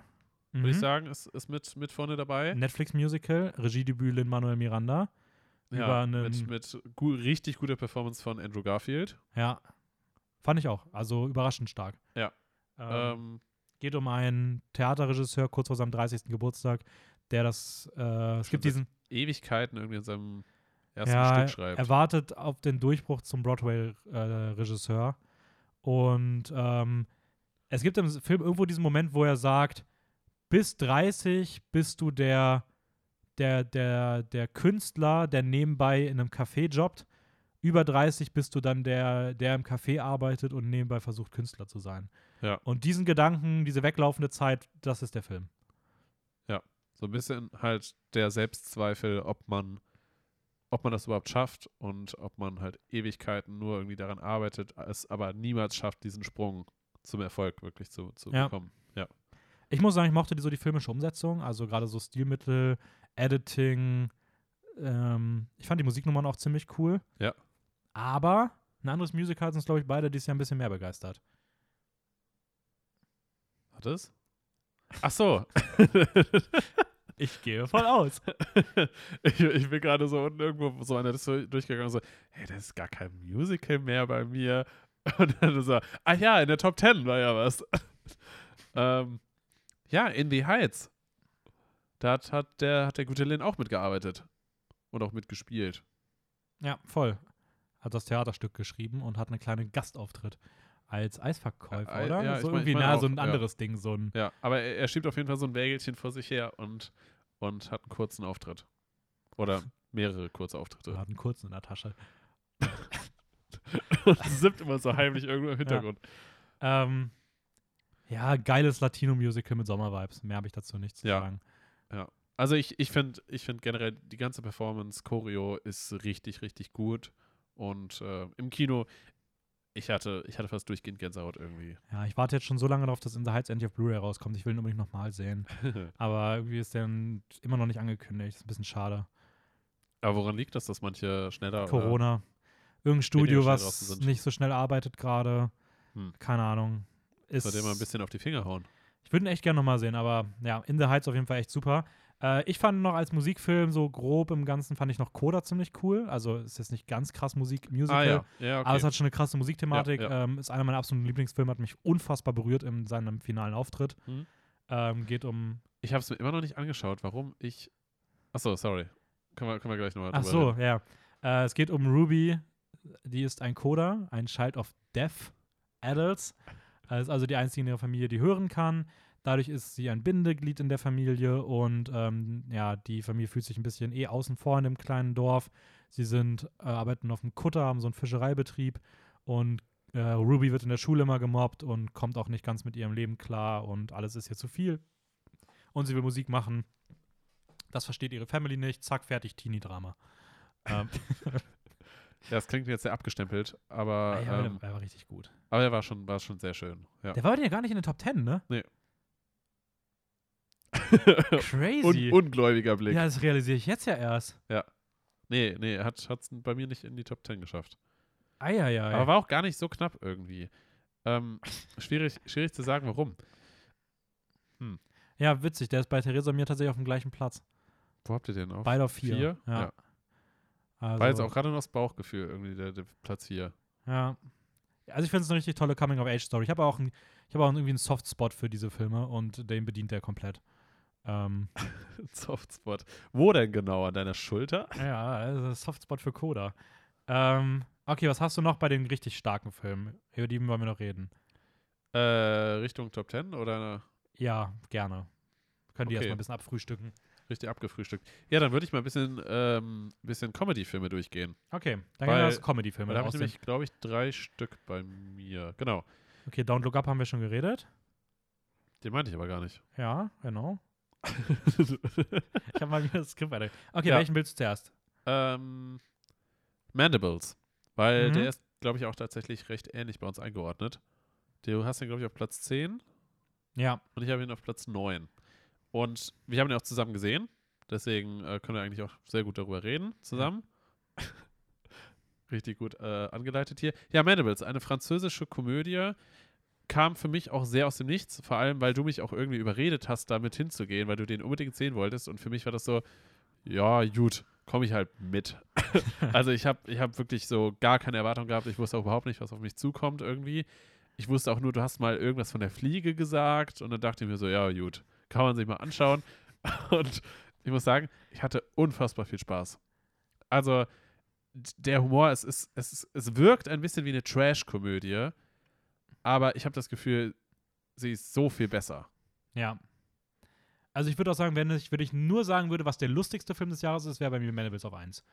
Speaker 1: Mhm.
Speaker 2: würde ich sagen, ist, ist mit, mit vorne dabei.
Speaker 1: Netflix-Musical, Regiedebüt Lin-Manuel Miranda. über
Speaker 2: Ja, mit, mit gu richtig guter Performance von Andrew Garfield.
Speaker 1: Ja, fand ich auch. Also überraschend stark.
Speaker 2: Ja.
Speaker 1: Ähm,
Speaker 2: Ähm,
Speaker 1: geht um einen Theaterregisseur kurz vor seinem 30. Geburtstag, der das, äh, es gibt diesen,
Speaker 2: Ewigkeiten irgendwie in seinem ersten
Speaker 1: ja,
Speaker 2: Stück schreibt.
Speaker 1: er wartet auf den Durchbruch zum Broadway-Regisseur. und ähm, es gibt im Film irgendwo diesen Moment, wo er sagt, bis 30 bist du der, der, der, der Künstler, der nebenbei in einem Café jobbt. Über 30 bist du dann der, der im Café arbeitet und nebenbei versucht, Künstler zu sein.
Speaker 2: Ja.
Speaker 1: Und diesen Gedanken, diese weglaufende Zeit, das ist der Film.
Speaker 2: So ein bisschen halt der Selbstzweifel, ob man, ob man das überhaupt schafft und ob man halt Ewigkeiten nur irgendwie daran arbeitet, es aber niemals schafft, diesen Sprung zum Erfolg wirklich zu, zu
Speaker 1: Ja.
Speaker 2: bekommen. Ja.
Speaker 1: Ich muss sagen, ich mochte die, so die filmische Umsetzung, also gerade so Stilmittel, Editing. Ähm, ich fand die Musiknummern auch ziemlich cool.
Speaker 2: Ja.
Speaker 1: Aber ein anderes Musical hat uns, glaube ich, beide dieses Jahr ein bisschen mehr begeistert.
Speaker 2: Hat es? Ach so.
Speaker 1: Ich gehe voll aus.
Speaker 2: ich, ich bin gerade so unten irgendwo so einer durchgegangen, so, hey, das ist gar kein Musical mehr bei mir. Und dann so, ach ja, in der Top 10 war ja was. ähm, ja, In the Heights. Da hat, hat, der, hat der gute Lin auch mitgearbeitet. Und auch mitgespielt.
Speaker 1: Ja, voll. Hat das Theaterstück geschrieben und hat einen kleinen Gastauftritt als Eisverkäufer,
Speaker 2: Äh, äh,
Speaker 1: oder?
Speaker 2: ja, ich
Speaker 1: so
Speaker 2: mein- ich
Speaker 1: irgendwie,
Speaker 2: mein
Speaker 1: na,
Speaker 2: auch,
Speaker 1: so ein
Speaker 2: ja.
Speaker 1: anderes Ding, so ein.
Speaker 2: Ja, aber er, er schiebt auf jeden Fall so ein Wägelchen vor sich her und, und hat einen kurzen Auftritt. Oder mehrere kurze Auftritte.
Speaker 1: Hat einen kurzen in der Tasche.
Speaker 2: und sippt immer so heimlich irgendwo im Hintergrund.
Speaker 1: Ähm, ja, geiles Latino-Musical mit Sommervibes. Mehr habe ich dazu nicht zu
Speaker 2: Ja.
Speaker 1: sagen.
Speaker 2: Also ich, ich finde ich find generell, die ganze Performance, Choreo ist richtig, richtig gut. Und äh, im Kino, ich hatte, ich hatte fast durchgehend Gänsehaut irgendwie.
Speaker 1: Ja, ich warte jetzt schon so lange darauf, dass In the Heights endlich auf Blu-ray rauskommt. Ich will ihn unbedingt nochmal sehen. Aber irgendwie ist der immer noch nicht angekündigt. Ist ein bisschen schade.
Speaker 2: Aber woran liegt das, dass manche schneller
Speaker 1: Corona. Irgendein Studio, was nicht so schnell arbeitet gerade.
Speaker 2: Hm.
Speaker 1: Keine Ahnung. Ist,
Speaker 2: sollte mal ein bisschen auf die Finger hauen?
Speaker 1: ich würde ihn echt gerne nochmal sehen, aber ja, In the Heights auf jeden Fall echt super. Äh, ich fand noch als Musikfilm so grob im Ganzen, fand ich noch Coda ziemlich cool. Also ist jetzt nicht ganz krass Musik, Musical.
Speaker 2: Ah ja, ja, okay.
Speaker 1: Aber es hat schon eine krasse Musikthematik.
Speaker 2: Ja.
Speaker 1: Ähm, ist einer meiner absoluten Lieblingsfilme, hat mich unfassbar berührt in seinem finalen Auftritt.
Speaker 2: Mhm.
Speaker 1: Ähm, geht um.
Speaker 2: ich habe es mir immer noch nicht angeschaut, warum ich. Achso, sorry. Können wir, können wir gleich nochmal
Speaker 1: Ach so, ja. Äh, es geht um Ruby. Die ist ein Coda, ein Child of Deaf Adults. Äh, ist also die einzige in ihrer Familie, die hören kann. Dadurch ist sie ein Bindeglied in der Familie und ähm, ja, die Familie fühlt sich ein bisschen eh außen vor in dem kleinen Dorf. Sie sind, äh, arbeiten auf dem Kutter, haben so einen Fischereibetrieb und äh, Ruby wird in der Schule immer gemobbt und kommt auch nicht ganz mit ihrem Leben klar und alles ist ihr zu viel. Und sie will Musik machen. Das versteht ihre Family nicht. Zack, fertig, Teenie-Drama. ähm,
Speaker 2: Ja, das klingt jetzt sehr abgestempelt, aber,
Speaker 1: ja,
Speaker 2: ähm,
Speaker 1: der war richtig gut.
Speaker 2: aber er war schon, war schon sehr schön. Ja.
Speaker 1: Der war ja gar nicht in den Top Ten, ne?
Speaker 2: Nee.
Speaker 1: Crazy.
Speaker 2: Un ungläubiger Blick.
Speaker 1: ja, das realisiere ich jetzt ja erst.
Speaker 2: Nee, nee, hat es bei mir nicht in die Top 10 geschafft.
Speaker 1: Eieiei.
Speaker 2: Aber war auch gar nicht so knapp irgendwie. Ähm, schwierig, schwierig zu sagen, warum.
Speaker 1: ja, witzig. Der ist bei Theresa und mir tatsächlich auf dem gleichen Platz.
Speaker 2: Wo habt ihr den auf?
Speaker 1: Beide auf vier.
Speaker 2: Vier?
Speaker 1: Ja.
Speaker 2: Ja.
Speaker 1: Also,
Speaker 2: War jetzt auch gerade noch das Bauchgefühl, irgendwie der, der Platz 4.
Speaker 1: Ja. Also ich finde es eine richtig tolle Coming-of-Age-Story. Ich habe auch, ein, ich hab auch irgendwie einen Softspot für diese Filme und den bedient der komplett. Ähm,
Speaker 2: Softspot. Wo denn genau? An deiner Schulter?
Speaker 1: ja, also Softspot für Coda. Ähm, okay, was hast du noch bei den richtig starken Filmen? Über die wollen wir noch reden.
Speaker 2: Äh, Richtung Top 10 oder
Speaker 1: Ja, gerne. Können die
Speaker 2: Okay.
Speaker 1: erstmal ein bisschen abfrühstücken.
Speaker 2: richtig abgefrühstückt? Ja, dann würde ich mal ein bisschen, ähm, bisschen Comedy-Filme durchgehen.
Speaker 1: Okay, dann gehen wir aus Comedy-Filme
Speaker 2: da habe ich nämlich, glaube ich, drei Stück bei mir. Genau.
Speaker 1: Okay, Don't Look Up haben wir schon geredet.
Speaker 2: Den meinte ich aber gar nicht.
Speaker 1: Ja, genau. Ich habe mal wieder das Skript weiter. Okay,
Speaker 2: Ja.
Speaker 1: welchen willst du zuerst?
Speaker 2: ähm, Mandibles. Weil
Speaker 1: Mhm.
Speaker 2: der ist, glaube ich, auch tatsächlich recht ähnlich bei uns eingeordnet. Du hast ihn, glaube ich, auf Platz 10
Speaker 1: Ja,
Speaker 2: und ich habe ihn auf Platz 9. Und wir haben ihn auch zusammen gesehen. Deswegen äh, können wir eigentlich auch sehr gut darüber reden zusammen. Richtig gut äh, angeleitet hier. Ja, Mandibles, eine französische Komödie, kam für mich auch sehr aus dem Nichts. Vor allem, weil du mich auch irgendwie überredet hast, damit hinzugehen, weil du den unbedingt sehen wolltest. Und für mich war das so, ja, gut, komme ich halt mit. also ich habe ich hab wirklich so gar keine Erwartung gehabt. Ich wusste auch überhaupt nicht, was auf mich zukommt irgendwie. Ich wusste auch nur, du hast mal irgendwas von der Fliege gesagt. Und dann dachte ich mir so, ja, gut, kann man sich mal anschauen. Und ich muss sagen, ich hatte unfassbar viel Spaß. Also der Humor, es, ist, es, ist, es wirkt ein bisschen wie eine Trash-Komödie, aber ich habe das Gefühl, sie ist so viel besser.
Speaker 1: ja. Also ich würde auch sagen, wenn ich, wenn ich nur sagen würde, was der lustigste Film des Jahres ist, wäre bei mir Mandibles auf 1.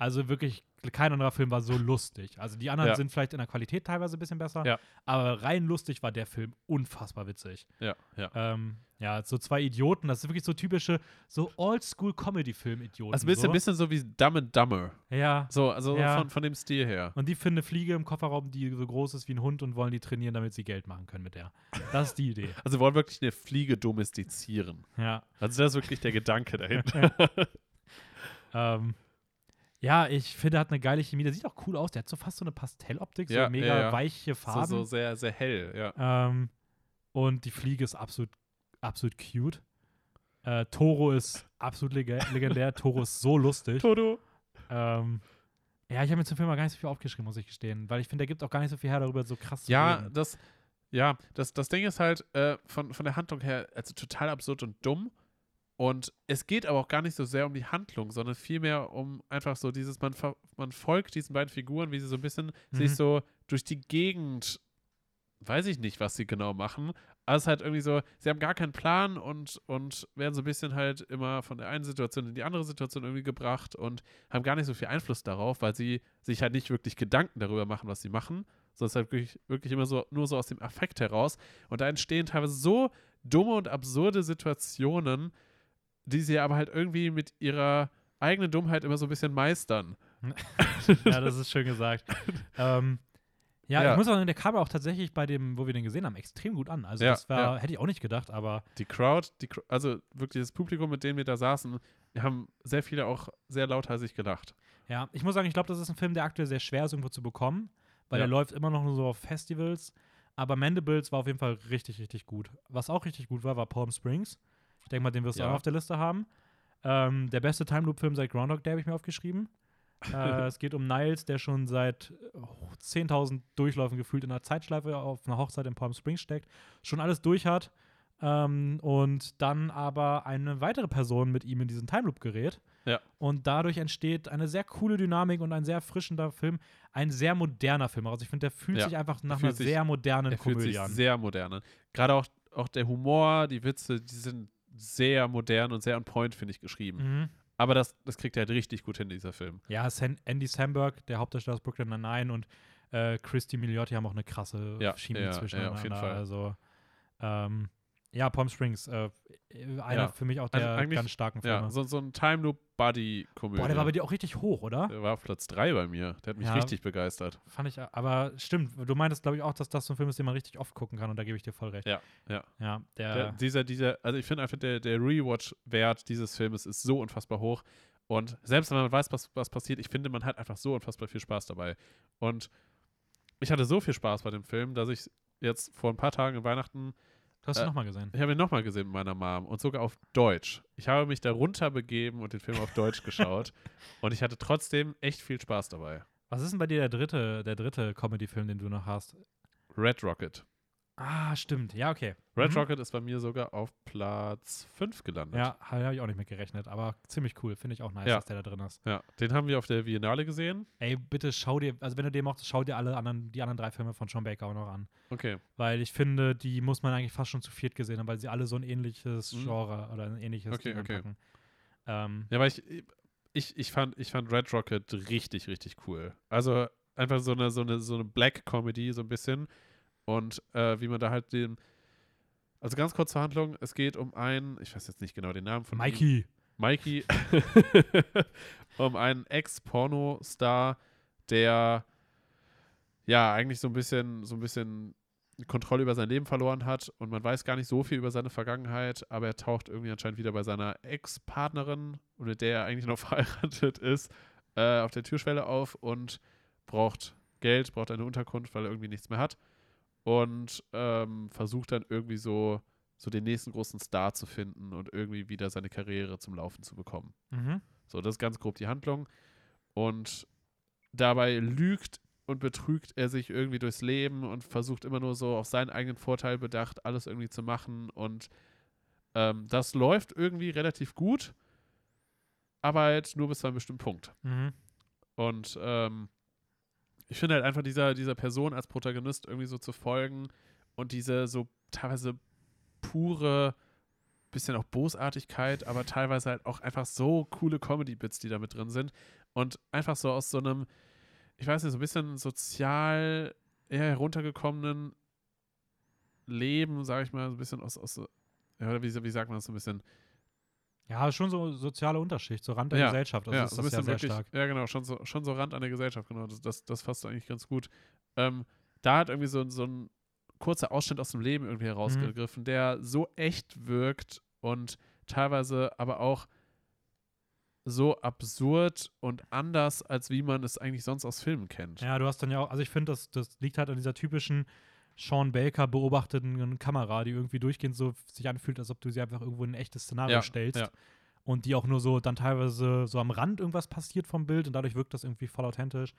Speaker 1: Also wirklich, kein anderer Film war so lustig. Also die anderen
Speaker 2: Ja.
Speaker 1: sind vielleicht in der Qualität teilweise ein bisschen besser,
Speaker 2: Ja.
Speaker 1: aber rein lustig war der Film unfassbar witzig.
Speaker 2: Ja, ja.
Speaker 1: Ähm, ja, so zwei Idioten, das sind wirklich so typische, so Oldschool-Comedy-Film-Idioten.
Speaker 2: Also ein bisschen,
Speaker 1: so.
Speaker 2: bisschen so wie Dumb and Dumber.
Speaker 1: Ja.
Speaker 2: So, also
Speaker 1: Ja.
Speaker 2: von, von dem Stil her.
Speaker 1: Und die finden eine Fliege im Kofferraum, die so groß ist wie ein Hund und wollen die trainieren, damit sie Geld machen können mit der. Das ist die Idee.
Speaker 2: Also sie wollen wirklich eine Fliege domestizieren.
Speaker 1: Ja.
Speaker 2: Also das ist wirklich der Gedanke dahinter.
Speaker 1: Ähm, ja, ich finde, er hat eine geile Chemie. Der sieht auch cool aus. Der hat so fast so eine Pastelloptik,
Speaker 2: Ja,
Speaker 1: so mega
Speaker 2: ja, ja.
Speaker 1: weiche
Speaker 2: so,
Speaker 1: Farben.
Speaker 2: so sehr, sehr hell, ja.
Speaker 1: Ähm, und die Fliege ist absolut, absolut cute. Äh, Toro ist absolut leg legendär. Toro ist so lustig.
Speaker 2: Toto.
Speaker 1: Ähm, ja, ich habe mir zum Film mal gar nicht so viel aufgeschrieben, muss ich gestehen. Weil ich finde, der gibt auch gar nicht so viel her, darüber so krass zu
Speaker 2: Ja,
Speaker 1: reden.
Speaker 2: das, ja, das, das Ding ist halt äh, von, von der Handlung her also total absurd und dumm. Und es geht aber auch gar nicht so sehr um die Handlung, sondern vielmehr um einfach so dieses, man, man folgt diesen beiden Figuren, wie sie so ein bisschen sich
Speaker 1: Mhm.
Speaker 2: so durch die Gegend, weiß ich nicht, was sie genau machen, aber es ist halt irgendwie so, sie haben gar keinen Plan und, und werden so ein bisschen halt immer von der einen Situation in die andere Situation irgendwie gebracht und haben gar nicht so viel Einfluss darauf, weil sie sich halt nicht wirklich Gedanken darüber machen, was sie machen, sondern es ist halt wirklich, wirklich immer so, nur so aus dem Affekt heraus. Und da entstehen teilweise so dumme und absurde Situationen, die sie aber halt irgendwie mit ihrer eigenen Dummheit immer so ein bisschen meistern.
Speaker 1: ja, das ist schön gesagt. ähm, ja,
Speaker 2: Ja.
Speaker 1: ich muss sagen, der kam auch tatsächlich bei dem, wo wir den gesehen haben, extrem gut an. Also
Speaker 2: Ja,
Speaker 1: das war,
Speaker 2: ja.
Speaker 1: hätte ich auch nicht gedacht, aber
Speaker 2: Die Crowd, die, also wirklich das Publikum, mit dem wir da saßen, haben sehr viele auch sehr lautheißig gelacht.
Speaker 1: ja, ich muss sagen, ich glaube, das ist ein Film, der aktuell sehr schwer ist, irgendwo zu bekommen, weil der läuft immer noch nur so auf Festivals. Aber Mandibles war auf jeden Fall richtig, richtig gut. Was auch richtig gut war, war Palm Springs. Ich denke mal, den wirst du
Speaker 2: Ja.
Speaker 1: auch auf der Liste haben. Ähm, der beste Time Loop-Film seit Groundhog Day habe ich mir aufgeschrieben. äh, es geht um Niles, der schon seit oh, 10.000 Durchläufen gefühlt in einer Zeitschleife auf einer Hochzeit in Palm Springs steckt, schon alles durch hat ähm, und dann aber eine weitere Person mit ihm in diesen Time Loop gerät.
Speaker 2: Ja.
Speaker 1: Und dadurch entsteht eine sehr coole Dynamik und ein sehr erfrischender Film, ein sehr moderner Film. Also ich finde, der fühlt
Speaker 2: Ja.
Speaker 1: sich einfach nach einer
Speaker 2: sich-
Speaker 1: sehr modernen
Speaker 2: Er fühlt
Speaker 1: Komödie an.
Speaker 2: sehr modern an. Gerade auch, auch der Humor, die Witze, die sind sehr modern und sehr on point, finde ich, geschrieben.
Speaker 1: Mhm.
Speaker 2: Aber das, das kriegt er halt richtig gut hin, dieser Film.
Speaker 1: Ja, San Andy Samberg, der Hauptdarsteller aus Brooklyn Nine-Nine und äh, Christy Miliotti haben auch eine krasse
Speaker 2: Ja,
Speaker 1: Chemie
Speaker 2: ja, ja,
Speaker 1: zwischeneinander.
Speaker 2: auf jeden Fall.
Speaker 1: Also, ähm, ja, Palm Springs, äh, einer
Speaker 2: Ja.
Speaker 1: für mich auch
Speaker 2: Also
Speaker 1: der
Speaker 2: eigentlich-
Speaker 1: ganz starken Filme.
Speaker 2: Ja, so, so ein Time Loop Buddy-Komödie.
Speaker 1: Boah, der war bei dir auch richtig hoch, oder?
Speaker 2: Der war auf Platz 3 bei mir. Der hat mich
Speaker 1: Ja.
Speaker 2: richtig begeistert.
Speaker 1: Fand ich, aber stimmt, du meintest, glaube ich, auch, dass das so ein Film ist, den man richtig oft gucken kann und da gebe ich dir voll recht.
Speaker 2: Ja, ja.
Speaker 1: Ja, der,
Speaker 2: Der, dieser, dieser, also ich finde einfach, der, der Rewatch-Wert dieses Filmes ist so unfassbar hoch. Und selbst wenn man weiß, was, was passiert, ich finde, man hat einfach so unfassbar viel Spaß dabei. Und ich hatte so viel Spaß bei dem Film, dass ich jetzt vor ein paar Tagen in Weihnachten,
Speaker 1: hast ihn
Speaker 2: äh,
Speaker 1: nochmal gesehen.
Speaker 2: ich habe ihn nochmal gesehen mit meiner Mom und sogar auf Deutsch. Ich habe mich darunter begeben und den Film auf Deutsch geschaut. Und ich hatte trotzdem echt viel Spaß dabei.
Speaker 1: Was ist denn bei dir der dritte, der dritte Comedy-Film, den du noch hast?
Speaker 2: Red Rocket.
Speaker 1: Ah, stimmt. Ja, okay.
Speaker 2: Red
Speaker 1: Mhm.
Speaker 2: Rocket ist bei mir sogar auf Platz 5 gelandet.
Speaker 1: Ja, habe ich auch nicht mit gerechnet, aber ziemlich cool. Finde ich auch nice,
Speaker 2: Ja.
Speaker 1: dass der da drin ist.
Speaker 2: ja. Den haben wir auf der Biennale gesehen.
Speaker 1: Ey, bitte schau dir, also wenn du den mochtest, schau dir alle anderen, die anderen drei Filme von Sean Baker auch noch an.
Speaker 2: Okay.
Speaker 1: Weil ich finde, die muss man eigentlich fast schon zu viert gesehen haben, weil sie alle so ein ähnliches
Speaker 2: Mhm.
Speaker 1: Genre oder ein ähnliches
Speaker 2: Okay,
Speaker 1: Ding
Speaker 2: okay.
Speaker 1: anpacken. Ähm,
Speaker 2: Ja, weil ich, ich, ich, fand, ich fand Red Rocket richtig, richtig cool. Also einfach so eine, so eine, so eine Black Comedy, so ein bisschen. Und äh, wie man da halt den. Also ganz kurz zur Handlung, es geht um einen, ich weiß jetzt nicht genau den Namen von ihm.
Speaker 1: Mikey.
Speaker 2: Mikey. um einen Ex-Porno-Star, der ja eigentlich so ein bisschen, so ein bisschen Kontrolle über sein Leben verloren hat und man weiß gar nicht so viel über seine Vergangenheit, aber er taucht irgendwie anscheinend wieder bei seiner Ex-Partnerin, mit der er eigentlich noch verheiratet ist, äh, auf der Türschwelle auf und braucht Geld, braucht eine Unterkunft, weil er irgendwie nichts mehr hat und ähm, versucht dann irgendwie so, so den nächsten großen Star zu finden und irgendwie wieder seine Karriere zum Laufen zu bekommen.
Speaker 1: Mhm.
Speaker 2: So, das ist ganz grob die Handlung. Und dabei lügt und betrügt er sich irgendwie durchs Leben und versucht immer nur so auf seinen eigenen Vorteil bedacht, alles irgendwie zu machen. Und ähm, das läuft irgendwie relativ gut, aber halt nur bis zu einem bestimmten Punkt.
Speaker 1: Mhm.
Speaker 2: Und ähm, ich finde halt einfach dieser, dieser Person als Protagonist irgendwie so zu folgen und diese so teilweise pure, bisschen auch Bosartigkeit, aber teilweise halt auch einfach so coole Comedy-Bits, die da mit drin sind. Und einfach so aus so einem, ich weiß nicht, so ein bisschen sozial eher heruntergekommenen Leben, sage ich mal, so ein bisschen aus, aus ja, wie, wie sagt man das so ein bisschen?
Speaker 1: Ja, schon so soziale Unterschicht, so Rand der
Speaker 2: Ja,
Speaker 1: Gesellschaft. Das
Speaker 2: ja,
Speaker 1: ist
Speaker 2: so ein
Speaker 1: das ja sehr
Speaker 2: wirklich,
Speaker 1: stark.
Speaker 2: ja genau, schon so, schon so Rand an der Gesellschaft, genau, das, das, das fasst eigentlich ganz gut. Ähm, da hat irgendwie so, so ein kurzer Ausschnitt aus dem Leben irgendwie
Speaker 1: Mhm.
Speaker 2: herausgegriffen, der so echt wirkt und teilweise aber auch so absurd und anders, als wie man es eigentlich sonst aus Filmen kennt.
Speaker 1: Ja, du hast dann ja auch, also ich finde, das, das liegt halt an dieser typischen Sean Baker beobachteten Kamera, die irgendwie durchgehend so sich anfühlt, als ob du sie einfach irgendwo in ein echtes Szenario
Speaker 2: Ja,
Speaker 1: stellst.
Speaker 2: ja.
Speaker 1: Und die auch nur so dann teilweise so am Rand irgendwas passiert vom Bild und dadurch wirkt das irgendwie voll authentisch.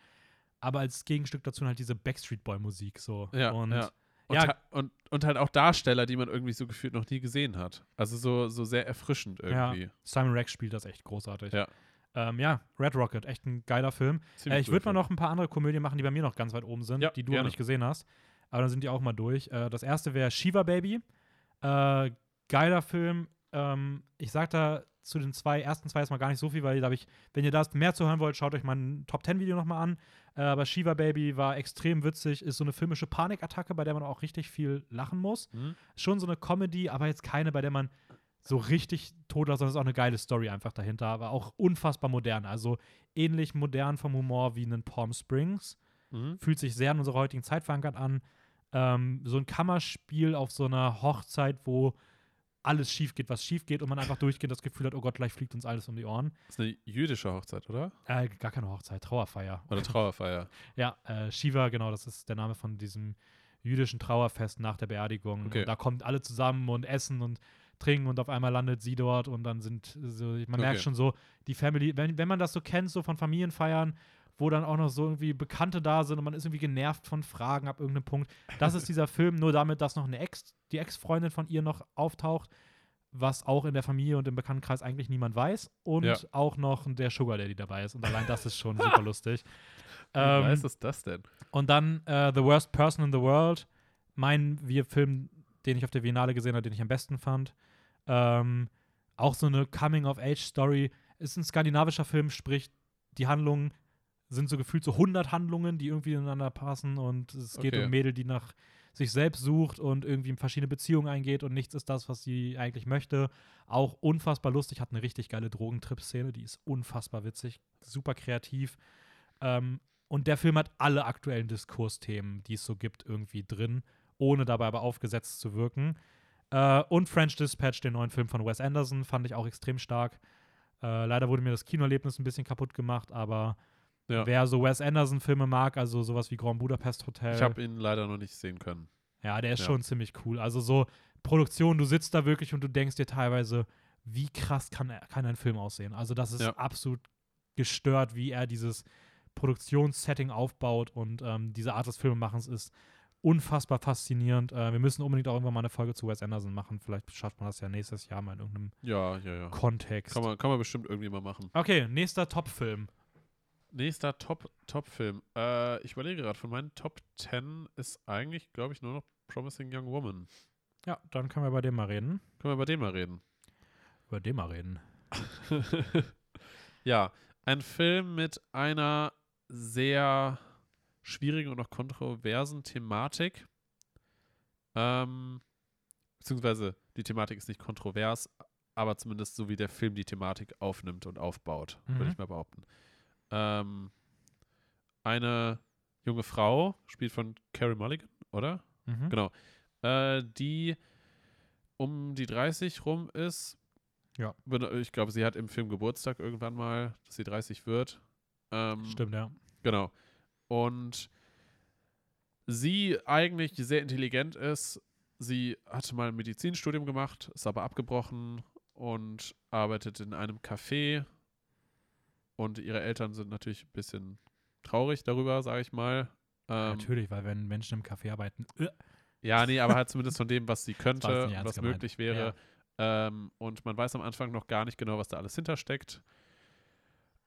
Speaker 1: Aber als Gegenstück dazu halt diese Backstreet Boy Musik so.
Speaker 2: Ja,
Speaker 1: und
Speaker 2: ja. Und,
Speaker 1: Ja.
Speaker 2: und, und halt auch Darsteller, die man irgendwie so gefühlt noch nie gesehen hat. Also so, so sehr erfrischend irgendwie.
Speaker 1: Simon Rex spielt das echt großartig.
Speaker 2: Ja.
Speaker 1: Ähm, ja, Red Rocket, echt ein geiler Film. Äh, ich würde mal noch ein paar andere Komödien machen, die bei mir noch ganz weit oben sind,
Speaker 2: Ja,
Speaker 1: die du noch
Speaker 2: gerne.
Speaker 1: nicht gesehen hast. Aber dann sind die auch mal durch. Äh, das erste wäre Shiva Baby. Äh, geiler Film. Ähm, ich sag da zu den zwei, ersten zwei erstmal gar nicht so viel, weil da habe ich, wenn ihr das mehr zu hören wollt, schaut euch mein Top 10 Video nochmal an. Äh, aber Shiva Baby war extrem witzig, ist so eine filmische Panikattacke, bei der man auch richtig viel lachen muss.
Speaker 2: Mhm.
Speaker 1: Schon so eine Comedy, aber jetzt keine, bei der man so richtig tot lacht, sondern es ist auch eine geile Story einfach dahinter, aber auch unfassbar modern. Also ähnlich modern vom Humor wie einen Palm Springs
Speaker 2: Mhm.
Speaker 1: fühlt sich sehr an unserer heutigen Zeit verankert an. Ähm, so ein Kammerspiel auf so einer Hochzeit, wo alles schief geht, was schief geht und man einfach durchgehend das Gefühl hat, oh Gott, gleich fliegt uns alles um die Ohren.
Speaker 2: Das ist eine jüdische Hochzeit, oder?
Speaker 1: Äh, gar keine Hochzeit, Trauerfeier.
Speaker 2: Oder Trauerfeier.
Speaker 1: Ja, äh, Shiva, genau, das ist der Name von diesem jüdischen Trauerfest nach der Beerdigung.
Speaker 2: Okay.
Speaker 1: Da kommen alle zusammen und essen und trinken und auf einmal landet sie dort und dann sind so, man merkt
Speaker 2: Okay.
Speaker 1: schon so, die Family, wenn, wenn man das so kennt, so von Familienfeiern, wo dann auch noch so irgendwie Bekannte da sind und man ist irgendwie genervt von Fragen ab irgendeinem Punkt. Das ist dieser Film, nur damit, dass noch eine Ex, die Ex-Freundin von ihr noch auftaucht, was auch in der Familie und im Bekanntenkreis eigentlich niemand weiß. Und
Speaker 2: Ja.
Speaker 1: auch noch der Sugar Daddy dabei ist. Und allein das ist schon super lustig.
Speaker 2: Wie
Speaker 1: Ähm,
Speaker 2: weiß ist das denn?
Speaker 1: und dann äh, The Worst Person in the World, mein wir Film, den ich auf der Biennale gesehen habe, den ich am besten fand. Ähm, auch so eine Coming-of-Age-Story. Ist ein skandinavischer Film, sprich, die Handlung sind so gefühlt so 100 Handlungen, die irgendwie ineinander passen und es geht
Speaker 2: Okay.
Speaker 1: um ein Mädel, die nach sich selbst sucht und irgendwie in verschiedene Beziehungen eingeht und nichts ist das, was sie eigentlich möchte. Auch unfassbar lustig, hat eine richtig geile Drogentrip-Szene, die ist unfassbar witzig, super kreativ. Ähm, und der Film hat alle aktuellen Diskursthemen, die es so gibt, irgendwie drin, ohne dabei aber aufgesetzt zu wirken. Äh, und French Dispatch, den neuen Film von Wes Anderson, fand ich auch extrem stark. Äh, leider wurde mir das Kinoerlebnis ein bisschen kaputt gemacht, aber
Speaker 2: Ja.
Speaker 1: wer so Wes Anderson-Filme mag, also sowas wie Grand Budapest Hotel,
Speaker 2: Ich habe ihn leider noch nicht sehen können.
Speaker 1: ja, der ist
Speaker 2: Ja.
Speaker 1: schon ziemlich cool. Also so Produktion, du sitzt da wirklich und du denkst dir teilweise, wie krass kann, kann ein Film aussehen? Also das ist
Speaker 2: Ja.
Speaker 1: absolut gestört, wie er dieses Produktionssetting aufbaut und ähm, diese Art des Filmemachens ist unfassbar faszinierend. Äh, wir müssen unbedingt auch irgendwann mal eine Folge zu Wes Anderson machen. Vielleicht schafft man das ja nächstes Jahr mal in irgendeinem
Speaker 2: Ja, ja, ja.
Speaker 1: Kontext.
Speaker 2: Kann man, kann man bestimmt irgendwie mal machen.
Speaker 1: Okay, nächster Top-Film.
Speaker 2: Nächster Top, Top-Film. Äh, ich überlege gerade, von meinen Top 10 ist eigentlich, glaube ich, nur noch Promising Young Woman.
Speaker 1: Ja, dann können wir bei dem mal reden.
Speaker 2: Können wir über den mal reden?
Speaker 1: Über den mal reden.
Speaker 2: ja, ein Film mit einer sehr schwierigen und auch kontroversen Thematik. Ähm, beziehungsweise die Thematik ist nicht kontrovers, aber zumindest so wie der Film die Thematik aufnimmt und aufbaut, würde
Speaker 1: Mhm.
Speaker 2: ich mal behaupten. Ähm, eine junge Frau, spielt von Carey Mulligan, oder?
Speaker 1: Mhm.
Speaker 2: Genau. Äh, die um die 30 rum ist.
Speaker 1: Ja.
Speaker 2: Ich glaube, sie hat im Film Geburtstag irgendwann mal, dass sie 30 wird. Ähm,
Speaker 1: Stimmt, ja.
Speaker 2: Genau. Und sie eigentlich sehr intelligent ist. Sie hatte mal ein Medizinstudium gemacht, ist aber abgebrochen und arbeitet in einem Café. Und ihre Eltern sind natürlich ein bisschen traurig darüber, sage ich mal. Ähm,
Speaker 1: Natürlich, weil wenn Menschen im Café arbeiten, äh,
Speaker 2: ja, nee, aber halt zumindest von dem, was sie könnte, was
Speaker 1: gemeint.
Speaker 2: möglich wäre. Ähm, und man weiß am Anfang noch gar nicht genau, was da alles hintersteckt.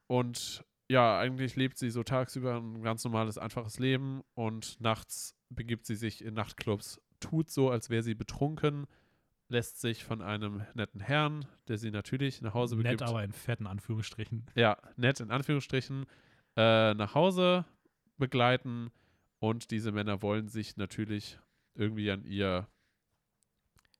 Speaker 2: Und ja, eigentlich lebt sie so tagsüber ein ganz normales, einfaches Leben und nachts begibt sie sich in Nachtclubs, tut so, als wäre sie betrunken, lässt sich von einem netten Herrn, der sie natürlich nach Hause begibt,
Speaker 1: nett, aber in fetten Anführungsstrichen.
Speaker 2: ja, nett in Anführungsstrichen, äh, nach Hause begleiten und diese Männer wollen sich natürlich irgendwie an ihr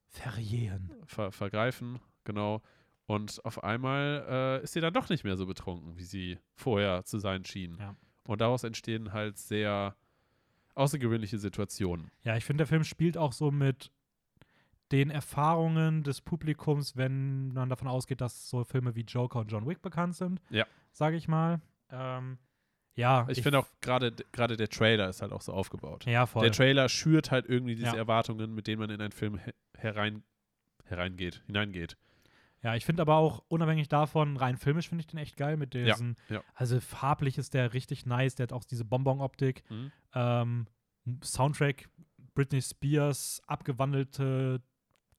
Speaker 1: Verjähren.
Speaker 2: ver vergreifen, genau. Und auf einmal äh, ist sie dann doch nicht mehr so betrunken, wie sie vorher zu sein schien.
Speaker 1: Ja.
Speaker 2: Und daraus entstehen halt sehr außergewöhnliche Situationen.
Speaker 1: Ja, ich finde, der Film spielt auch so mit den Erfahrungen des Publikums, wenn man davon ausgeht, dass so Filme wie Joker und John Wick bekannt sind.
Speaker 2: Ja.
Speaker 1: Sage ich mal. Ähm, ja,
Speaker 2: Ich, finde auch gerade gerade der Trailer ist halt auch so aufgebaut.
Speaker 1: Ja, voll.
Speaker 2: Der Trailer schürt halt irgendwie diese
Speaker 1: Ja.
Speaker 2: Erwartungen, mit denen man in einen Film he herein hereingeht, hineingeht.
Speaker 1: Ja, ich finde aber auch unabhängig davon, rein filmisch finde ich den echt geil mit diesen.
Speaker 2: ja.
Speaker 1: Also farblich ist der richtig nice. Der hat auch diese Bonbon-Optik.
Speaker 2: Mhm.
Speaker 1: Ähm, Soundtrack Britney Spears abgewandelte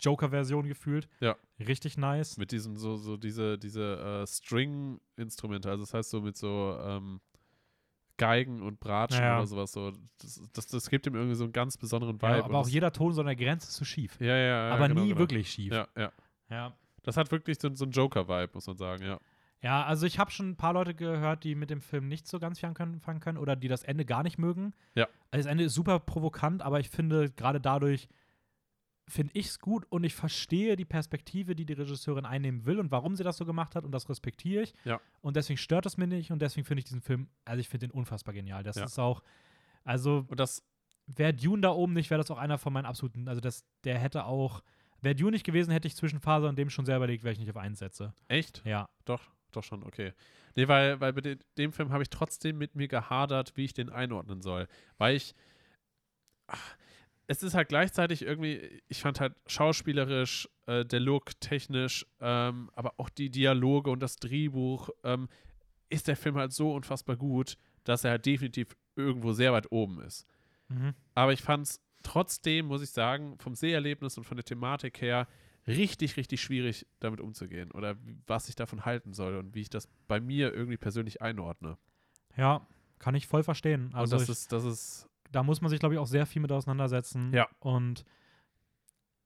Speaker 1: Joker-Version gefühlt.
Speaker 2: Ja.
Speaker 1: Richtig nice.
Speaker 2: Mit diesen so so diese diese äh, String-Instrumente, also das heißt so mit so ähm, Geigen und Bratschen
Speaker 1: Ja.
Speaker 2: oder sowas so. Das, das, das gibt ihm irgendwie so einen ganz besonderen Vibe.
Speaker 1: Ja, aber auch jeder Ton so an der Grenze zu schief.
Speaker 2: Ja, ja, ja.
Speaker 1: aber
Speaker 2: genau,
Speaker 1: nie
Speaker 2: genau.
Speaker 1: wirklich schief.
Speaker 2: Ja, ja.
Speaker 1: ja.
Speaker 2: Das hat wirklich so, so einen Joker-Vibe, muss man sagen, ja.
Speaker 1: Ja, also ich habe schon ein paar Leute gehört, die mit dem Film nicht so ganz viel anfangen können, können oder die das Ende gar nicht mögen.
Speaker 2: Ja.
Speaker 1: Also das Ende ist super provokant, aber ich finde gerade dadurch finde ich es gut und ich verstehe die Perspektive, die die Regisseurin einnehmen will und warum sie das so gemacht hat und das respektiere ich.
Speaker 2: Ja.
Speaker 1: Und deswegen stört es mir nicht und deswegen finde ich diesen Film, also ich finde den unfassbar genial. Das
Speaker 2: Ja.
Speaker 1: ist auch, also
Speaker 2: Und das,
Speaker 1: wäre Dune da oben nicht, wäre das auch einer von meinen absoluten, also das, der hätte auch, wäre Dune nicht gewesen, hätte ich zwischen Faser und dem schon sehr überlegt, welchen ich auf einen setze.
Speaker 2: echt?
Speaker 1: Ja.
Speaker 2: Doch, doch schon, okay. Nee, weil, weil bei de dem Film habe ich trotzdem mit mir gehadert, wie ich den einordnen soll. Weil ich. Ach, es ist halt gleichzeitig irgendwie, ich fand halt schauspielerisch, äh, der Look technisch, ähm, aber auch die Dialoge und das Drehbuch, ähm, ist der Film halt so unfassbar gut, dass er halt definitiv irgendwo sehr weit oben ist.
Speaker 1: Mhm.
Speaker 2: Aber ich fand es trotzdem, muss ich sagen, vom Seherlebnis und von der Thematik her richtig, richtig schwierig, damit umzugehen. Oder was ich davon halten soll und wie ich das bei mir irgendwie persönlich einordne.
Speaker 1: Ja, kann ich voll verstehen. Also
Speaker 2: und das ist, das ist,
Speaker 1: da muss man sich, glaube ich, auch sehr viel mit auseinandersetzen.
Speaker 2: Ja.
Speaker 1: Und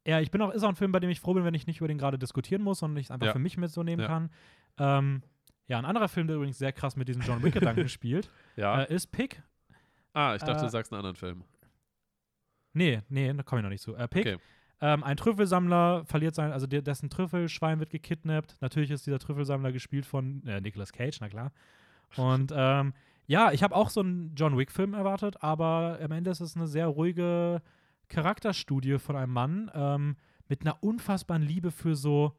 Speaker 1: ja, ich bin auch, ist auch ein Film, bei dem ich froh bin, wenn ich nicht über den gerade diskutieren muss und ich es einfach
Speaker 2: Ja.
Speaker 1: für mich mit so nehmen
Speaker 2: Ja.
Speaker 1: kann. Ähm, Ja, ein anderer Film, der übrigens sehr krass mit diesem John Wick-Gedanken spielt,
Speaker 2: Ja.
Speaker 1: äh, ist Pick.
Speaker 2: ah, ich dachte,
Speaker 1: äh,
Speaker 2: du sagst einen anderen Film.
Speaker 1: Nee, nee, da komme ich noch nicht zu. Äh, Pick.
Speaker 2: Okay.
Speaker 1: Ähm, ein Trüffelsammler verliert sein, also dessen Trüffelschwein wird gekidnappt. Natürlich ist dieser Trüffelsammler gespielt von äh, Nicolas Cage, na klar. Und ähm, ja, ich habe auch so einen John Wick-Film erwartet, aber am Ende ist es eine sehr ruhige Charakterstudie von einem Mann ähm, mit einer unfassbaren Liebe für so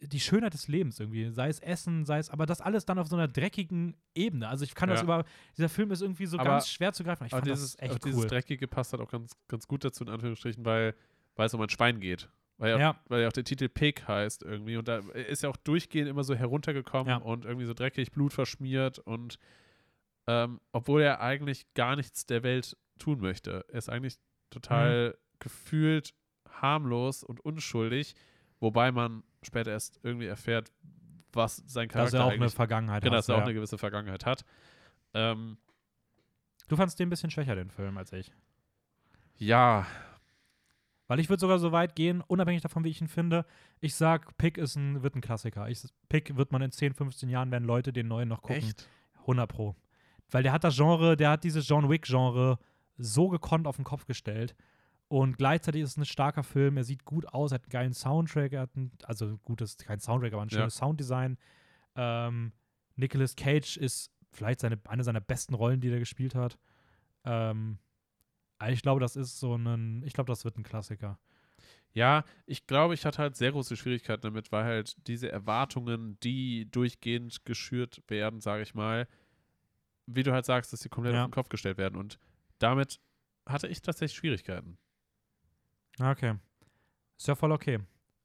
Speaker 1: die Schönheit des Lebens irgendwie. Sei es Essen, sei es, aber das alles dann auf so einer dreckigen Ebene. Also ich kann das
Speaker 2: Ja.
Speaker 1: über, dieser Film ist irgendwie so
Speaker 2: Aber-
Speaker 1: ganz schwer zu greifen. Ich
Speaker 2: Aber
Speaker 1: fand
Speaker 2: dieses,
Speaker 1: das echt
Speaker 2: auch dieses
Speaker 1: cool.
Speaker 2: Dreckige passt halt auch ganz, ganz gut dazu, in Anführungsstrichen, weil, weil es um ein Schwein geht. Weil ja,
Speaker 1: Ja.
Speaker 2: weil ja auch der Titel Pig heißt irgendwie. Und da ist ja auch durchgehend immer so heruntergekommen
Speaker 1: Ja.
Speaker 2: und irgendwie so dreckig, Blut verschmiert. Und ähm, obwohl er eigentlich gar nichts der Welt tun möchte. Er ist eigentlich total
Speaker 1: Mhm.
Speaker 2: gefühlt harmlos und unschuldig. Wobei man später erst irgendwie erfährt, was sein
Speaker 1: dass
Speaker 2: Charakter
Speaker 1: er auch eine Vergangenheit
Speaker 2: genau,
Speaker 1: hat.
Speaker 2: dass er auch
Speaker 1: ja.
Speaker 2: eine gewisse Vergangenheit hat. Ähm,
Speaker 1: Du fandst den ein bisschen schwächer, den Film, als ich.
Speaker 2: ja,
Speaker 1: Weil ich würde sogar so weit gehen, unabhängig davon, wie ich ihn finde. Ich sag, Pick ist ein, wird ein Klassiker. Ich, Pick wird man in 10, 15 Jahren, werden Leute den neuen noch gucken.
Speaker 2: echt?
Speaker 1: 100 Pro. Weil der hat das Genre, der hat dieses John Wick-Genre so gekonnt auf den Kopf gestellt. Und gleichzeitig ist es ein starker Film. Er sieht gut aus, er hat einen geilen Soundtrack. Er hat ein, also gut, das ist kein Soundtrack, aber ein
Speaker 2: Ja.
Speaker 1: schönes Sounddesign. Ähm, Nicolas Cage ist vielleicht seine, eine seiner besten Rollen, die er gespielt hat. Ähm, also ich glaube, das ist so ein, ich glaube, das wird ein Klassiker.
Speaker 2: Ja, ich glaube, ich hatte halt sehr große Schwierigkeiten damit, weil halt diese Erwartungen, die durchgehend geschürt werden, sage ich mal, wie du halt sagst, dass sie komplett
Speaker 1: Ja.
Speaker 2: auf den Kopf gestellt werden. Und damit hatte ich tatsächlich Schwierigkeiten.
Speaker 1: Okay. Ist ja voll okay.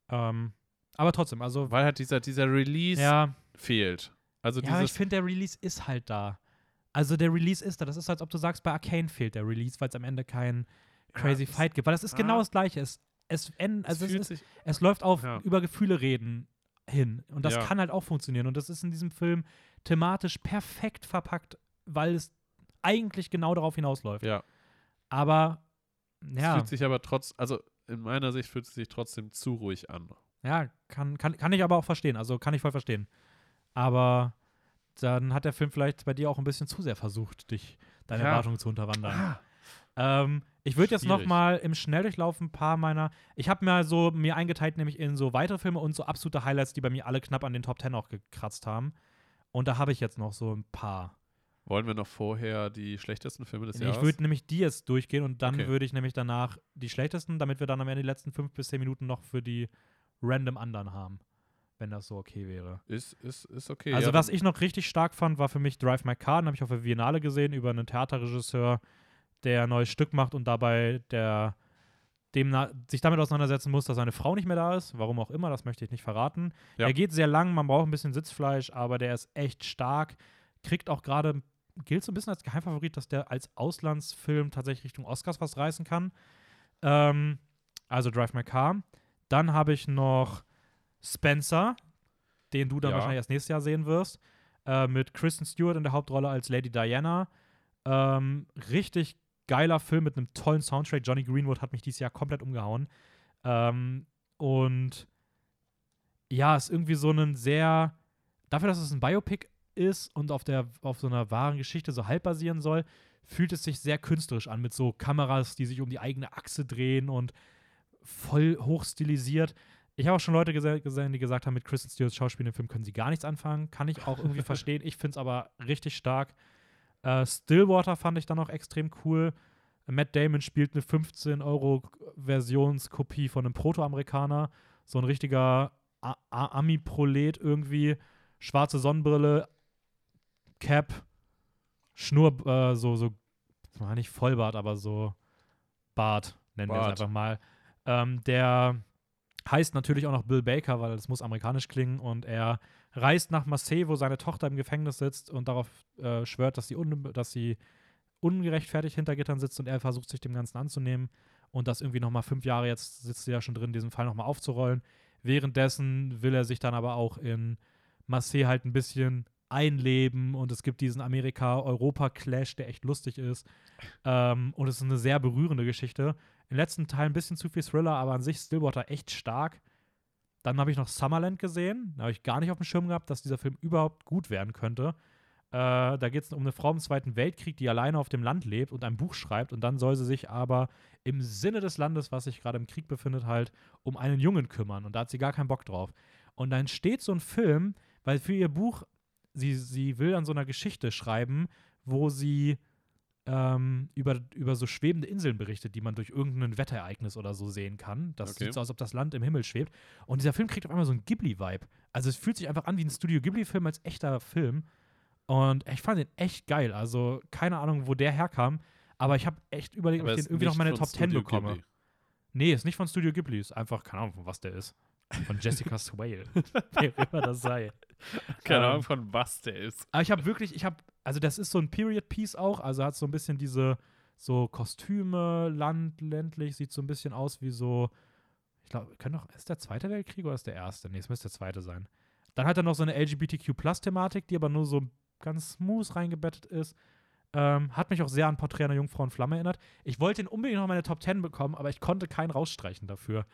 Speaker 1: Ähm, aber trotzdem, also
Speaker 2: Weil halt dieser, dieser Release
Speaker 1: ja,
Speaker 2: fehlt. Also
Speaker 1: ja, ich finde, der Release ist halt da. Also der Release ist da. Das ist, als ob du sagst, bei Arcane fehlt der Release, weil es am Ende keinen Crazy
Speaker 2: Ja, es-
Speaker 1: Fight gibt. Weil das ist genau
Speaker 2: ah.
Speaker 1: das Gleiche. Es, es, end,
Speaker 2: es
Speaker 1: also es,
Speaker 2: fühlt
Speaker 1: ist, es läuft auf
Speaker 2: Ja.
Speaker 1: über Gefühle reden hin. Und das kann halt auch funktionieren. Und das ist in diesem Film thematisch perfekt verpackt, weil es eigentlich genau darauf hinausläuft.
Speaker 2: ja,
Speaker 1: Aber
Speaker 2: es
Speaker 1: ja,
Speaker 2: fühlt sich aber trotz, also in meiner Sicht fühlt es sich trotzdem zu ruhig an.
Speaker 1: ja kann, kann, kann ich aber auch verstehen. Also kann ich voll verstehen. Aber dann hat der Film vielleicht bei dir auch ein bisschen zu sehr versucht, dich deine
Speaker 2: Ja.
Speaker 1: Erwartungen zu unterwandern. Ähm, ich würde jetzt noch mal im Schnelldurchlauf ein paar meiner. Ich habe mir so mir eingeteilt, nämlich in so weitere Filme und so absolute Highlights, die bei mir alle knapp an den Top 10 auch gekratzt haben. Und da habe ich jetzt noch so ein paar.
Speaker 2: Wollen wir noch vorher die schlechtesten Filme des
Speaker 1: ich
Speaker 2: Jahres?
Speaker 1: würde nämlich die jetzt durchgehen und dann
Speaker 2: Okay.
Speaker 1: würde ich nämlich danach die schlechtesten, damit wir dann am Ende die letzten fünf bis zehn Minuten noch für die random anderen haben. Wenn das so okay wäre.
Speaker 2: ist, ist, ist okay.
Speaker 1: Also,
Speaker 2: ja,
Speaker 1: was ich noch richtig stark fand, war für mich Drive My Car. Den habe ich auf der Biennale gesehen über einen Theaterregisseur, der ein neues Stück macht und dabei der dem sich damit auseinandersetzen muss, dass seine Frau nicht mehr da ist. Warum auch immer, das möchte ich nicht verraten.
Speaker 2: Ja.
Speaker 1: Er geht sehr lang, man braucht ein bisschen Sitzfleisch, aber der ist echt stark. Kriegt auch gerade, gilt so ein bisschen als Geheimfavorit, dass der als Auslandsfilm tatsächlich Richtung Oscars was reißen kann. Ähm, also Drive My Car. Dann habe ich noch Spencer, den du dann
Speaker 2: Ja.
Speaker 1: wahrscheinlich erst nächstes Jahr sehen wirst, äh, mit Kristen Stewart in der Hauptrolle als Lady Diana. Ähm, richtig geiler Film mit einem tollen Soundtrack. Johnny Greenwood hat mich dieses Jahr komplett umgehauen. Ähm, und ja, ist irgendwie so ein sehr, dafür, dass es ein Biopic ist und auf, der, auf so einer wahren Geschichte so halb basieren soll, fühlt es sich sehr künstlerisch an, mit so Kameras, die sich um die eigene Achse drehen und voll hochstilisiert. Ich habe auch schon Leute gese- gesehen, die gesagt haben, mit Kristen Stewarts Schauspiel im Film können sie gar nichts anfangen. Kann ich auch irgendwie verstehen. Ich finde es aber richtig stark. Äh, Stillwater fand ich dann auch extrem cool. Matt Damon spielt eine 15-Euro-Versionskopie von einem Proto-Amerikaner. So ein richtiger Ami-Prolet irgendwie. Schwarze Sonnenbrille, Cap, Schnur, äh, so, so, war nicht Vollbart, aber so Bart, nennen wir es einfach mal. Ähm, der heißt natürlich auch noch Bill Baker, weil es muss amerikanisch klingen und er reist nach Marseille, wo seine Tochter im Gefängnis sitzt und darauf äh, schwört, dass sie, un dass sie ungerechtfertigt hinter Gittern sitzt und er versucht sich dem Ganzen anzunehmen und das irgendwie nochmal fünf Jahre, jetzt sitzt sie ja schon drin, diesen Fall nochmal aufzurollen. Währenddessen will er sich dann aber auch in Marseille halt ein bisschen einleben und es gibt diesen Amerika-Europa-Clash, der echt lustig ist. Ähm, und es ist eine sehr berührende Geschichte. Im letzten Teil ein bisschen zu viel Thriller, aber an sich Stillwater echt stark. Dann habe ich noch Summerland gesehen. Da habe ich gar nicht auf dem Schirm gehabt, dass dieser Film überhaupt gut werden könnte. Äh, da geht es um eine Frau im Zweiten Weltkrieg, die alleine auf dem Land lebt und ein Buch schreibt. Und dann soll sie sich aber im Sinne des Landes, was sich gerade im Krieg befindet, halt um einen Jungen kümmern. Und da hat sie gar keinen Bock drauf. Und dann steht so ein Film, weil für ihr Buch, sie, sie will an so einer Geschichte schreiben, wo sie ähm, über, über so schwebende Inseln berichtet, die man durch irgendein Wetterereignis oder so sehen kann. Das
Speaker 2: Okay.
Speaker 1: sieht so aus, als ob das Land im Himmel schwebt. Und dieser Film kriegt auf einmal so einen Ghibli-Vibe. Also es fühlt sich einfach an wie ein Studio Ghibli-Film als echter Film. Und ich fand den echt geil. Also keine Ahnung, wo der herkam. Aber ich habe echt überlegt, ob ich den irgendwie noch meine Top 10
Speaker 2: Studio
Speaker 1: bekomme.
Speaker 2: Ghibli.
Speaker 1: Nee, ist nicht von Studio Ghibli. Ist einfach, keine Ahnung, von was der ist. Von Jessica Swale. Wer immer das sei.
Speaker 2: Keine
Speaker 1: Ähm,
Speaker 2: Ahnung, von was der ist.
Speaker 1: Aber ich habe wirklich, ich habe, also das ist so ein Period-Piece auch, also hat so ein bisschen diese, so Kostüme, Land, ländlich, sieht so ein bisschen aus wie so, ich glaube, kann doch, ist der Zweite Weltkrieg oder ist der Erste? Nee, es müsste der Zweite sein. Dann hat er noch so eine LGBTQ-Plus-Thematik, die aber nur so ganz smooth reingebettet ist. Ähm, hat mich auch sehr an Porträt einer Jungfrau in Flamme erinnert. Ich wollte ihn unbedingt noch in meine Top 10 bekommen, aber ich konnte keinen rausstreichen dafür.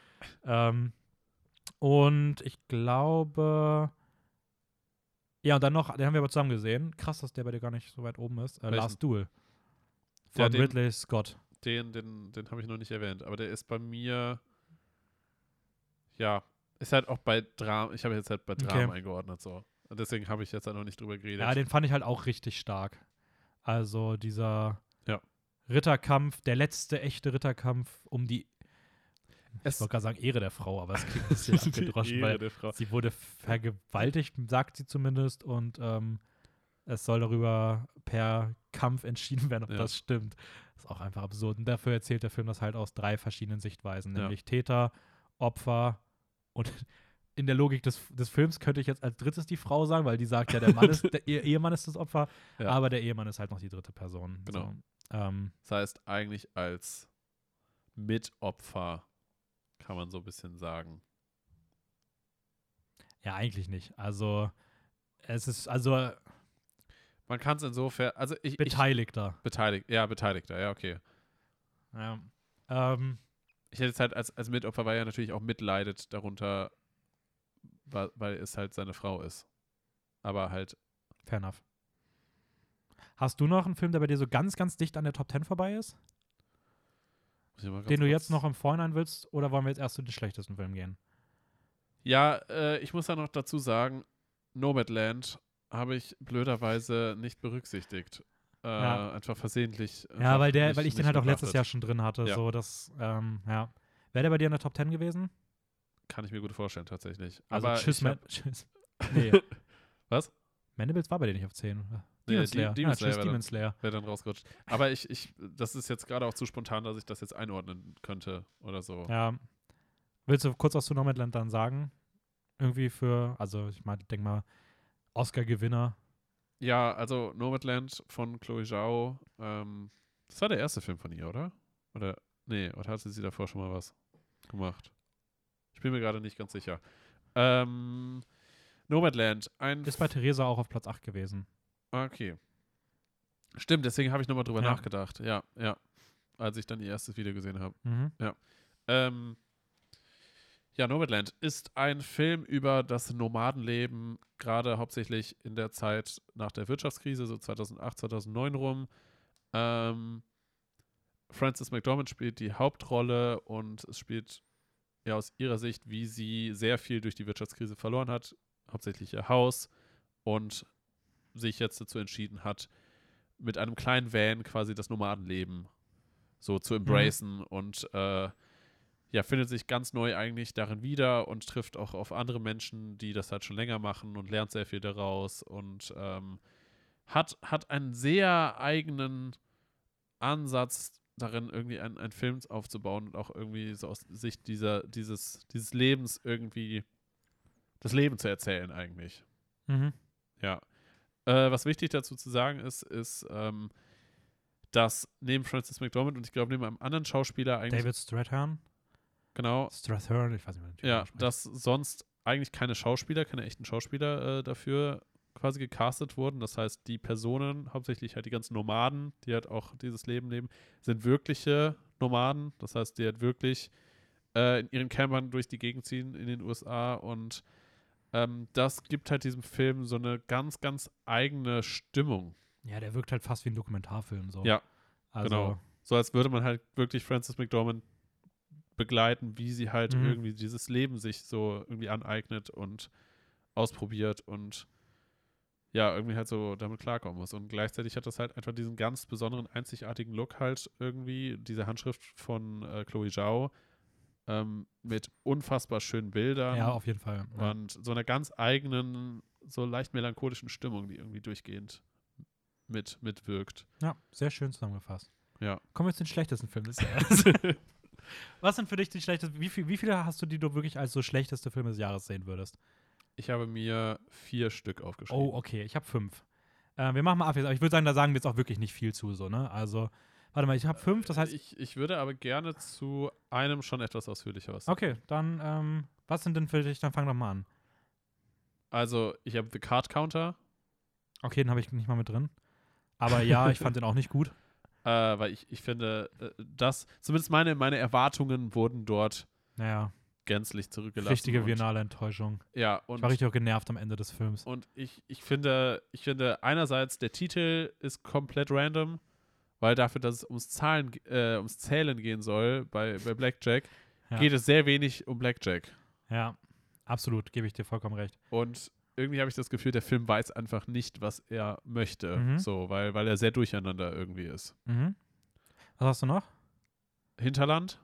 Speaker 1: Ähm, und ich glaube, ja, und dann noch, den haben wir aber zusammen gesehen. Krass, dass der bei dir gar nicht so weit oben ist. Äh? Last Duel.
Speaker 2: Ja,
Speaker 1: Von
Speaker 2: den-
Speaker 1: Ridley Scott.
Speaker 2: Den, den, den habe ich noch nicht erwähnt, aber der ist bei mir, ja, ist halt auch bei Drama, ich habe jetzt halt bei Drama
Speaker 1: Okay.
Speaker 2: eingeordnet so. Und deswegen habe ich jetzt halt noch nicht drüber geredet.
Speaker 1: Ja, den fand ich halt auch richtig stark. Also dieser
Speaker 2: Ja.
Speaker 1: Ritterkampf, der letzte echte Ritterkampf um die, ich wollte gerade sagen, Ehre der Frau, aber es klingt ein bisschen abgedroschen, weil sie wurde vergewaltigt, sagt sie zumindest, und ähm, es soll darüber per Kampf entschieden werden, ob
Speaker 2: Ja.
Speaker 1: das stimmt. Das ist auch einfach absurd. Und dafür erzählt der Film das halt aus drei verschiedenen Sichtweisen,
Speaker 2: Ja.
Speaker 1: nämlich Täter, Opfer und in der Logik des, des Films könnte ich jetzt als drittes die Frau sagen, weil die sagt ja, der Mann ist, der Ehe- Ehemann ist das Opfer,
Speaker 2: Ja.
Speaker 1: aber der Ehemann ist halt noch die dritte Person.
Speaker 2: Genau.
Speaker 1: So. Ähm,
Speaker 2: Das heißt, eigentlich als Mitopfer kann man so ein bisschen sagen.
Speaker 1: ja, eigentlich nicht. Also es ist also
Speaker 2: Man kann es insofern, also ich, ich
Speaker 1: Beteiligter.
Speaker 2: beteiligt, ja, Beteiligter, ja, okay.
Speaker 1: Ja. Ähm,
Speaker 2: Ich hätte jetzt halt als, als Mitopfer, weil er natürlich auch mitleidet darunter, weil, weil es halt seine Frau ist. Aber halt,
Speaker 1: fair enough. Hast du noch einen Film, der bei dir so ganz, ganz dicht an der Top 10 vorbei ist?
Speaker 2: muss ich mal ganz
Speaker 1: Den du jetzt noch im Vorhinein willst? Oder wollen wir jetzt erst zu den schlechtesten Filmen gehen?
Speaker 2: Ja, äh, ich muss da noch dazu sagen, Nomadland habe ich blöderweise nicht berücksichtigt. Äh,
Speaker 1: Ja.
Speaker 2: Einfach versehentlich.
Speaker 1: Ja,
Speaker 2: einfach
Speaker 1: weil, der,
Speaker 2: nicht-
Speaker 1: weil ich den halt auch letztes. Jahr schon drin hatte.
Speaker 2: Ja.
Speaker 1: So, das, ähm, ja. Wäre der bei dir in der Top 10 gewesen?
Speaker 2: Kann ich mir gut vorstellen, tatsächlich.
Speaker 1: Also
Speaker 2: Aber
Speaker 1: tschüss,
Speaker 2: ich hab-
Speaker 1: Man tschüss. Nee.
Speaker 2: Was?
Speaker 1: Mandibles war bei dir nicht auf 10. Demon Slayer.
Speaker 2: Demon
Speaker 1: ja,
Speaker 2: Slayer
Speaker 1: tschüss,
Speaker 2: war
Speaker 1: Demon
Speaker 2: dann-
Speaker 1: Slayer.
Speaker 2: Wäre dann rausgerutscht. Aber ich, ich, das ist jetzt gerade auch zu spontan, dass ich das jetzt einordnen könnte oder so.
Speaker 1: Ja. Willst du kurz was zu Nomadland dann sagen? Irgendwie für, also ich meine, denk mal, Oscar-Gewinner.
Speaker 2: Ja, also Nomadland von Chloe Zhao. Ähm, das war der erste Film von ihr, oder? Oder, nee, oder hatte sie davor schon mal was gemacht? Ich bin mir gerade nicht ganz sicher. Ähm, Nomadland, ein.
Speaker 1: Ist bei Theresa auch auf Platz 8 gewesen.
Speaker 2: Okay. Stimmt, deswegen habe ich nochmal drüber
Speaker 1: Ja.
Speaker 2: nachgedacht. Ja, ja. Als ich dann ihr erstes Video gesehen habe.
Speaker 1: Mhm.
Speaker 2: Ähm, ja, Nomadland ist ein Film über das Nomadenleben, gerade hauptsächlich in der Zeit nach der Wirtschaftskrise, so 2008, 2009 rum. Ähm, Frances McDormand spielt die Hauptrolle und es spielt ja aus ihrer Sicht, wie sie sehr viel durch die Wirtschaftskrise verloren hat, hauptsächlich ihr Haus und sich jetzt dazu entschieden hat, mit einem kleinen Van quasi das Nomadenleben so zu embracen und äh, ja, findet sich ganz neu eigentlich darin wieder und trifft auch auf andere Menschen, die das halt schon länger machen und lernt sehr viel daraus und ähm, hat, hat einen sehr eigenen Ansatz darin, irgendwie einen, einen Film aufzubauen und auch irgendwie so aus Sicht dieser, dieses, dieses Lebens irgendwie das Leben zu erzählen eigentlich.
Speaker 1: Mhm.
Speaker 2: Ja. Äh, was wichtig dazu zu sagen ist, ist, ähm, dass neben Francis McDormand und ich glaube neben einem anderen Schauspieler eigentlich
Speaker 1: David Strathern.
Speaker 2: genau
Speaker 1: Strathern, ich weiß nicht, wie man den
Speaker 2: ja, dass sonst eigentlich keine Schauspieler, keine echten Schauspieler äh, dafür quasi gecastet wurden. Das heißt, die Personen, hauptsächlich halt die ganzen Nomaden, die halt auch dieses Leben leben, sind wirkliche Nomaden. Das heißt, die halt wirklich äh, in ihren Campern durch die Gegend ziehen in den USA und ähm, das gibt halt diesem Film so eine ganz, ganz eigene Stimmung.
Speaker 1: Ja, der wirkt halt fast wie ein Dokumentarfilm. So.
Speaker 2: Ja,
Speaker 1: also,
Speaker 2: genau. So als würde man halt wirklich Frances McDormand begleiten, wie sie halt
Speaker 1: Mhm.
Speaker 2: irgendwie dieses Leben sich so irgendwie aneignet und ausprobiert und ja, irgendwie halt so damit klarkommen muss. Und gleichzeitig hat das halt einfach diesen ganz besonderen, einzigartigen Look halt irgendwie, diese Handschrift von äh, Chloe Zhao ähm, mit unfassbar schönen Bildern
Speaker 1: Ja, auf jeden Fall. Ja.
Speaker 2: und so einer ganz eigenen, so leicht melancholischen Stimmung, die irgendwie durchgehend mit, mitwirkt.
Speaker 1: ja, sehr schön zusammengefasst.
Speaker 2: Ja.
Speaker 1: Kommen wir zu den schlechtesten Filmen des Jahres. Was sind für dich die schlechtesten? Wie, viel, wie viele hast du, die du wirklich als so schlechteste Filme des Jahres sehen würdest?
Speaker 2: Ich habe mir vier Stück aufgeschrieben.
Speaker 1: Oh, okay, ich habe fünf. Äh, wir machen mal ab jetzt, aber ich würde sagen, da sagen wir jetzt auch wirklich nicht viel zu, so, ne? Also, warte mal, ich habe fünf, das heißt.
Speaker 2: ich, ich würde aber gerne zu einem schon etwas ausführlicher was.
Speaker 1: Okay, dann, ähm, was sind denn für dich? Dann fang doch mal an.
Speaker 2: Also, ich habe The Card Counter,
Speaker 1: Okay, den habe ich nicht mal mit drin. Aber ja, ich fand den auch nicht gut.
Speaker 2: äh, weil ich, ich finde, äh, das, zumindest meine, meine Erwartungen wurden dort
Speaker 1: Naja,
Speaker 2: gänzlich zurückgelassen.
Speaker 1: richtige viennale Enttäuschung.
Speaker 2: Ja,
Speaker 1: Ich
Speaker 2: und,
Speaker 1: war richtig auch genervt am Ende des Films.
Speaker 2: und ich, ich finde, ich finde einerseits, der Titel ist komplett random, weil dafür, dass es ums Zahlen, äh, ums Zählen gehen soll bei, bei Blackjack,
Speaker 1: Ja.
Speaker 2: geht es sehr wenig um Blackjack.
Speaker 1: Ja, absolut, gebe ich dir vollkommen recht.
Speaker 2: Und irgendwie habe ich das Gefühl, der Film weiß einfach nicht, was er möchte.
Speaker 1: Mhm.
Speaker 2: So, weil, weil er sehr durcheinander irgendwie ist.
Speaker 1: Mhm. Was hast du noch?
Speaker 2: Hinterland?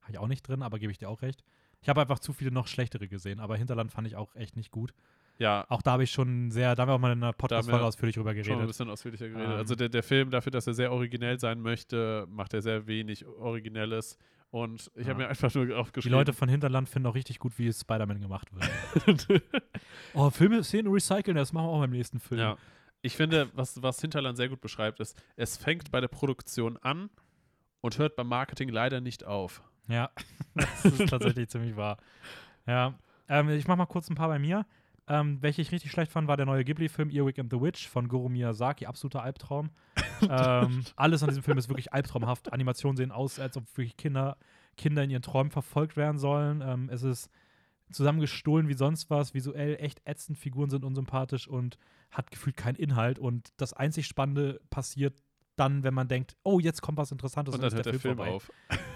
Speaker 1: Habe ich auch nicht drin, aber gebe ich dir auch recht. Ich habe einfach zu viele noch schlechtere gesehen, aber Hinterland fand ich auch echt nicht gut.
Speaker 2: Ja,
Speaker 1: Auch da habe ich schon sehr, da haben wir auch mal in einer Podcast-Folge ausführlich drüber
Speaker 2: schon ein
Speaker 1: geredet.
Speaker 2: bisschen ausführlicher geredet.
Speaker 1: Ähm.
Speaker 2: also der, der Film, dafür, dass er sehr originell sein möchte, macht er sehr wenig Originelles. Und ich
Speaker 1: Ja.
Speaker 2: habe mir einfach nur
Speaker 1: Die
Speaker 2: aufgeschrieben.
Speaker 1: Leute von Hinterland finden auch richtig gut, wie Spider-Man gemacht wird. oh, Filme, Szenen recyceln, das machen wir auch beim nächsten Film.
Speaker 2: ja. Ich finde, was, was Hinterland sehr gut beschreibt, ist, es fängt bei der Produktion an und hört beim Marketing leider nicht auf.
Speaker 1: Ja, das ist tatsächlich ziemlich wahr. Ja, ähm, ich mach mal kurz ein paar bei mir. Ähm, welche ich richtig schlecht fand, war der neue Ghibli-Film Earwig and the Witch von Goro Miyazaki, absoluter Albtraum. ähm, alles an diesem Film ist wirklich albtraumhaft. Animationen sehen aus, als ob wirklich Kinder, Kinder in ihren Träumen verfolgt werden sollen. Ähm, es ist zusammengestohlen wie sonst was, visuell echt ätzend, Figuren sind unsympathisch und hat gefühlt keinen Inhalt. Und das einzig Spannende passiert dann, wenn man denkt, oh, jetzt kommt was Interessantes
Speaker 2: Und dann
Speaker 1: ist
Speaker 2: hört der Film
Speaker 1: vorbei.
Speaker 2: auf.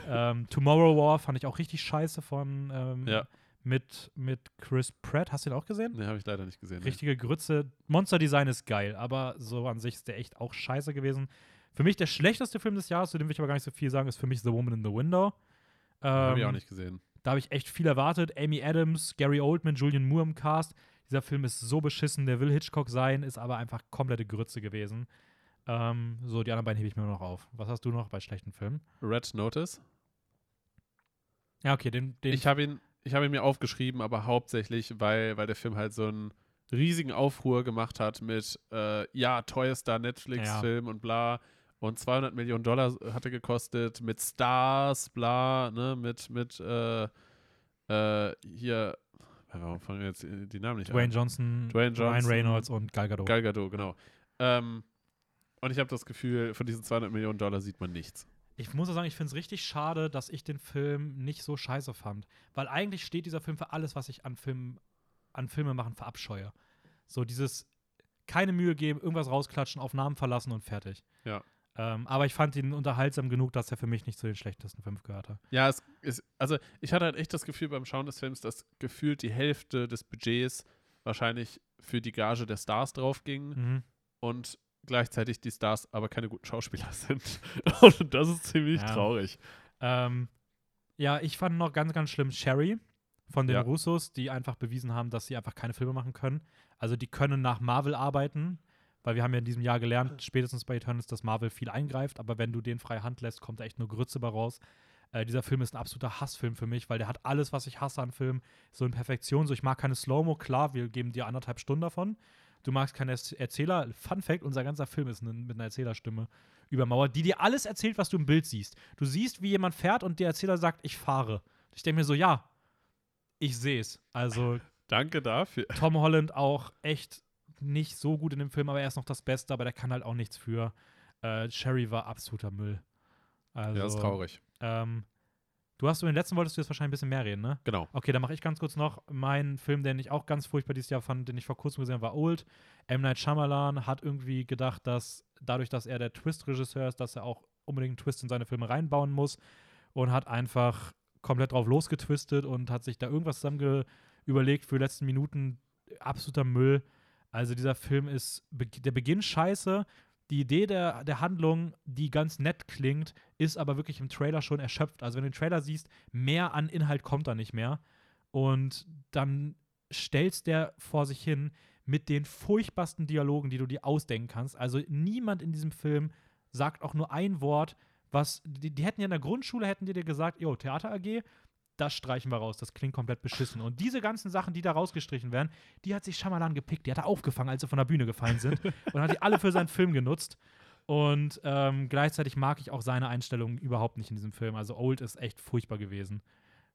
Speaker 1: Ähm, Tomorrow War fand ich auch richtig scheiße von ähm,
Speaker 2: Ja.
Speaker 1: Mit, mit Chris Pratt. Hast du den auch gesehen?
Speaker 2: Ne, habe ich leider nicht gesehen.
Speaker 1: Richtige Grütze. Monster Design ist geil, aber so an sich ist der echt auch scheiße gewesen. Für mich der schlechteste Film des Jahres, zu dem will ich aber gar nicht so viel sagen, ist für mich The Woman in the Window. Ähm,
Speaker 2: Habe ich auch nicht gesehen.
Speaker 1: Da habe ich echt viel erwartet. Amy Adams, Gary Oldman, Julian Moore im Cast. Dieser Film ist so beschissen, der will Hitchcock sein, ist aber einfach komplette Grütze gewesen. Ähm, so, die anderen beiden hebe ich mir noch auf. Was hast du noch bei schlechten Filmen?
Speaker 2: Red Notice.
Speaker 1: Ja, okay, den, den
Speaker 2: Ich habe ihn, ich habe ihn mir aufgeschrieben, aber hauptsächlich, weil, weil der Film halt so einen riesigen Aufruhr gemacht hat mit, äh, ja, teuerster Netflix-Film und bla. Und 200 Millionen Dollar hat er gekostet, mit Stars, bla, ne, mit, mit, äh, äh, hier, warum fangen wir jetzt die Namen nicht
Speaker 1: Dwayne
Speaker 2: an?
Speaker 1: Johnson,
Speaker 2: Dwayne
Speaker 1: Ryan
Speaker 2: Johnson,
Speaker 1: Reynolds und Gal Gadot.
Speaker 2: Gal Gadot, genau. Ähm, und ich habe das Gefühl, von diesen 200 Millionen Dollar sieht man nichts.
Speaker 1: Ich muss auch sagen, ich finde es richtig schade, dass ich den Film nicht so scheiße fand. Weil eigentlich steht dieser Film für alles, was ich an Film, an Filme machen verabscheue. So dieses keine Mühe geben, irgendwas rausklatschen, auf Namen verlassen und fertig.
Speaker 2: Ja.
Speaker 1: Ähm, aber ich fand ihn unterhaltsam genug, dass er für mich nicht zu den schlechtesten fünf gehörte.
Speaker 2: Ja, es ist, also ich hatte halt echt das Gefühl beim Schauen des Films, dass gefühlt die Hälfte des Budgets wahrscheinlich für die Gage der Stars drauf ging
Speaker 1: Mhm.
Speaker 2: und gleichzeitig die Stars aber keine guten Schauspieler sind. Und das ist ziemlich
Speaker 1: Ja.
Speaker 2: traurig.
Speaker 1: Ähm, ja, ich fand noch ganz, ganz schlimm Sherry von den
Speaker 2: Ja.
Speaker 1: Russos, die einfach bewiesen haben, dass sie einfach keine Filme machen können. Also die können nach Marvel arbeiten, weil wir haben ja in diesem Jahr gelernt, spätestens bei Eternals, dass Marvel viel eingreift, aber wenn du den freie Hand lässt, kommt da echt nur Grütze bei raus. Äh, dieser Film ist ein absoluter Hassfilm für mich, weil der hat alles, was ich hasse an Filmen, so in Perfektion. So, ich mag keine Slow-Mo, klar, wir geben dir anderthalb Stunden davon. Du magst keine Erz- Erzähler. Fun Fact: unser ganzer Film ist mit einer Erzählerstimme übermauert, die dir alles erzählt, was du im Bild siehst. Du siehst, wie jemand fährt und der Erzähler sagt, ich fahre. Ich denke mir so, ja, ich sehe es. Also
Speaker 2: Danke dafür.
Speaker 1: Tom Holland auch echt nicht so gut in dem Film, aber er ist noch das Beste, aber der kann halt auch nichts für. Äh, Sherry war absoluter Müll. Also,
Speaker 2: Ja, das ist traurig.
Speaker 1: Ähm, Du hast, in den letzten wolltest du jetzt wahrscheinlich ein bisschen mehr reden, ne?
Speaker 2: Genau.
Speaker 1: Okay, dann mache ich ganz kurz noch meinen Film, den ich auch ganz furchtbar dieses Jahr fand, den ich vor kurzem gesehen habe, war Old. M. Night Shyamalan hat irgendwie gedacht, dass dadurch, dass er der Twist-Regisseur ist, dass er auch unbedingt einen Twist in seine Filme reinbauen muss und hat einfach komplett drauf losgetwistet und hat sich da irgendwas zusammen überlegt für die letzten Minuten. Absoluter Müll. Also dieser Film ist, der Beginn scheiße, die Idee der, der Handlung, die ganz nett klingt, ist aber wirklich im Trailer schon erschöpft. Also wenn du den Trailer siehst, mehr an Inhalt kommt da nicht mehr. Und dann stellst der vor sich hin mit den furchtbarsten Dialogen, die du dir ausdenken kannst. Also niemand in diesem Film sagt auch nur ein Wort, was, die, die hätten ja in der Grundschule, hätten die dir gesagt, jo, Theater AG, das streichen wir raus, das klingt komplett beschissen. Und diese ganzen Sachen, die da rausgestrichen werden, die hat sich Schamalan gepickt, die hat er aufgefangen, als sie von der Bühne gefallen sind und hat die alle für seinen Film genutzt. Und ähm, gleichzeitig mag ich auch seine Einstellung überhaupt nicht in diesem Film. Also Old ist echt furchtbar gewesen.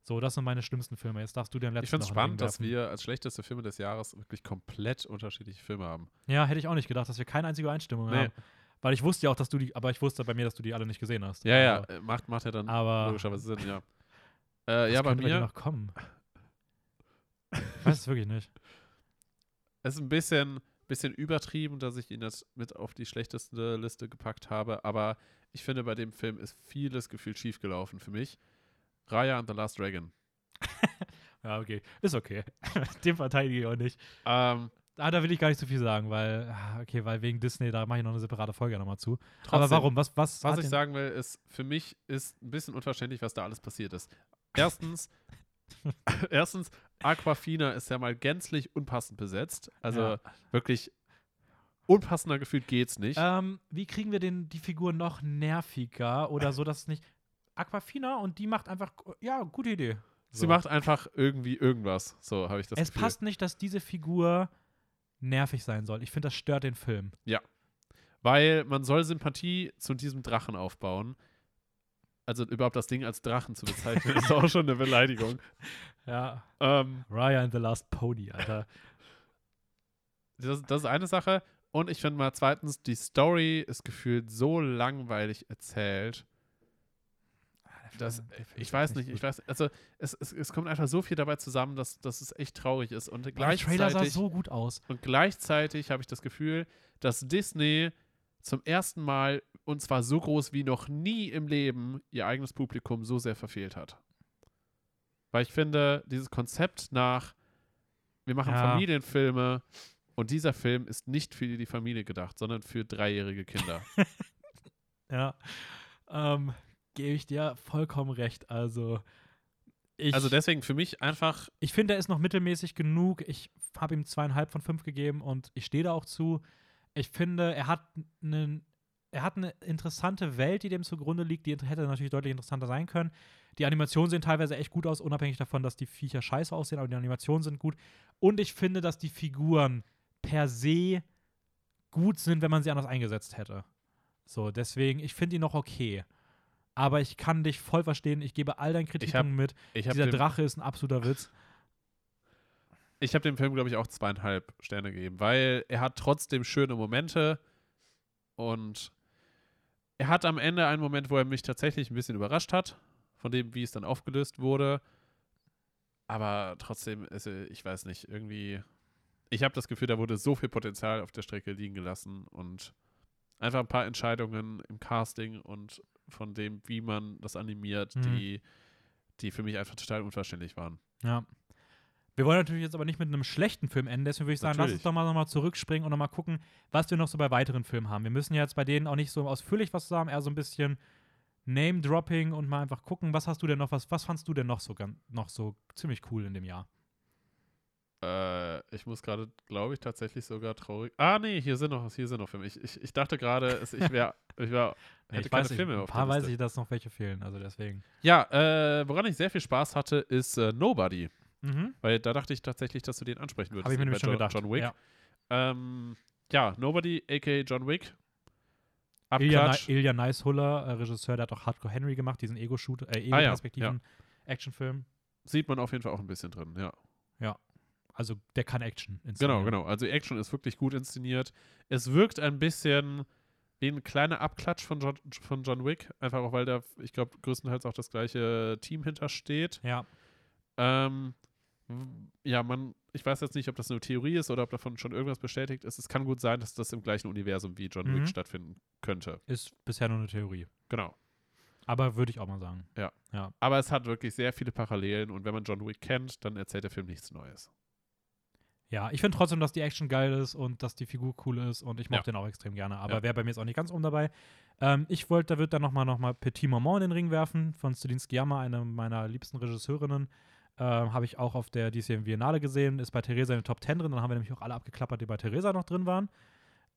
Speaker 1: So, das sind meine schlimmsten Filme. Jetzt darfst du den letzten
Speaker 2: Ich finde es spannend, dass wir als schlechteste Filme des Jahres wirklich komplett unterschiedliche Filme haben.
Speaker 1: Ja, hätte ich auch nicht gedacht, dass wir keine einzige Einstimmung
Speaker 2: Nee.
Speaker 1: haben. Weil ich wusste ja auch, dass du die, aber ich wusste bei mir, dass du die alle nicht gesehen hast.
Speaker 2: Ja, ja,
Speaker 1: Also,
Speaker 2: äh, macht, macht ja dann
Speaker 1: Aber
Speaker 2: logischerweise Sinn, ja. Äh, ja, bei mir
Speaker 1: noch kommen. Ich weiß es wirklich nicht.
Speaker 2: ist ein bisschen, bisschen übertrieben, dass ich ihn jetzt mit auf die schlechteste Liste gepackt habe, aber ich finde, bei dem Film ist vieles gefühlt schiefgelaufen für mich. Raya and the Last Dragon.
Speaker 1: Ja, okay. Ist okay. Den verteidige ich auch nicht.
Speaker 2: Ähm,
Speaker 1: Ah, da will ich gar nicht so viel sagen, weil, ah, okay, weil wegen Disney, da mache ich noch eine separate Folge nochmal zu.
Speaker 2: trotzdem,
Speaker 1: Aber warum? Was, was,
Speaker 2: Was ich sagen will, ist, für mich ist ein bisschen unverständlich, was da alles passiert ist. Erstens, erstens, Aquafina ist ja mal gänzlich unpassend besetzt. Also
Speaker 1: Ja.
Speaker 2: wirklich unpassender gefühlt geht's nicht.
Speaker 1: Ähm, wie kriegen wir den, die Figur noch nerviger oder so, dass es nicht. Aquafina und die macht einfach, ja, gute Idee.
Speaker 2: Sie
Speaker 1: So.
Speaker 2: macht einfach irgendwie irgendwas. So habe ich das
Speaker 1: es
Speaker 2: Gefühl.
Speaker 1: passt nicht, dass diese Figur nervig sein soll. Ich finde, das stört den Film.
Speaker 2: Weil man soll Sympathie zu diesem Drachen aufbauen. Also überhaupt das Ding als Drachen zu bezeichnen, ist auch schon eine Beleidigung.
Speaker 1: Ja.
Speaker 2: Ähm,
Speaker 1: Raya and the Last Pony, Alter.
Speaker 2: das, das ist eine Sache. Und ich finde mal zweitens, die Story ist gefühlt so langweilig erzählt. Das, ich weiß nicht, ich weiß, also es, es, es kommt einfach so viel dabei zusammen, dass, dass es echt traurig ist. Und
Speaker 1: Der Trailer sah
Speaker 2: gleichzeitig,
Speaker 1: so gut aus.
Speaker 2: und gleichzeitig habe ich das Gefühl, dass Disney zum ersten Mal, und zwar so groß wie noch nie im Leben, ihr eigenes Publikum so sehr verfehlt hat. Weil ich finde, dieses Konzept nach, wir machen
Speaker 1: Ja.
Speaker 2: Familienfilme und dieser Film ist nicht für die Familie gedacht, sondern für dreijährige Kinder.
Speaker 1: Ja. Ähm, gebe ich dir vollkommen recht. Also, ich,
Speaker 2: also deswegen für mich einfach,
Speaker 1: ich finde, er ist noch mittelmäßig genug. Ich habe ihm zweieinhalb von fünf gegeben und ich stehe da auch zu. Ich finde, er hat einen. Er hat eine interessante Welt, die dem zugrunde liegt. Die hätte natürlich deutlich interessanter sein können. Die Animationen sehen teilweise echt gut aus, unabhängig davon, dass die Viecher scheiße aussehen, aber die Animationen sind gut. Und ich finde, dass die Figuren per se gut sind, wenn man sie anders eingesetzt hätte. So, deswegen, ich finde ihn noch okay. Aber ich kann dich voll verstehen. Ich gebe all deinen Kritikpunkten mit.
Speaker 2: ich habe
Speaker 1: Dieser Drache ist ein absoluter Witz.
Speaker 2: Ich hab dem Film, glaube ich, auch zweieinhalb Sterne gegeben, weil er hat trotzdem schöne Momente und er hat am Ende einen Moment, wo er mich tatsächlich ein bisschen überrascht hat, von dem, wie es dann aufgelöst wurde. Aber trotzdem, ist, er- ich weiß nicht, irgendwie, ich habe das Gefühl, da wurde so viel Potenzial auf der Strecke liegen gelassen und einfach ein paar Entscheidungen im Casting und von dem, wie man das animiert,
Speaker 1: Mhm.
Speaker 2: die, die für mich einfach total unverständlich waren.
Speaker 1: Ja. Wir wollen natürlich jetzt aber nicht mit einem schlechten Film enden, deswegen würde ich sagen, lass
Speaker 2: Natürlich.
Speaker 1: uns doch mal nochmal zurückspringen und nochmal gucken, was wir noch so bei weiteren Filmen haben. Wir müssen jetzt bei denen auch nicht so ausführlich was sagen, eher so ein bisschen Name-Dropping und mal einfach gucken, was hast du denn noch, was, was fandst du denn noch so, noch so ziemlich cool in dem Jahr?
Speaker 2: Äh, ich muss gerade, glaube ich, tatsächlich sogar traurig. Ah, nee, hier sind noch, hier sind noch Filme. Ich, ich, ich dachte gerade, ich wäre, ich wär,
Speaker 1: Nee,
Speaker 2: hätte
Speaker 1: ich
Speaker 2: keine
Speaker 1: weiß
Speaker 2: Filme
Speaker 1: ein
Speaker 2: auf
Speaker 1: paar weiß ich, dass noch welche fehlen, also deswegen.
Speaker 2: Ja, äh, woran ich sehr viel Spaß hatte, ist äh, Nobody.
Speaker 1: Mhm.
Speaker 2: Weil da dachte ich tatsächlich, dass du den ansprechen würdest.
Speaker 1: Habe ich mir nämlich schon
Speaker 2: John,
Speaker 1: gedacht.
Speaker 2: John Wick.
Speaker 1: Ja.
Speaker 2: Ähm, ja, Nobody, a.k.a. John Wick.
Speaker 1: Ilya, Ilya Nicehuller, äh, Regisseur, der hat auch Hardcore Henry gemacht, diesen Ego-Shoot, äh,
Speaker 2: Ah ja,
Speaker 1: Ego-Perspektiven Actionfilm.
Speaker 2: Sieht man auf jeden Fall auch ein bisschen drin, ja.
Speaker 1: Also der kann Action
Speaker 2: Genau,
Speaker 1: inszenieren.
Speaker 2: genau. Also die Action ist wirklich gut inszeniert. Es wirkt ein bisschen, wie ein kleiner Abklatsch von John, von John Wick, einfach auch, weil da, ich glaube, größtenteils auch das gleiche Team hintersteht.
Speaker 1: Ja.
Speaker 2: Ähm, ja, man, ich weiß jetzt nicht, ob das eine Theorie ist oder ob davon schon irgendwas bestätigt ist. Es kann gut sein, dass das im gleichen Universum wie John
Speaker 1: Mhm.
Speaker 2: Wick stattfinden könnte.
Speaker 1: Ist bisher nur eine Theorie.
Speaker 2: Genau.
Speaker 1: Aber würde ich auch mal sagen.
Speaker 2: Aber es hat wirklich sehr viele Parallelen und wenn man John Wick kennt, dann erzählt der Film nichts Neues.
Speaker 1: Ja, ich finde trotzdem, dass die Action geil ist und dass die Figur cool ist und ich mag
Speaker 2: Ja.
Speaker 1: den auch extrem gerne. Aber
Speaker 2: Ja.
Speaker 1: wäre bei mir jetzt auch nicht ganz um dabei. Ähm, ich wollte, da wird dann nochmal noch mal Petit Maman in den Ring werfen von Celine Sciamma, eine meiner liebsten Regisseurinnen. Ähm, Habe ich auch auf der DCM Biennale gesehen, ist bei Theresa in den Top 10 drin. Dann haben wir nämlich auch alle abgeklappert, die bei Theresa noch drin waren.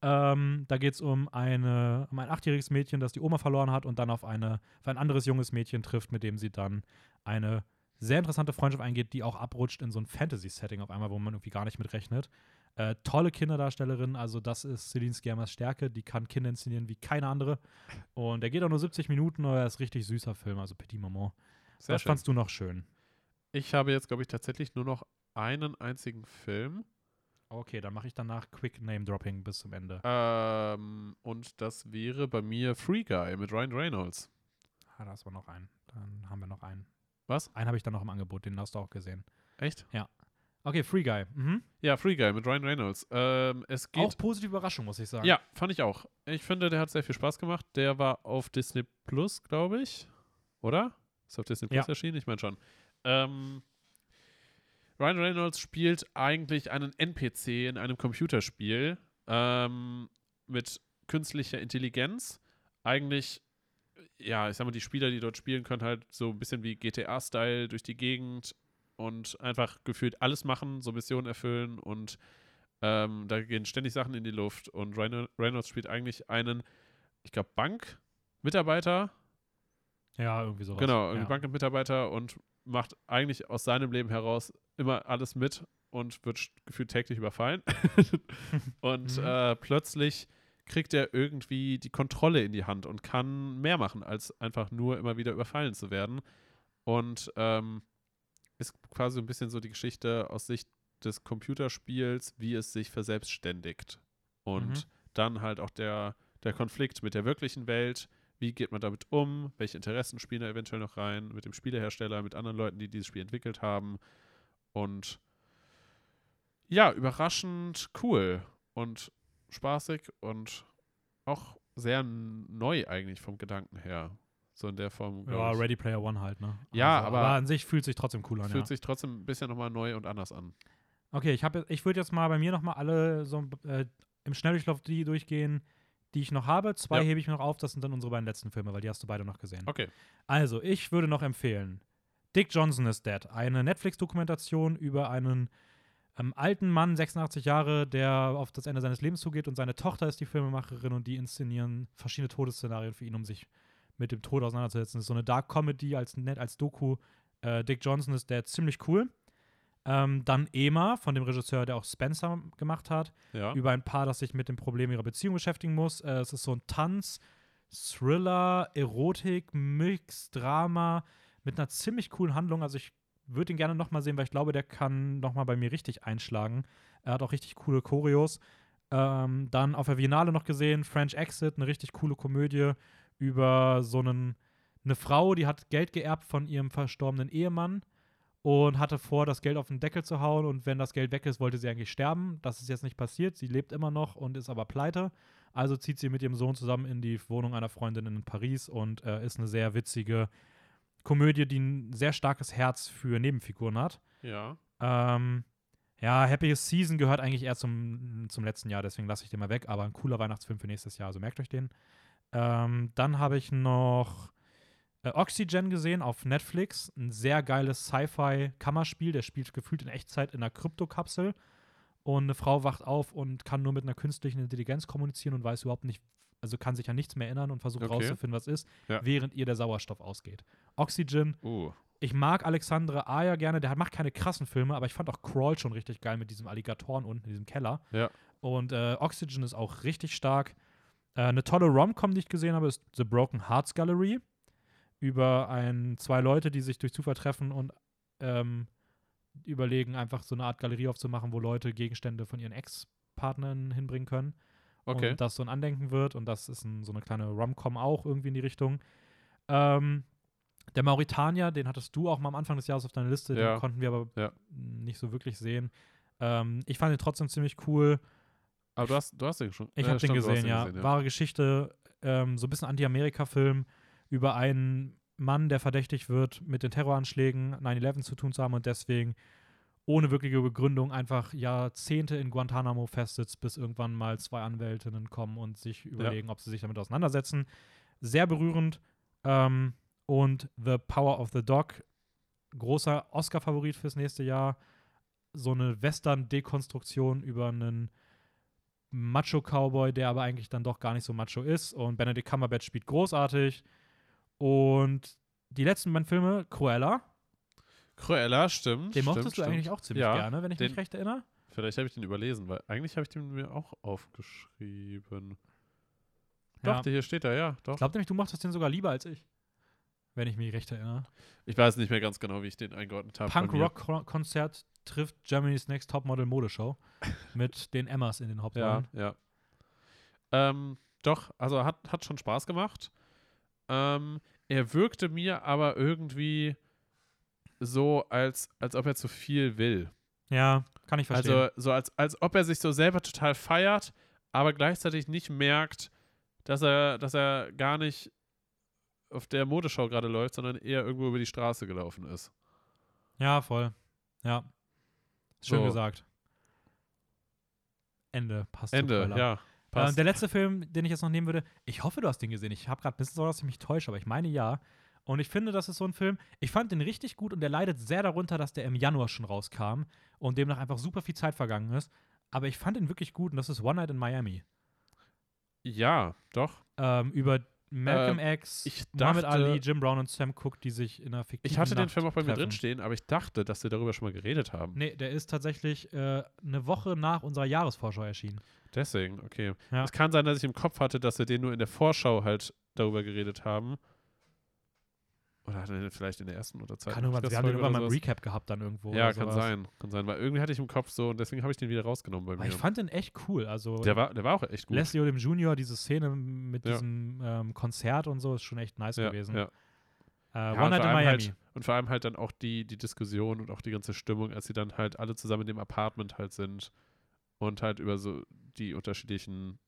Speaker 1: Ähm, da geht es um, eine, um ein achtjähriges Mädchen, das die Oma verloren hat und dann auf, eine, auf ein anderes junges Mädchen trifft, mit dem sie dann eine sehr interessante Freundschaft eingeht, die auch abrutscht in so ein Fantasy-Setting auf einmal, wo man irgendwie gar nicht mit rechnet. Äh, tolle Kinderdarstellerin, also das ist Celine Sciammas Stärke, die kann Kinder inszenieren wie keine andere. Und der geht auch nur 70 Minuten, aber er ist richtig süßer Film, also Petit Maman.
Speaker 2: Sehr
Speaker 1: Was
Speaker 2: schön.
Speaker 1: fandst du noch schön?
Speaker 2: Ich habe jetzt, glaube ich, tatsächlich nur noch einen einzigen Film.
Speaker 1: Okay, dann mache ich danach Quick Name Dropping bis zum Ende.
Speaker 2: Ähm, und das wäre bei mir Free Guy mit Ryan Reynolds.
Speaker 1: Ah, da ist aber noch einen. Dann haben wir noch einen.
Speaker 2: Was?
Speaker 1: Einen habe ich dann noch im Angebot, den hast du auch gesehen.
Speaker 2: Echt?
Speaker 1: Okay, Free Guy. Mhm.
Speaker 2: Ja, Free Guy mit Ryan Reynolds. Ähm, es geht.
Speaker 1: Auch positive Überraschung, muss ich sagen.
Speaker 2: ja, fand ich auch. Ich finde, der hat sehr viel Spaß gemacht. Der war auf Disney Plus, glaube ich. Oder? Ist auf Disney Plus
Speaker 1: Ja.
Speaker 2: erschienen? Ich meine schon. Ähm, Ryan Reynolds spielt eigentlich einen NPC in einem Computerspiel ähm, mit künstlicher Intelligenz. Eigentlich, ja, ich sag mal, die Spieler, die dort spielen, können halt so ein bisschen wie GTA-Style durch die Gegend und einfach gefühlt alles machen, so Missionen erfüllen und ähm, da gehen ständig Sachen in die Luft. Und Ryan Reynolds spielt eigentlich einen, ich glaube, Bankmitarbeiter.
Speaker 1: Ja, irgendwie sowas.
Speaker 2: Genau, irgendwie
Speaker 1: ja.
Speaker 2: Bankmitarbeiter und macht eigentlich aus seinem Leben heraus immer alles mit und wird gefühlt täglich überfallen. und
Speaker 1: Mhm.
Speaker 2: äh, plötzlich kriegt er irgendwie die Kontrolle in die Hand und kann mehr machen, als einfach nur immer wieder überfallen zu werden. Und ähm, ist quasi so ein bisschen so die Geschichte aus Sicht des Computerspiels, wie es sich verselbstständigt. Und
Speaker 1: Mhm.
Speaker 2: dann halt auch der, der Konflikt mit der wirklichen Welt. Wie geht man damit um? Welche Interessen spielen da eventuell noch rein? Mit dem Spielehersteller, mit anderen Leuten, die dieses Spiel entwickelt haben. Und ja, überraschend cool und spaßig und auch sehr neu eigentlich vom Gedanken her. So in der Form.
Speaker 1: Ja,
Speaker 2: ich.
Speaker 1: Ready Player One halt, ne?
Speaker 2: Ja,
Speaker 1: Also,
Speaker 2: aber-
Speaker 1: aber an sich fühlt sich trotzdem cool an,
Speaker 2: Fühlt
Speaker 1: ja.
Speaker 2: sich trotzdem ein bisschen nochmal neu und anders an.
Speaker 1: Okay, ich, hab, ich würde jetzt mal bei mir noch mal alle so äh, im Schnelldurchlauf die durchgehen, die ich noch habe. Zwei
Speaker 2: Ja.
Speaker 1: hebe ich mir noch auf, das sind dann unsere beiden letzten Filme, weil die hast du beide noch gesehen.
Speaker 2: Okay.
Speaker 1: Also, ich würde noch empfehlen Dick Johnson is Dead, eine Netflix-Dokumentation über einen ähm, alten Mann, 86 Jahre, der auf das Ende seines Lebens zugeht und seine Tochter ist die Filmemacherin und die inszenieren verschiedene Todesszenarien für ihn, um sich mit dem Tod auseinanderzusetzen. Das ist so eine Dark Comedy als net als Doku. Äh, Dick Johnson ist Dead, ziemlich cool. Ähm, dann Ema von dem Regisseur, der auch Spencer gemacht hat
Speaker 2: Ja.
Speaker 1: über ein Paar, das sich mit dem Problem ihrer Beziehung beschäftigen muss. Äh, es ist so ein Tanz, Thriller, Erotik, Mix, Drama mit einer ziemlich coolen Handlung. Also ich würde ihn gerne noch mal sehen, weil ich glaube, der kann noch mal bei mir richtig einschlagen. Er hat auch richtig coole Choreos. Ähm, dann auf der Biennale noch gesehen, French Exit, eine richtig coole Komödie über so einen, eine Frau, die hat Geld geerbt von ihrem verstorbenen Ehemann und hatte vor, das Geld auf den Deckel zu hauen. Und wenn das Geld weg ist, wollte sie eigentlich sterben. Das ist jetzt nicht passiert. Sie lebt immer noch und ist aber pleite. Also zieht sie mit ihrem Sohn zusammen in die Wohnung einer Freundin in Paris und äh, ist eine sehr witzige Komödie, die ein sehr starkes Herz für Nebenfiguren hat.
Speaker 2: Ja.
Speaker 1: Ähm, ja, Happiest Season gehört eigentlich eher zum, zum letzten Jahr, deswegen lasse ich den mal weg. Aber ein cooler Weihnachtsfilm für nächstes Jahr, also merkt euch den. Ähm, dann habe ich noch äh, Oxygen gesehen auf Netflix. Ein sehr geiles Sci-Fi-Kammerspiel. Der spielt gefühlt in Echtzeit in einer Kryptokapsel. Und eine Frau wacht auf und kann nur mit einer künstlichen Intelligenz kommunizieren und weiß überhaupt nicht, also kann sich an nichts mehr erinnern und versucht
Speaker 2: Okay.
Speaker 1: rauszufinden, was ist,
Speaker 2: Ja.
Speaker 1: während ihr der Sauerstoff ausgeht. Oxygen,
Speaker 2: Uh.
Speaker 1: ich mag Alexandre Aya gerne, der macht keine krassen Filme, aber ich fand auch Crawl schon richtig geil mit diesem Alligatoren unten in diesem Keller.
Speaker 2: Ja.
Speaker 1: Und äh, Oxygen ist auch richtig stark. Äh, eine tolle Rom-Com, die ich gesehen habe, ist The Broken Hearts Gallery. Über ein, zwei Leute, die sich durch Zufall treffen und ähm, überlegen, einfach so eine Art Galerie aufzumachen, wo Leute Gegenstände von ihren Ex-Partnern hinbringen können.
Speaker 2: Okay.
Speaker 1: Und das so ein Andenken wird und das ist ein, so eine kleine Rom-Com auch irgendwie in die Richtung. Ähm, der Mauritanier, den hattest du auch mal am Anfang des Jahres auf deiner Liste,
Speaker 2: Ja.
Speaker 1: den konnten wir aber
Speaker 2: Ja.
Speaker 1: nicht so wirklich sehen. Ähm, ich fand ihn trotzdem ziemlich cool.
Speaker 2: Aber du hast, du hast den schon.
Speaker 1: Ich
Speaker 2: ja,
Speaker 1: habe den
Speaker 2: du hast
Speaker 1: gesehen, ja. Wahre Geschichte, ähm, so ein bisschen Anti-Amerika-Film über einen Mann, der verdächtig wird, mit den Terroranschlägen 9-11 zu tun zu haben und deswegen ohne wirkliche Begründung einfach Jahrzehnte in Guantanamo festsitzt, bis irgendwann mal zwei Anwältinnen kommen und sich überlegen, ob sie sich damit auseinandersetzen. Sehr berührend. Ähm, und The Power of the Dog, großer Oscar-Favorit fürs nächste Jahr. So eine Western-Dekonstruktion über einen Macho-Cowboy, der aber eigentlich dann doch gar nicht so macho ist. Und Benedict Cumberbatch spielt großartig. Und die letzten beiden Filme, Cruella,
Speaker 2: Cruella, stimmt.
Speaker 1: den
Speaker 2: stimmt,
Speaker 1: mochtest du
Speaker 2: stimmt.
Speaker 1: eigentlich auch ziemlich
Speaker 2: Ja,
Speaker 1: gerne, wenn ich
Speaker 2: den-
Speaker 1: mich recht erinnere.
Speaker 2: Vielleicht habe ich den überlesen, weil eigentlich habe ich den mir auch aufgeschrieben.
Speaker 1: Ja.
Speaker 2: Doch, der hier steht da, ja. Doch.
Speaker 1: Ich glaube nämlich, du mochtest den sogar lieber als ich. Wenn ich mich recht erinnere.
Speaker 2: Ich weiß nicht mehr ganz genau, wie ich den eingeordnet habe.
Speaker 1: Punk-Rock-Konzert trifft Germany's Next Topmodel Modeshow mit den Emmas in den
Speaker 2: Ja,
Speaker 1: Hauptrollen.
Speaker 2: ja. Ähm, doch, also hat, hat schon Spaß gemacht. Ähm, er wirkte mir aber irgendwie so, als, als ob er zu viel will.
Speaker 1: Ja, kann ich verstehen.
Speaker 2: Also so als, als ob er sich so selber total feiert, aber gleichzeitig nicht merkt, dass er, dass er gar nicht auf der Modeschau gerade läuft, sondern eher irgendwo über die Straße gelaufen ist.
Speaker 1: ja, voll. Ja. Schön
Speaker 2: So.
Speaker 1: gesagt. Ende. Passt
Speaker 2: Ende,
Speaker 1: Cruella. Ähm,
Speaker 2: Passt.
Speaker 1: der letzte Film, den ich jetzt noch nehmen würde, ich hoffe, du hast den gesehen. Ich habe gerade ein bisschen Sorge, dass ich mich täusche, aber ich meine ja. Und ich finde, das ist so ein Film, ich fand den richtig gut und der leidet sehr darunter, dass der im Januar schon rauskam und demnach einfach super viel Zeit vergangen ist. Aber ich fand ihn wirklich gut und das ist One Night in Miami.
Speaker 2: ja, doch.
Speaker 1: Ähm, über Malcolm X,
Speaker 2: ich
Speaker 1: Muhammad
Speaker 2: dachte-
Speaker 1: Ali, Jim Brown und Sam Cooke, die sich in einer fiktiven
Speaker 2: Ich hatte den
Speaker 1: Nacht
Speaker 2: Film auch bei mir
Speaker 1: treffen.
Speaker 2: drinstehen, aber ich dachte, dass wir darüber schon mal geredet haben.
Speaker 1: Nee, der ist tatsächlich äh, eine Woche nach unserer Jahresvorschau erschienen.
Speaker 2: Deswegen, okay.
Speaker 1: Ja.
Speaker 2: Es kann sein, dass ich im Kopf hatte, dass wir den nur in der Vorschau halt darüber geredet haben. Oder hat er den vielleicht in der ersten oder zweiten
Speaker 1: Kann irgendwann, wir haben den irgendwann mal im? Recap gehabt dann irgendwo.
Speaker 2: Ja, kann
Speaker 1: sowas.
Speaker 2: sein. Kann sein, weil irgendwie hatte ich im Kopf so und deswegen habe ich den wieder rausgenommen bei
Speaker 1: Aber
Speaker 2: mir.
Speaker 1: ich fand den echt cool. Also
Speaker 2: der, war, der war auch echt gut.
Speaker 1: Leslie Odom Jr., diese Szene mit
Speaker 2: Ja.
Speaker 1: diesem ähm, Konzert und so, ist schon echt nice
Speaker 2: ja,
Speaker 1: gewesen.
Speaker 2: ja.
Speaker 1: Äh,
Speaker 2: Ja,
Speaker 1: One
Speaker 2: und
Speaker 1: Night
Speaker 2: vor
Speaker 1: in
Speaker 2: allem
Speaker 1: Miami.
Speaker 2: Halt, und vor allem halt dann auch die, die Diskussion und auch die ganze Stimmung, als sie dann halt alle zusammen in dem Apartment halt sind und halt über so die unterschiedlichen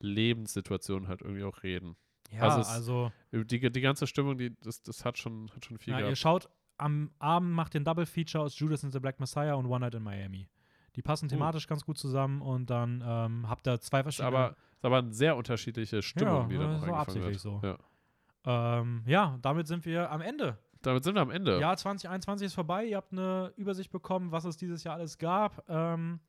Speaker 2: Lebenssituationen halt irgendwie auch reden.
Speaker 1: ja,
Speaker 2: also es-
Speaker 1: also,
Speaker 2: Die, die ganze Stimmung, die, das, das hat schon, hat schon viel
Speaker 1: ja, ihr
Speaker 2: gehabt.
Speaker 1: schaut am Abend, macht den Double Feature aus Judas and the Black Messiah und One Night in Miami. Die passen thematisch ganz gut zusammen und dann ähm, habt ihr zwei
Speaker 2: Uh.
Speaker 1: Verschiedene.
Speaker 2: aber, ist aber eine sehr unterschiedliche Stimmung,
Speaker 1: Ja,
Speaker 2: die dann eingefangen
Speaker 1: absichtlich so.
Speaker 2: Ja.
Speaker 1: ähm, ja, damit sind wir am Ende.
Speaker 2: Damit sind wir am Ende.
Speaker 1: Jahr 2021 ist vorbei. Ihr habt eine Übersicht bekommen, was es dieses Jahr alles gab. Ähm,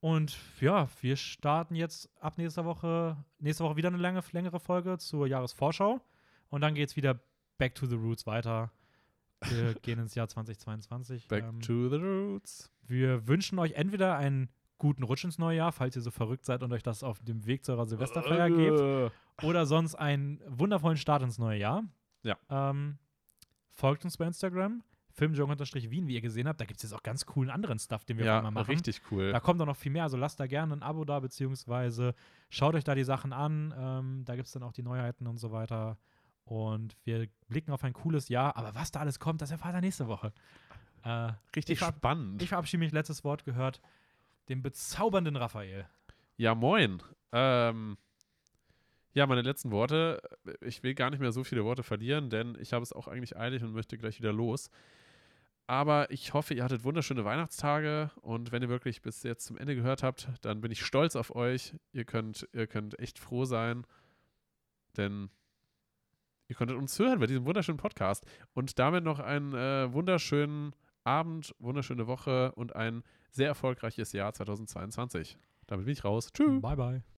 Speaker 1: und ja, wir starten jetzt ab nächster Woche, nächste Woche wieder eine lange, längere Folge zur Jahresvorschau. Und dann geht es wieder back to the roots weiter. Wir gehen ins Jahr 2022.
Speaker 2: Back
Speaker 1: Ähm,
Speaker 2: to the roots.
Speaker 1: wir wünschen euch entweder einen guten Rutsch ins neue Jahr, falls ihr so verrückt seid und euch das auf dem Weg zu eurer Silvesterfeier gebt
Speaker 2: Äh,
Speaker 1: oder sonst einen wundervollen Start ins neue Jahr.
Speaker 2: Ja.
Speaker 1: Ähm, folgt uns bei Instagram, filmjong-wien, wie ihr gesehen habt. Da gibt es jetzt auch ganz coolen anderen Stuff, den wir
Speaker 2: Ja,
Speaker 1: immer machen.
Speaker 2: richtig cool.
Speaker 1: Da kommt auch noch viel mehr. Also lasst da gerne ein Abo da, beziehungsweise schaut euch da die Sachen an. Ähm, da gibt es dann auch die Neuheiten und so weiter. Und wir blicken auf ein cooles Jahr. Aber was da alles kommt, das erfahrt ihr nächste Woche. Äh,
Speaker 2: richtig
Speaker 1: ich
Speaker 2: spannend.
Speaker 1: ich verabschiede mich, letztes Wort gehört, dem bezaubernden Raphael.
Speaker 2: Ja, moin. Ähm, ja, meine letzten Worte. Ich will gar nicht mehr so viele Worte verlieren, denn ich habe es auch eigentlich eilig und möchte gleich wieder los. Aber ich hoffe, ihr hattet wunderschöne Weihnachtstage und wenn ihr wirklich bis jetzt zum Ende gehört habt, dann bin ich stolz auf euch. Ihr könnt, ihr könnt echt froh sein, denn ihr konntet uns hören bei diesem wunderschönen Podcast. Und damit noch einen äh, wunderschönen Abend, wunderschöne Woche und ein sehr erfolgreiches Jahr 2022. Damit bin ich raus. Tschüss.
Speaker 1: Bye, bye.